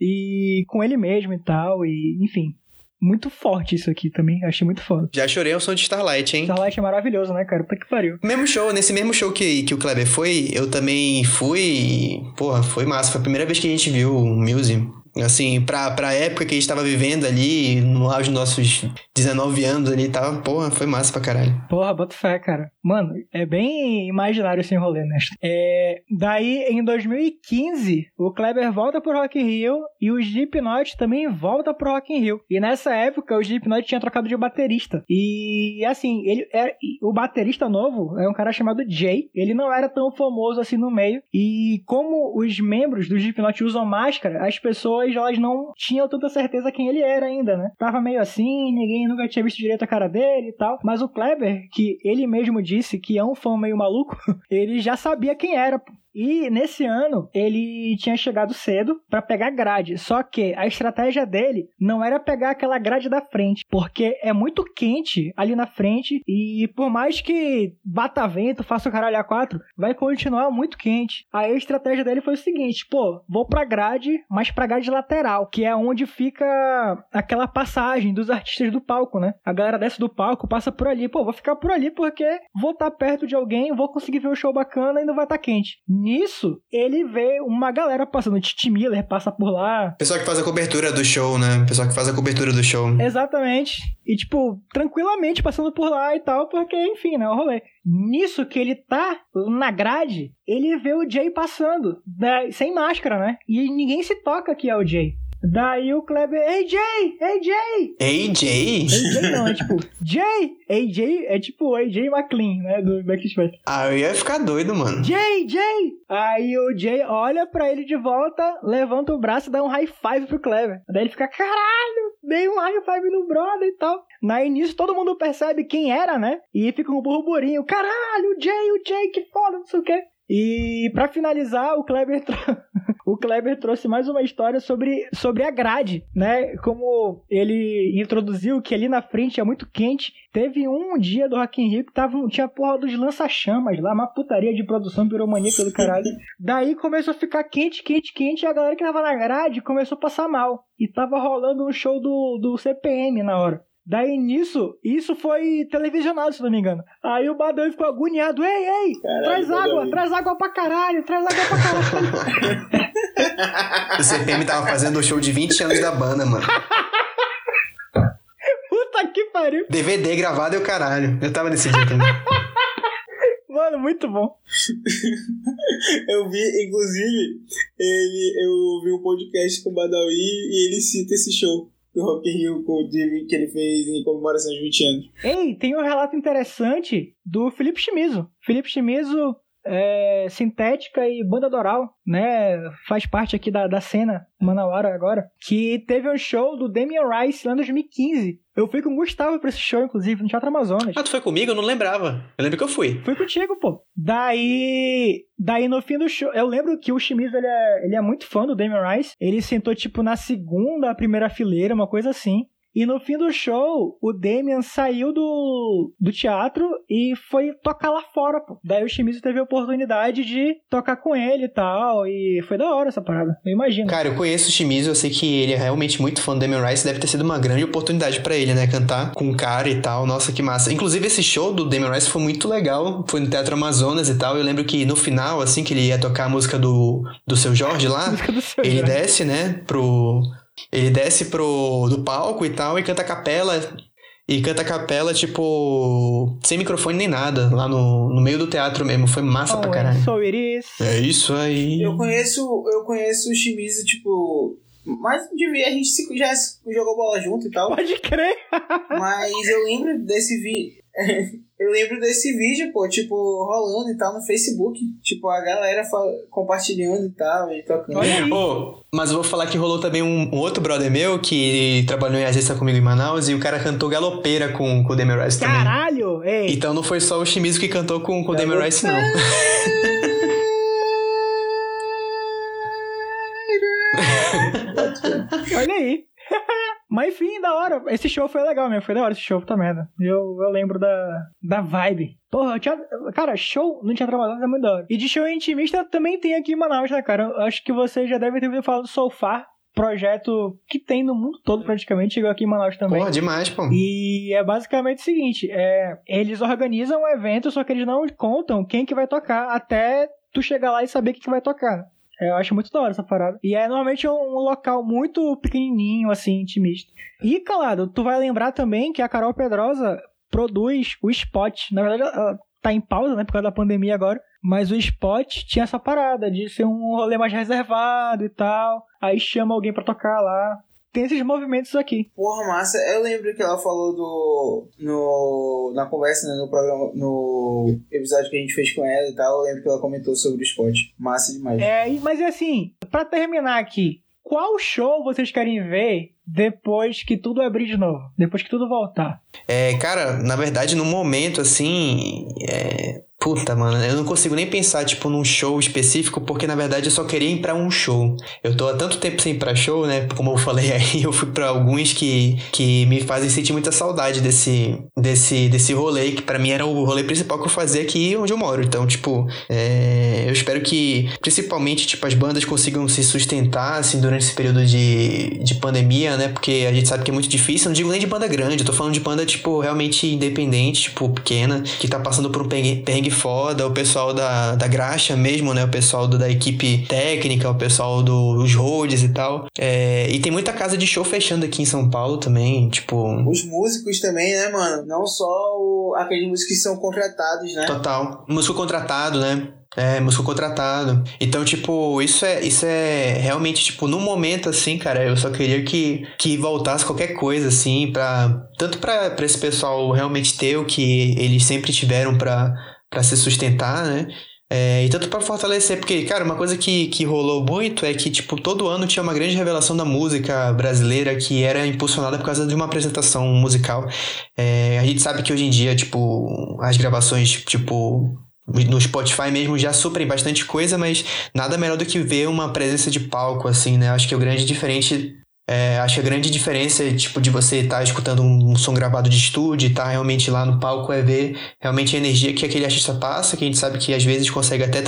[SPEAKER 2] E com ele mesmo e tal, e enfim. Muito forte isso aqui também, achei muito foda.
[SPEAKER 4] Já chorei ao som de Starlight, hein?
[SPEAKER 2] Starlight é maravilhoso, né, cara? Puta que pariu.
[SPEAKER 4] Mesmo show, nesse mesmo show que, que o Kleber foi, eu também fui e, porra, foi massa. Foi a primeira vez que a gente viu o Muse. Assim, pra, pra época que a gente tava vivendo ali, no auge dos nossos 19 anos ali e tal, porra, foi massa pra caralho.
[SPEAKER 2] Porra, bota fé, cara. Mano, é bem imaginário esse rolê, né? É, daí, em 2015, o Kleber volta pro Rock in Rio e o Slipknot também volta pro Rock in Rio. E nessa época, o Slipknot tinha trocado de baterista. E, assim, ele era, o baterista novo é um cara chamado Jay. Ele não era tão famoso assim no meio. E como os membros do Slipknot usam máscara, as pessoas, elas não tinham tanta certeza quem ele era ainda, né? Tava meio assim, ninguém nunca tinha visto direito a cara dele e tal. Mas o Kleber, que ele mesmo disse que é um fã meio maluco, ele já sabia quem era. E nesse ano ele tinha chegado cedo para pegar grade. Só que a estratégia dele não era pegar aquela grade da frente, porque é muito quente ali na frente e por mais que bata vento, faça o caralho a quatro, vai continuar muito quente. Aí a estratégia dele foi o seguinte: pô, vou pra grade, mas pra grade lateral, que é onde fica aquela passagem dos artistas do palco, né? A galera desce do palco, passa por ali. Pô, vou ficar por ali porque vou estar tá perto de alguém, vou conseguir ver o show bacana e não vai estar tá quente. Nisso, ele vê uma galera passando. Titi Miller passa por lá.
[SPEAKER 4] Pessoal que faz a cobertura do show, né? Pessoal que faz a cobertura do show.
[SPEAKER 2] Exatamente. E, tipo, tranquilamente passando por lá e tal, porque, enfim, né? O rolê. Nisso que ele tá na grade, ele vê o Jay passando, né, sem máscara, né? E ninguém se toca que é o Jay. Daí o Kleber, AJ, AJ!
[SPEAKER 4] AJ?
[SPEAKER 2] AJ não, é tipo, Jay! AJ é tipo AJ McLean, né, do Backstreet.
[SPEAKER 4] Ah, eu ia ficar doido, mano.
[SPEAKER 2] Jay, Jay! Aí o Jay olha pra ele de volta, levanta o braço e dá um high five pro Kleber. Daí ele fica, caralho, dei um high five no brother e tal. Na início todo mundo percebe quem era, né? E fica um burburinho, caralho, o Jay, o Jay, que foda, não sei o quê. E para finalizar, o Kleber, o Kleber trouxe mais uma história sobre, sobre a grade, né? Como ele introduziu que ali na frente é muito quente. Teve um dia do Rock in Rio que tava, tinha porra dos lança-chamas lá, uma putaria de produção piromaníaca do caralho. Daí começou a ficar quente, quente, quente, e a galera que tava na grade começou a passar mal. E tava rolando um show do, do CPM na hora. Daí nisso, isso foi televisionado, se não me engano. Aí o Badawi ficou agoniado: Ei, ei, caralho, traz água, Badawi. traz água pra caralho, traz água pra caralho.
[SPEAKER 4] o CPM tava fazendo o show de 20 anos da banda, mano.
[SPEAKER 2] Puta que pariu.
[SPEAKER 4] DVD gravado é o caralho. Eu tava nesse dia também.
[SPEAKER 2] Mano, muito bom.
[SPEAKER 3] eu vi, inclusive, ele, eu vi um podcast com o Badawi e ele cita esse show do Rock in Rio que ele fez em comemoração de 20 anos.
[SPEAKER 2] Ei, tem um relato interessante do Felipe Chimizo. Felipe Chimizo é, sintética e banda doral, né? Faz parte aqui da, da cena Manauara agora. Que teve um show do Damian Rice lá em 2015. Eu fui com o Gustavo pra esse show, inclusive, no Teatro Amazonas.
[SPEAKER 4] Ah, tu foi comigo? Eu não lembrava. Eu lembro que eu fui.
[SPEAKER 2] Fui contigo, pô. Daí. Daí no fim do show. Eu lembro que o Shimizu ele é, ele é muito fã do Damian Rice. Ele sentou, tipo, na segunda, primeira fileira, uma coisa assim. E no fim do show, o Damian saiu do, do teatro e foi tocar lá fora, pô. Daí o Shimizu teve a oportunidade de tocar com ele e tal. E foi da hora essa parada, eu imagino.
[SPEAKER 4] Cara, eu conheço o Shimizu, eu sei que ele é realmente muito fã do Damian Rice. Deve ter sido uma grande oportunidade para ele, né? Cantar com o cara e tal. Nossa, que massa. Inclusive, esse show do Damian Rice foi muito legal. Foi no Teatro Amazonas e tal. Eu lembro que no final, assim, que ele ia tocar a música do, do seu Jorge lá, seu ele Jorge. desce, né, pro ele desce pro do palco e tal e canta a capela. E canta a capela, tipo, sem microfone nem nada, lá no, no meio do teatro mesmo. Foi massa oh, pra caralho.
[SPEAKER 2] So it is.
[SPEAKER 4] É isso aí.
[SPEAKER 3] Eu conheço, eu conheço o Shimizu, tipo. Mas devia, a gente já jogou bola junto e tal.
[SPEAKER 2] Pode crer.
[SPEAKER 3] mas eu lembro desse vídeo. Eu lembro desse vídeo, pô, tipo, rolando e tal no Facebook. Tipo, a galera compartilhando e tal, e tocando.
[SPEAKER 4] Oh, mas eu vou falar que rolou também um, um, outro brother meu que trabalhou em agência comigo em Manaus e o cara cantou galopeira com, com o Demi Rice também.
[SPEAKER 2] Caralho! Ei.
[SPEAKER 4] Então não foi só o Shimizu que cantou com, com o Demi Rice, não.
[SPEAKER 2] Olha aí. Mas enfim, da hora. Esse show foi legal mesmo. Foi da hora esse show, puta merda. Eu, eu lembro da, da vibe. Porra, tinha, cara, show no Teatro Amazonas é muito da hora. E de show intimista também tem aqui em Manaus, né, cara? Eu acho que vocês já devem ter ouvido falar do Sofá, projeto que tem no mundo todo praticamente, chegou aqui em Manaus também.
[SPEAKER 4] Porra, demais, pô.
[SPEAKER 2] E é basicamente o seguinte, é, eles organizam um evento, só que eles não contam quem que vai tocar até tu chegar lá e saber quem que vai tocar. Eu acho muito da hora essa parada. E é normalmente um local muito pequenininho, assim, intimista. E, calado, tu vai lembrar também que a Carol Pedrosa produz o Spot. Na verdade, ela tá em pausa, né, por causa da pandemia agora. Mas o Spot tinha essa parada de ser um rolê mais reservado e tal. Aí chama alguém para tocar lá tem esses movimentos aqui.
[SPEAKER 3] Porra, massa. Eu lembro que ela falou do. No, na conversa, né, no programa. No episódio que a gente fez com ela e tal. Eu lembro que ela comentou sobre o esporte. Massa demais.
[SPEAKER 2] É, mas é assim, para terminar aqui, qual show vocês querem ver depois que tudo abrir de novo? Depois que tudo voltar?
[SPEAKER 4] É, cara, na verdade, no momento, assim. É Puta, mano, eu não consigo nem pensar, tipo, num show específico, porque na verdade eu só queria ir pra um show. Eu tô há tanto tempo sem ir pra show, né? Como eu falei aí, eu fui pra alguns que, que me fazem sentir muita saudade desse, desse, desse rolê, que para mim era o rolê principal que eu fazia aqui onde eu moro. Então, tipo, é, eu espero que, principalmente, tipo, as bandas consigam se sustentar, assim, durante esse período de, de pandemia, né? Porque a gente sabe que é muito difícil. Não digo nem de banda grande, eu tô falando de banda, tipo, realmente independente, tipo, pequena, que tá passando por um perrengue foda, o pessoal da, da graxa mesmo, né? O pessoal do, da equipe técnica, o pessoal dos roads e tal. É, e tem muita casa de show fechando aqui em São Paulo também, tipo.
[SPEAKER 3] Os músicos também, né, mano? Não só o, aqueles músicos que são contratados, né?
[SPEAKER 4] Total. Músico contratado, né? É, músico contratado. Então, tipo, isso é, isso é realmente, tipo, no momento, assim, cara, eu só queria que, que voltasse qualquer coisa, assim, pra. Tanto pra, pra esse pessoal realmente ter o que eles sempre tiveram pra, pra se sustentar, né? É, e tanto para fortalecer, porque, cara, uma coisa que, que rolou muito é que, tipo, todo ano tinha uma grande revelação da música brasileira que era impulsionada por causa de uma apresentação musical. É, a gente sabe que hoje em dia, tipo, as gravações, tipo, no Spotify mesmo já suprem bastante coisa, mas nada melhor do que ver uma presença de palco, assim, né? Acho que o grande diferente é, acho que a grande diferença, tipo, de você estar tá escutando um, som gravado de estúdio e estar tá realmente lá no palco é ver realmente a energia que aquele artista passa, que a gente sabe que às vezes consegue até,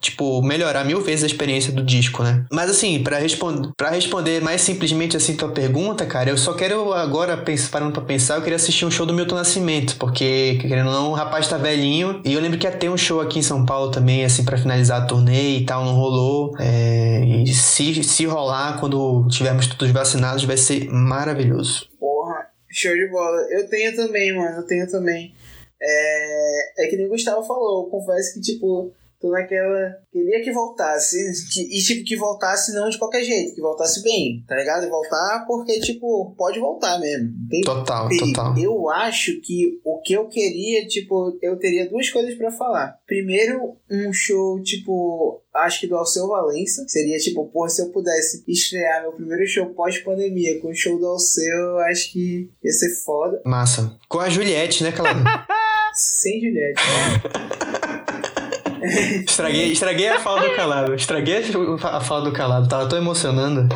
[SPEAKER 4] tipo, melhorar mil vezes a experiência do disco, né? Mas assim, para responder para responder mais simplesmente assim tua pergunta, cara, eu só quero agora, parando pra pensar, eu queria assistir um show do Milton Nascimento, porque, querendo ou não, o rapaz tá velhinho, e eu lembro que ia ter um show aqui em São Paulo também, assim, para finalizar a turnê e tal, não rolou. É, e se, se rolar, quando tivermos tudo vacinados vai ser maravilhoso.
[SPEAKER 3] Porra, show de bola. Eu tenho também, mano, eu tenho também. É, é que nem o Gustavo falou, eu confesso que, tipo, tô naquela. Queria que voltasse. Que, e, tipo, que voltasse não de qualquer jeito, que voltasse bem, tá ligado? E voltar porque, tipo, pode voltar mesmo.
[SPEAKER 4] Tem, total, total.
[SPEAKER 3] Eu acho que o que eu queria, tipo, eu teria duas coisas para falar. Primeiro, um show, tipo, acho que do Alceu Valença. Seria tipo, pô, se eu pudesse estrear meu primeiro show pós-pandemia com o show do Alceu, acho que ia ser foda.
[SPEAKER 4] Massa. Com a Juliette, né, Calado?
[SPEAKER 3] Sem Juliette, né?
[SPEAKER 4] estraguei, estraguei a fala do calado. Estraguei a fala do calado. Tava tão emocionando.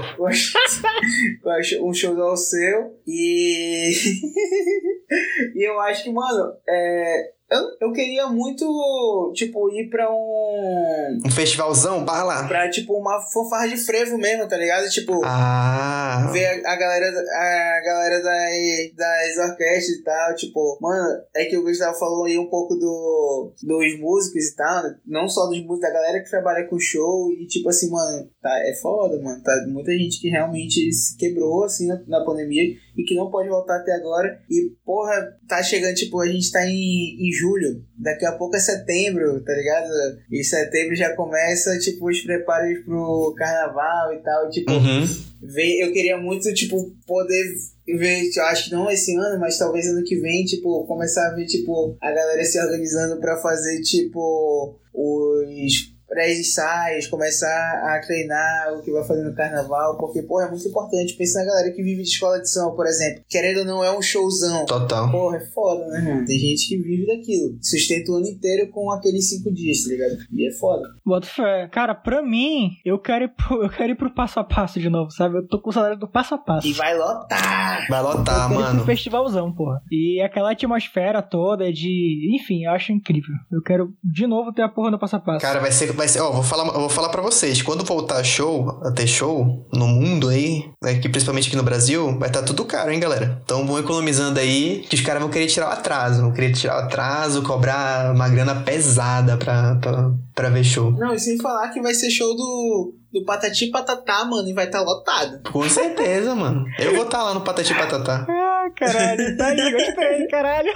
[SPEAKER 3] um show do Alceu e. e eu acho que, mano, é, eu, eu queria muito, tipo, ir pra um.
[SPEAKER 4] Um festivalzão, barra lá.
[SPEAKER 3] Pra, tipo, uma fanfarra de frevo mesmo, tá ligado? Tipo.
[SPEAKER 4] Ah.
[SPEAKER 3] Ver a, a galera, a galera das, das orquestras e tal. Tipo, mano, é que o Gustavo falou aí um pouco do, dos músicos e tal. Não só dos músicos, da galera que trabalha com show. E, tipo assim, mano, tá, é foda, mano. Tá muita gente que realmente se quebrou, assim, na, na pandemia e que não pode voltar até agora. E, porra, tá chegando, tipo, a gente tá em, em julho, daqui a pouco é setembro, tá ligado? E setembro já começa, tipo, os preparos pro carnaval e tal. Tipo,
[SPEAKER 4] uhum.
[SPEAKER 3] ver, eu queria muito, tipo, poder ver, acho que não esse ano, mas talvez ano que vem, tipo, começar a ver, tipo, a galera se organizando para fazer, tipo, os pré-ensaios, começar a treinar o que vai fazer no carnaval, porque, porra, é muito importante. Pensa na galera que vive de escola de samba, por exemplo. Querendo ou não, é um showzão.
[SPEAKER 4] Total.
[SPEAKER 3] Porra, é foda, né, mano? Tem gente que vive daquilo. Sustenta o ano inteiro com aqueles cinco dias, tá ligado? E é foda.
[SPEAKER 2] Bota fé. Cara, pra mim, eu quero, ir pro, eu quero ir pro passo a passo de novo, sabe? Eu tô com o salário do passo a passo.
[SPEAKER 3] E vai lotar!
[SPEAKER 4] Vai lotar, eu mano.
[SPEAKER 2] Um festivalzão, porra. E aquela atmosfera toda de. Enfim, eu acho incrível. Eu quero de novo ter a porra no passo a passo.
[SPEAKER 4] Cara, vai ser. Vai ser ó, vou falar, vou falar pra vocês. Quando voltar show, a ter show no mundo aí, aqui, principalmente aqui no Brasil, vai estar tá tudo caro, hein, galera? Então vão economizando aí, que os caras vão querer tirar o atraso. Vão querer tirar o atraso, cobrar uma grana pesada pra, pra, pra ver show.
[SPEAKER 3] Não, e sem falar que vai ser show do do Patati Patatá, mano, e vai estar tá lotado.
[SPEAKER 4] Com certeza, mano. Eu vou estar tá lá no Patati Patatá.
[SPEAKER 2] Ah, caralho, tá aí, gostei, caralho.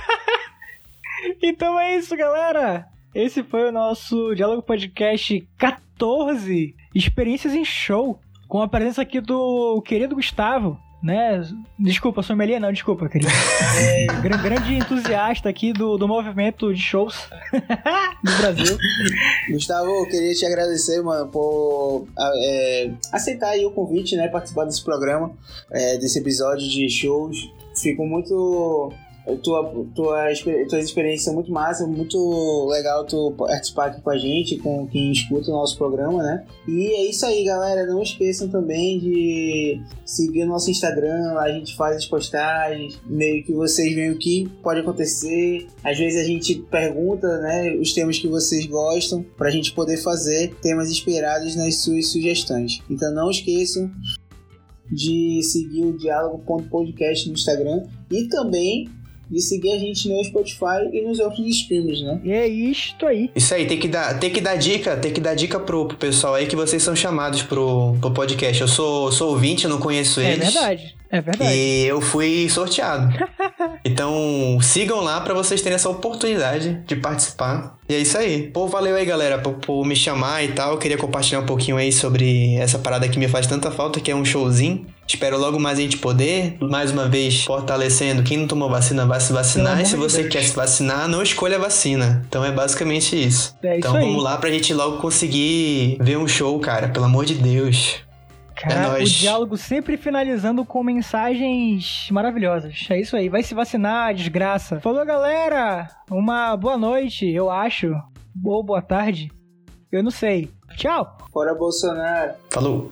[SPEAKER 2] então é isso, galera. Esse foi o nosso Diálogo Podcast 14 Experiências em Show, com a presença aqui do querido Gustavo, né? Desculpa, sommelier não, desculpa, querido. É, grande entusiasta aqui do, do movimento de shows do Brasil.
[SPEAKER 3] Gustavo, eu queria te agradecer, mano, por é, aceitar aí o convite, né? Participar desse programa, é, desse episódio de shows. Fico muito tua, tua, tuas experiências são muito massa, muito legal tu participar aqui com a gente, com quem escuta o nosso programa, né? E é isso aí, galera. Não esqueçam também de seguir o nosso Instagram, lá a gente faz as postagens, meio que vocês veem o que pode acontecer. Às vezes a gente pergunta, né, os temas que vocês gostam, pra gente poder fazer temas inspirados nas suas sugestões. Então não esqueçam de seguir o diálogo.podcast no Instagram e também de seguir a gente no Spotify e nos outros streams, né?
[SPEAKER 2] E é isto aí.
[SPEAKER 4] Isso aí, tem que dar, tem que dar dica, tem que dar dica pro, pro pessoal aí que vocês são chamados pro, pro podcast. Eu sou, sou ouvinte, eu não conheço
[SPEAKER 2] É
[SPEAKER 4] eles.
[SPEAKER 2] verdade. É verdade.
[SPEAKER 4] E eu fui sorteado. então, sigam lá pra vocês terem essa oportunidade de participar. E é isso aí. Pô, valeu aí, galera, por, por me chamar e tal. Eu queria compartilhar um pouquinho aí sobre essa parada que me faz tanta falta, que é um showzinho. Espero logo mais a gente poder, mais uma vez, fortalecendo. Quem não tomou vacina vai se vacinar. E se você
[SPEAKER 2] Deus.
[SPEAKER 4] quer se vacinar, não escolha a vacina. Então é basicamente isso.
[SPEAKER 2] É isso
[SPEAKER 4] então
[SPEAKER 2] aí.
[SPEAKER 4] vamos lá pra gente logo conseguir ver um show, cara. Pelo amor de Deus.
[SPEAKER 2] Cara,
[SPEAKER 4] É
[SPEAKER 2] o diálogo sempre finalizando com mensagens maravilhosas. É isso aí. Vai se vacinar, desgraça. Falou, galera. Uma boa noite, eu acho. Ou boa tarde. Eu não sei. Tchau.
[SPEAKER 3] Fora Bolsonaro.
[SPEAKER 4] Falou.